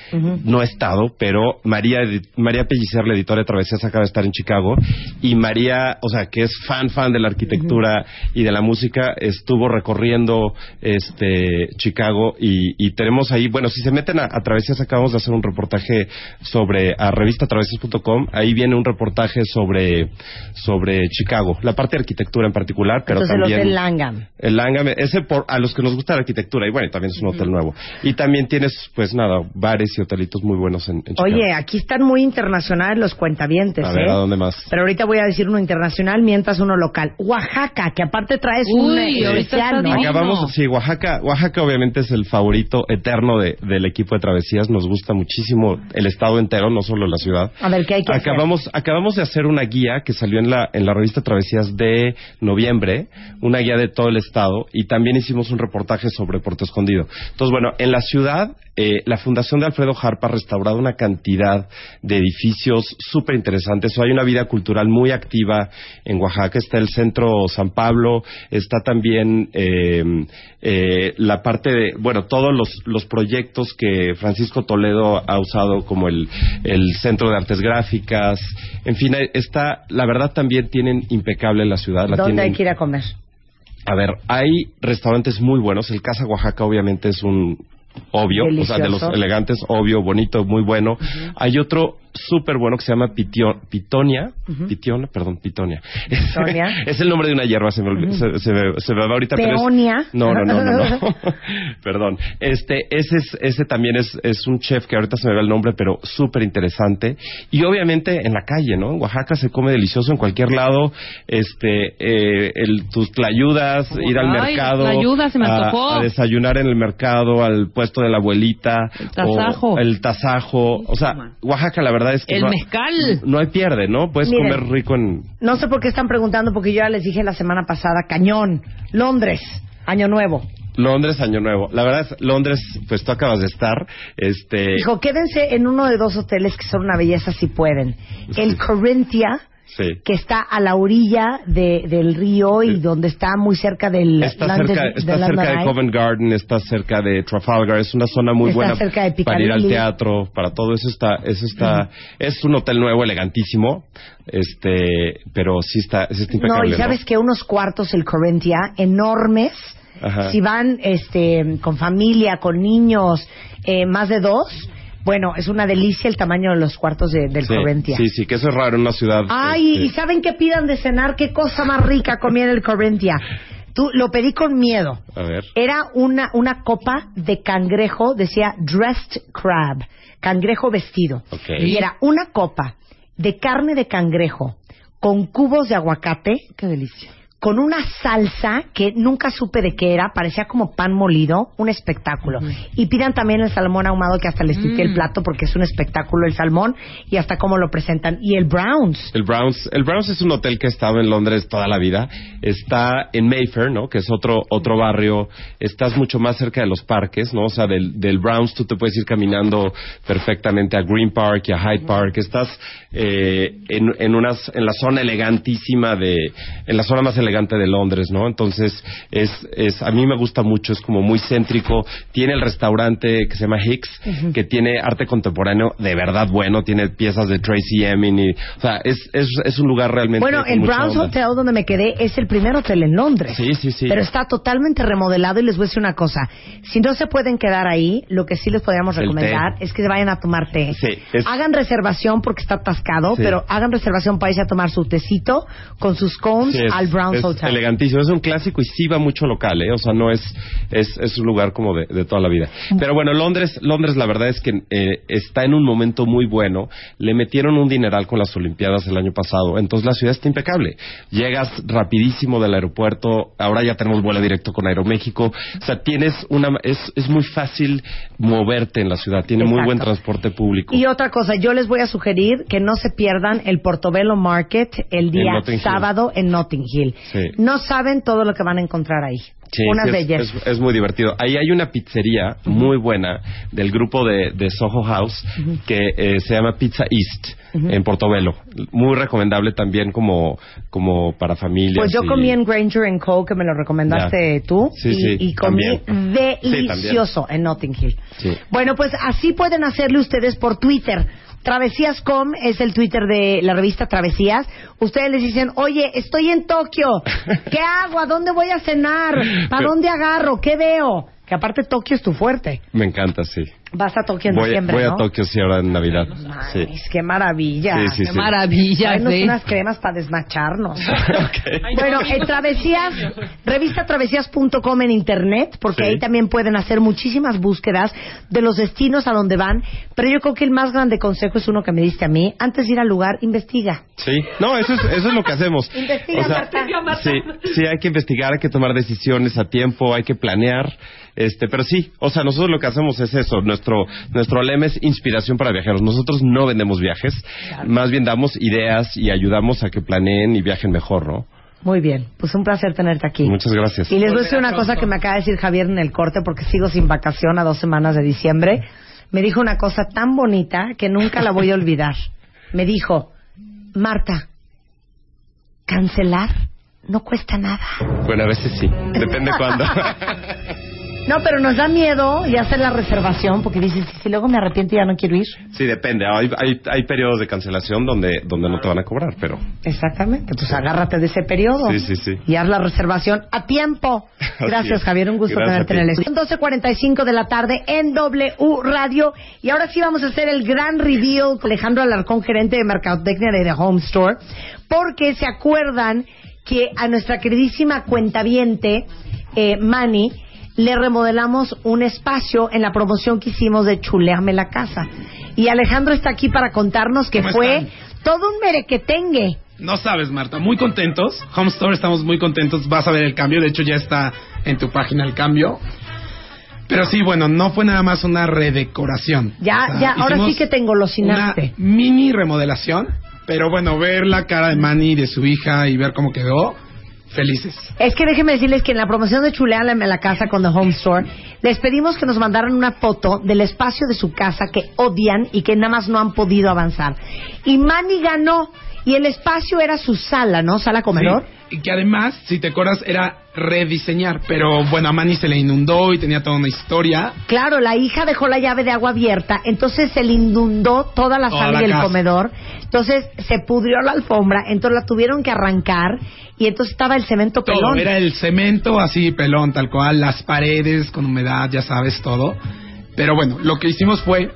No he estado, pero María, María Pellicer, la editora de Travesías, acaba de estar en Chicago. Y María, o sea, que es fan, fan de la arquitectura y de la música, estuvo recorriendo este Chicago y, y tenemos ahí, bueno, si se meten a, a Travesías, acabamos de hacer un reportaje sobre, a revistatravesías.com, ahí viene un reportaje sobre, sobre Chicago, la parte de arquitectura en particular, pero Entonces, el también... Hotel Langham. El Langham, ese por, a los que nos gusta la arquitectura, y bueno, también es un hotel nuevo. Y también tienes, pues nada, bares y hotelitos muy buenos en, en Chicago. Oye, aquí están muy internacionales los cuentavientes, a ver, ¿eh? ¿a dónde más? Pero ahorita voy a decir uno internacional mientras uno local. Oaxaca, que aparte traes un Uy, ahorita especial, ¿no? Acabamos, sí, Oaxaca, Oaxaca obviamente es el favorito eterno de- del equipo de travesías. Nos gusta muchísimo el estado entero, no solo la ciudad. A ver, ¿qué hay que hacer? acabamos, acabamos de hacer una guía que salió en la, en la revista Travesías de noviembre, una guía de todo el estado, y también hicimos un reportaje sobre Puerto Escondido. Entonces, bueno, en la ciudad, eh, la Fundación de Alfredo Harpa ha restaurado una cantidad de edificios súper interesantes. Hay una vida cultural muy activa en Oaxaca. Está el Centro San Pablo, está también eh, eh, la parte de, bueno, todos los, los proyectos que Francisco Toledo ha usado, como el, el Centro de Artes Gráficas. En fin, está, la verdad también tienen impecable la ciudad. La ¿Dónde tienen- hay que ir a comer? a ver, hay restaurantes muy buenos. El Casa Oaxaca obviamente es un obvio, o sea, de los elegantes, obvio, bonito, muy bueno. Hay otro súper bueno que se llama Pitio- Pitonia, Pitiona, perdón, Pitonia. Pitonia. es el nombre de una hierba, se me, olvi- se, se me, se me va ahorita. pero es- Peonia. no, no, no, no, no. Perdón. Este, ese es, ese también es, es un chef que ahorita se me va el nombre, pero súper interesante. Y obviamente en la calle, ¿no? En Oaxaca se come delicioso en cualquier lado. Este, eh, el, tus tlayudas, ir al Ay, mercado. tlayudas, se me a- antojó. A, desayunar en el mercado, al puesto de la abuelita. El tasajo. el tasajo. O sea, Oaxaca la verdad es que El no, mezcal. no hay pierde, ¿no? Puedes Miren. comer rico en, No sé por qué están preguntando, porque yo ya les dije la semana pasada, cañón, Londres, Año Nuevo. Londres, Año Nuevo. La verdad es, Londres, pues tú acabas de estar. Este. Dijo, quédense en uno de dos hoteles que son una belleza si pueden. El Corinthia, Sí. que está a la orilla de- del río y donde está muy cerca del Está London- cerca, está London cerca de. Covent Garden, está cerca de Trafalgar, es una zona muy Está buena cerca de para ir al teatro, para todo eso está, eso está, es un hotel nuevo, elegantísimo, este, pero sí está, sí está impecable. No, y sabes que unos cuartos el Corinthia enormes. Ajá. Si van este, con familia, con niños, eh, más de dos, bueno, es una delicia el tamaño de los cuartos de- del sí, sí, sí, que eso es raro en una ciudad. Ay, este, ¿y saben qué pidan de cenar? ¿Qué cosa más rica comía en el Corinthia? Tú, lo pedí con miedo. a ver. Era una, una copa de cangrejo, decía dressed crab, cangrejo vestido. Ok. Y era una copa de carne de cangrejo con cubos de aguacate. Qué delicia. Con una salsa que nunca supe de qué era, parecía como pan molido, un espectáculo. Y pidan también el salmón ahumado que hasta les quité el Mm. plato porque es un espectáculo el salmón y hasta cómo lo presentan. Y el Browns. El Browns, el Browns es un hotel que ha estado en Londres toda la vida. Está en Mayfair, ¿no? Que es otro otro barrio. Estás mucho más cerca de los parques, ¿no? O sea, del, del Browns tú te puedes ir caminando perfectamente a Green Park y a Hyde Park. Estás eh, en, en unas en la zona elegantísima de en la zona más elegante de Londres, ¿no? Entonces es es a mí me gusta mucho. Es como muy céntrico. Tiene el restaurante que se llama Hicks, que tiene arte contemporáneo de verdad bueno. Tiene piezas de Tracy Emin y, o sea, es es, es un lugar realmente Bueno, el Browns onda. Hotel donde me quedé es el primer hotel en Londres. Sí, sí, sí. Pero está totalmente remodelado y les voy a decir una cosa. Si no se pueden quedar ahí, lo que sí les podríamos recomendar es que se vayan a tomar té. Sí, es- Hagan reservación porque está atascado, Sí. pero hagan reservación para irse a tomar su tecito con sus cones Sí, es, al Browns es Hotel. elegantísimo, es un clásico y sí va mucho local, ¿eh? O sea, no es, es, es un lugar como de, de toda la vida. Pero bueno, Londres, Londres la verdad es que eh, está en un momento muy bueno. Le metieron un dineral con las Olimpiadas el año pasado, entonces la ciudad está impecable. Llegas rapidísimo del aeropuerto, ahora ya tenemos vuelo directo con Aeroméxico. O sea, tienes una, es, es muy fácil moverte en la ciudad, tiene muy buen transporte público. Y otra cosa, yo les voy a sugerir que no se pierdan el Portobello Market el día sábado en Notting Hill. Sí. No saben todo lo que van a encontrar ahí. Sí, Unas sí, es, bellezas. es- es muy divertido. Ahí hay una pizzería muy buena del grupo de, de Soho House que eh, se llama Pizza East en Portobelo. Muy recomendable también como, como para familias. Pues yo y- comí en Granger Co, que me lo recomendaste tú, Sí, y, sí, y comí también. delicioso en Notting Hill. Sí. Bueno, pues así pueden hacerle ustedes por Twitter. Travesías.com es el Twitter de la revista Travesías. Ustedes les dicen, oye, estoy en Tokio. ¿Qué hago? ¿A dónde voy a cenar? ¿Para dónde agarro? ¿Qué veo? Que aparte Tokio es tu fuerte. Me encanta, sí. Vas a Tokio en Voy, diciembre, voy ¿no? a Tokio, sí, ahora en Navidad. Sí. Qué maravilla. Sí, sí, qué sí. maravilla, Tráenos sí. unas cremas para desmacharnos. Bueno, en Travesías, revistatravesías.com en internet, porque Sí. ahí también pueden hacer muchísimas búsquedas de los destinos a donde van. Pero yo creo que el más grande consejo es uno que me diste a mí. Antes de ir al lugar, investiga. Sí, no, eso es, eso es lo que hacemos. Investiga, O sea, Marta. Sí, sí, hay que investigar, hay que tomar decisiones a tiempo, hay que planear. Este, pero sí, o sea, nosotros lo que hacemos es eso. Nuestro nuestro lema es inspiración para viajeros. Nosotros no vendemos viajes, más bien damos ideas y ayudamos a que planeen y viajen mejor, ¿no? Muy bien, pues un placer tenerte aquí. Muchas gracias. Y les voy a decir una cosa que me acaba de decir Javier en el corte, porque sigo sin vacación a dos semanas de diciembre. Me dijo una cosa tan bonita que nunca la voy a olvidar. Me dijo, Marta, cancelar no cuesta nada. Bueno, a veces sí, depende cuándo. No, pero nos da miedo y hacer la reservación porque dices, "¿Y si luego me arrepiento y ya no quiero ir. Sí, depende. Hay, hay, hay periodos de cancelación donde, donde no te van a cobrar, pero... Exactamente, pues agárrate de ese periodo. Sí, sí, sí. Y haz la reservación a tiempo. Gracias. Javier. Un gusto Gracias tenerte en el estudio. Son 12.45 de la tarde en W Radio. Y ahora sí vamos a hacer el gran reveal con Alejandro Alarcón, gerente de Mercadotecnia de The Home Store. Porque se acuerdan que a nuestra queridísima cuentaviente, eh, Manny, le remodelamos un espacio en la promoción que hicimos de Chuleame la Casa. Y Alejandro está aquí para contarnos que ¿Cómo fue están? todo un merequetengue. No sabes, Marta, muy contentos. Home Store estamos muy contentos. Vas a ver el cambio. De hecho, ya está en tu página el cambio. Pero sí, bueno, no fue nada más una redecoración. Ya, O sea, ya, ahora sí que te engolosinaste. Una mini remodelación. Pero bueno, ver la cara de Manny y de su hija y ver cómo quedó, felices. Es que déjenme decirles que en la promoción de Chuleame en la casa con The Home Store, les pedimos que nos mandaran una foto del espacio de su casa que odian y que nada más no han podido avanzar. Y Manny ganó. Y el espacio era su sala, ¿no? Sala comedor. Sí, y que además, si te acuerdas, era rediseñar. Pero bueno, a Manny se le inundó y tenía toda una historia. Claro, la hija dejó la llave de agua abierta, entonces se le inundó toda la Toda sala la y el casa. comedor, entonces se pudrió la alfombra, entonces la tuvieron que arrancar y entonces estaba el cemento Todo, pelón. era el cemento así, pelón, tal cual, las paredes con humedad, ya sabes, todo. Pero bueno, lo que hicimos fue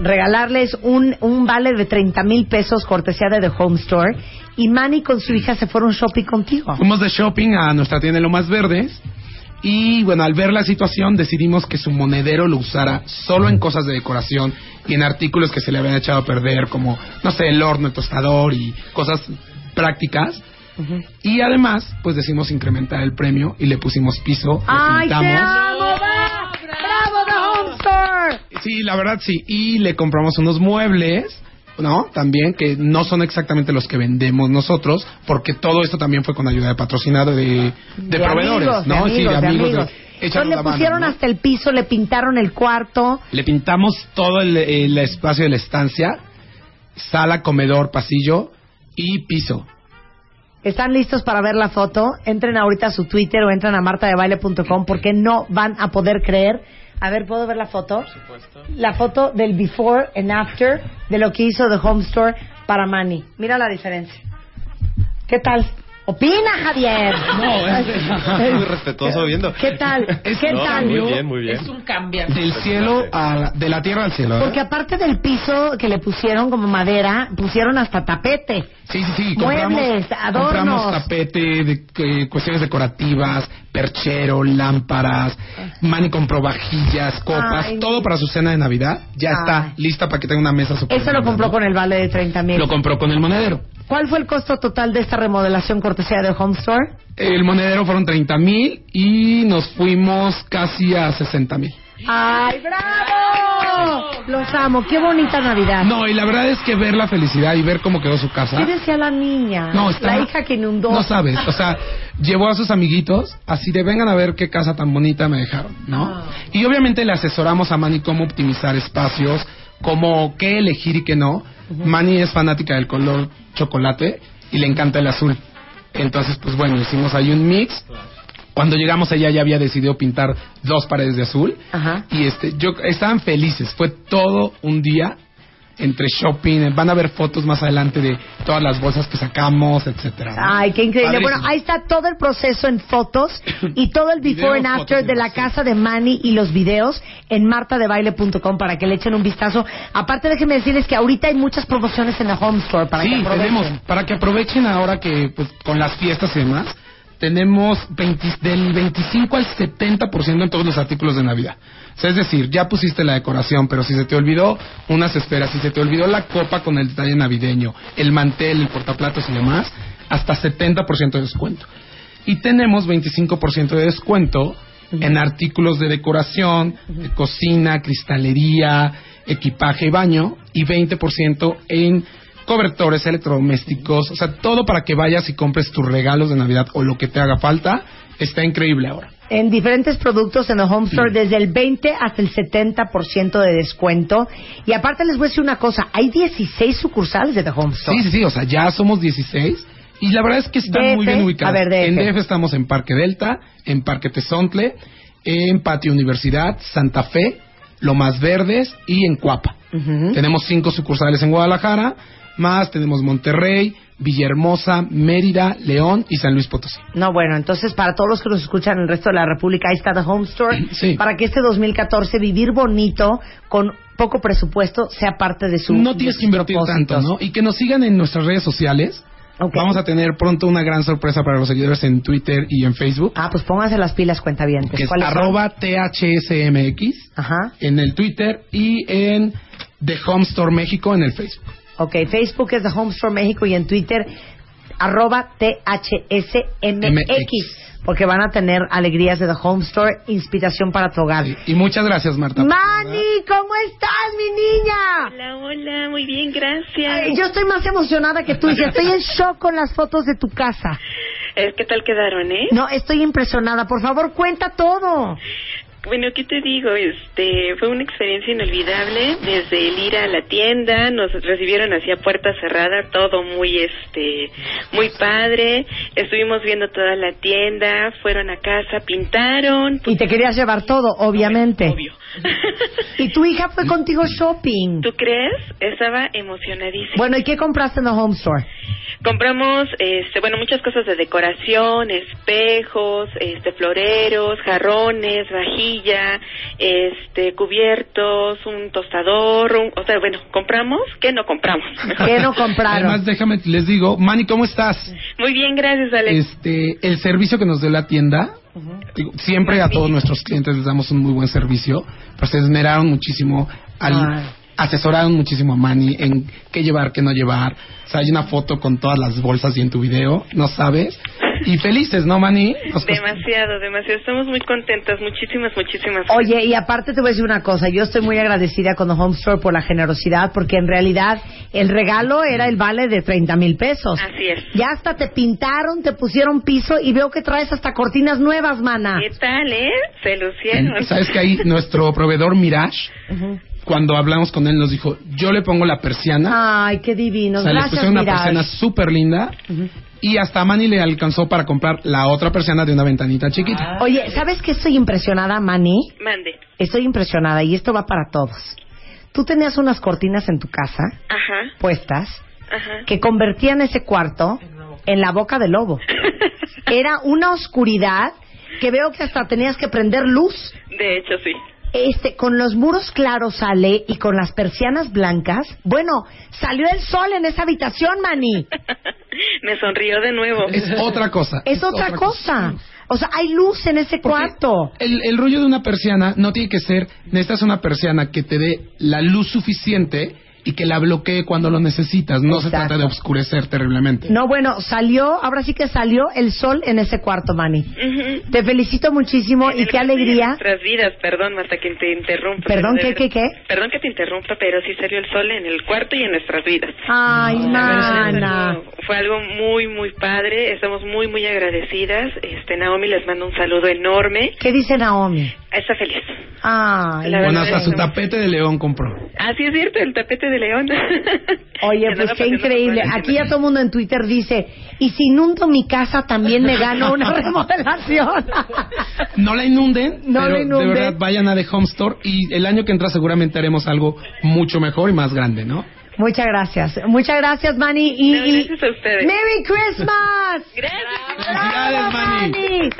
regalarles un, un vale de 30 mil pesos cortesía de The Home Store y Manny con su hija se fueron shopping contigo. Fuimos de shopping a nuestra tienda de Lomas Verdes y bueno, al ver la situación decidimos que su monedero lo usara solo en cosas de decoración y en artículos que se le habían echado a perder como, no sé, el horno, el tostador y cosas prácticas. Y además, pues decidimos incrementar el premio y le pusimos piso, ¡Ay, te amo! ¡Va! ¡Bravo, The Home Store! Sí, la verdad sí. Y le compramos unos muebles, ¿no? También, que no son exactamente los que vendemos nosotros, porque todo esto también fue con ayuda de patrocinado de, de, proveedores, amigos, ¿no? De sí, amigos, de de amigos. amigos. Entonces le mano, pusieron ¿no? hasta el piso, le pintaron el cuarto. Le pintamos todo el, el espacio de la estancia, sala, comedor, pasillo y piso. ¿Están listos para ver la foto? Entren ahorita a su Twitter o entren a martadebaile.com porque no van a poder creer. A ver, ¿puedo ver la foto? La foto del before and after de lo que hizo The Home Store para Manny. Mira la diferencia. ¿Qué tal? Opina, Javier. Muy respetuoso viendo. ¿Qué tal? ¿Qué No, tal? Muy bien, muy bien. Es un cambio. Del cielo a la, de la tierra al cielo. ¿eh? Porque aparte del piso que le pusieron como madera, pusieron hasta tapete. Sí, sí, sí. Muebles, adornos. Compramos tapete, de, eh, cuestiones decorativas, perchero, lámparas. Manny compró vajillas, copas, Ay. todo para su cena de Navidad. Ya Ay. está lista para que tenga una mesa super Eso lo compró con el vale de 30 mil. Lo compró con el monedero. ¿Cuál fue el costo total de esta remodelación cortesía de Home Store? El monedero fueron 30 mil y nos fuimos casi a 60 mil. ¡Ay, bravo! Los amo, qué bonita Navidad. No, y la verdad es que ver la felicidad y ver cómo quedó su casa. ¿Qué decía la niña? No, está- La hija que inundó. No sabes, o sea, llevó a sus amiguitos, así de vengan a ver qué casa tan bonita me dejaron, ¿no? Ah. Y obviamente le asesoramos a Manny cómo optimizar espacios, cómo qué elegir y qué no. Manny es fanática del color chocolate y le encanta el azul. Entonces, pues bueno, hicimos ahí un mix. Cuando llegamos allá ya había decidido pintar dos paredes de azul Ajá. y este yo estaban felices, fue todo un día entre shopping, van a ver fotos más adelante de todas las bolsas que sacamos, etcétera. ¿no? Ay, qué increíble. Padrísimo. Bueno, ahí está todo el proceso en fotos y todo el before and after de la casa de Manny y los videos en martadebaile.com para que le echen un vistazo. Aparte, déjenme decirles que ahorita hay muchas promociones en la Home Store para que aprovechen. tenemos, para que aprovechen ahora que pues, con las fiestas y demás, tenemos 20 del 25 al 70% en todos los artículos de Navidad. Es decir, ya pusiste la decoración, pero si se te olvidó unas esferas, si se te olvidó la copa con el detalle navideño, el mantel, el portaplatos y demás, hasta 70% de descuento. Y tenemos 25% de descuento en artículos de decoración, de cocina, cristalería, equipaje y baño, y 20% en cobertores electrodomésticos, o sea, todo para que vayas y compres tus regalos de Navidad o lo que te haga falta, está increíble ahora. En diferentes productos en la Home Store, desde el 20 hasta el 70% de descuento. Y aparte les voy a decir una cosa, hay 16 sucursales de The Home Store. Sí, sí, sí, o sea, ya somos 16 y la verdad es que están DF, muy bien ubicados. a ver, DF. En DF estamos en Parque Delta, en Parque Tezontle, en Patio Universidad, Santa Fe, Lomas Verdes y en Cuapa. Tenemos cinco sucursales en Guadalajara, más tenemos Monterrey, Villahermosa, Mérida, León y San Luis Potosí. No, bueno, entonces para todos los que nos escuchan en el resto de la República, ahí está The Home Store. Sí. Para que este 2014 vivir bonito, con poco presupuesto, sea parte de su no tienes que invertir tanto, ¿no? Y que nos sigan en nuestras redes sociales. Vamos a tener pronto una gran sorpresa para los seguidores en Twitter y en Facebook. Ah, pues pónganse las pilas, cuentavientes. que es arroba THSMX Ajá. en el Twitter y en The Home Store México en el Facebook. Ok, Facebook es The Home Store México y en Twitter, arroba THSMX. Porque van a tener alegrías de The Home Store, inspiración para tu hogar. Y muchas gracias, Marta. Mani, ¿cómo estás, mi niña? Hola, hola, muy bien, gracias. Ay, yo estoy más emocionada que tú. hija. Estoy en shock con las fotos de tu casa. ¿Qué tal quedaron, eh? No, estoy impresionada. Por favor, cuenta todo. Bueno, ¿qué te digo? Este, fue una experiencia inolvidable. Desde el ir a la tienda, nos recibieron así a puerta cerrada, todo muy, este, muy padre. Estuvimos viendo toda la tienda, fueron a casa, pintaron. Y te querías llevar todo, obviamente. Y tu hija fue contigo shopping. ¿Tú crees? Estaba emocionadísima. Bueno, ¿y qué compraste en The Home Store? Compramos, este, bueno, muchas cosas de decoración, espejos, este, floreros, jarrones, vajilla, este, cubiertos, un tostador, un- o sea, bueno, compramos, ¿qué no compramos? ¿Qué no compraron? Además, déjame, les digo, Manny, ¿cómo estás? Muy bien, gracias, Alex. Este, el servicio que nos dio la tienda, digo, siempre a todos nuestros clientes les damos un muy buen servicio, pero se esmeraron muchísimo al Ay. asesoraron muchísimo a Manny en qué llevar, qué no llevar. O sea, hay una foto con todas las bolsas y en tu video, no sabes. Y felices, ¿no, Manny? Nos- Demasiado, demasiado. Estamos muy contentas. Muchísimas, muchísimas. Oye, y aparte te voy a decir una cosa, yo estoy muy agradecida con The Home Store por la generosidad, porque en realidad el regalo era el vale de 30 mil pesos. Así es. Ya hasta te pintaron, te pusieron piso y veo que traes hasta cortinas nuevas, mana. ¿Qué tal, eh? Se lucieron. ¿Sabes que ahí nuestro proveedor Mirage, cuando hablamos con él, nos dijo, yo le pongo la persiana. Ay, qué divino. o sea, le Gracias, pusieron una Mirage. persiana súper linda. Y hasta a Manny le alcanzó para comprar la otra persiana de una ventanita chiquita. Oye, ¿sabes qué estoy impresionada, Mani? Mande. Estoy impresionada y esto va para todos. Tú tenías unas cortinas en tu casa Ajá, puestas ajá. que convertían ese cuarto en la boca del lobo. Era una oscuridad que veo que hasta tenías que prender luz. De hecho, sí. Este, con los muros claros sale y con las persianas blancas. Bueno, salió el sol en esa habitación, Mani. Me sonrió de nuevo. Es otra cosa. Es otra cosa. O sea, hay luz en ese cuarto. El, el rollo de una persiana no tiene que ser, necesitas una persiana que te dé la luz suficiente y que la bloquee cuando lo necesitas. No se trata de obscurecer terriblemente. No, bueno, salió, ahora sí que salió el sol en ese cuarto, Manny. Te felicito muchísimo y qué alegría. Nuestras vidas, perdón, hasta que te interrumpa. Perdón, pero ¿qué, qué, qué? Perdón que te interrumpa, pero sí salió el sol en el cuarto y en nuestras vidas. Ay, mana. Fue algo muy, muy padre. Estamos muy, muy agradecidas. Este, Naomi les mando un saludo enorme. ¿Qué dice Naomi? Está feliz. La Bueno, hasta su tapete de león compró. Ah, sí es cierto, el tapete de león. Oye, pues qué increíble. Aquí ya todo el mundo en Twitter dice, y si inundo mi casa también me gano una remodelación. No la inunden, No pero la inunden. de verdad vayan a The Home Store y el año que entra seguramente haremos algo mucho mejor y más grande, ¿no? Muchas gracias. Muchas gracias, Manny. Y, No, gracias a ustedes. ¡Merry Christmas! ¡Felicidades, Manny!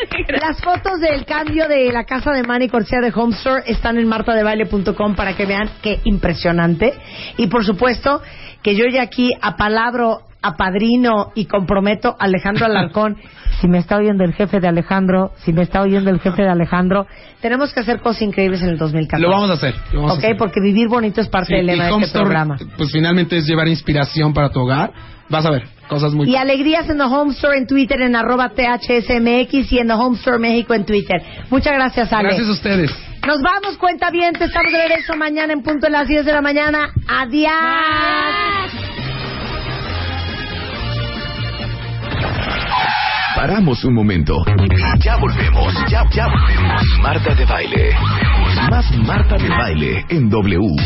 Las fotos del cambio de la casa de Manny Corsia de Home Store están en martadebaile.com para que vean qué impresionante. Y por supuesto que yo ya aquí apalabro, apadrino y comprometo a Alejandro Alarcón. si me está oyendo el jefe de Alejandro, si me está oyendo el jefe de Alejandro, tenemos que hacer cosas increíbles en el 2014. Lo vamos a hacer. lo vamos a hacer. porque vivir bonito es parte Sí, del lema de este Store, programa. pues finalmente es llevar inspiración para tu hogar. Vas a ver, cosas muy Y alegrías en The Home Store en Twitter en arroba THSMX y en The Home Store México en Twitter. Muchas gracias, Ale. Gracias a ustedes. Nos vamos, cuenta bien. Estamos de regreso mañana en punto de las 10 de la mañana. Adiós. Paramos un momento. Ya volvemos. Ya, ya volvemos. Marta de baile. Más Marta de baile en W.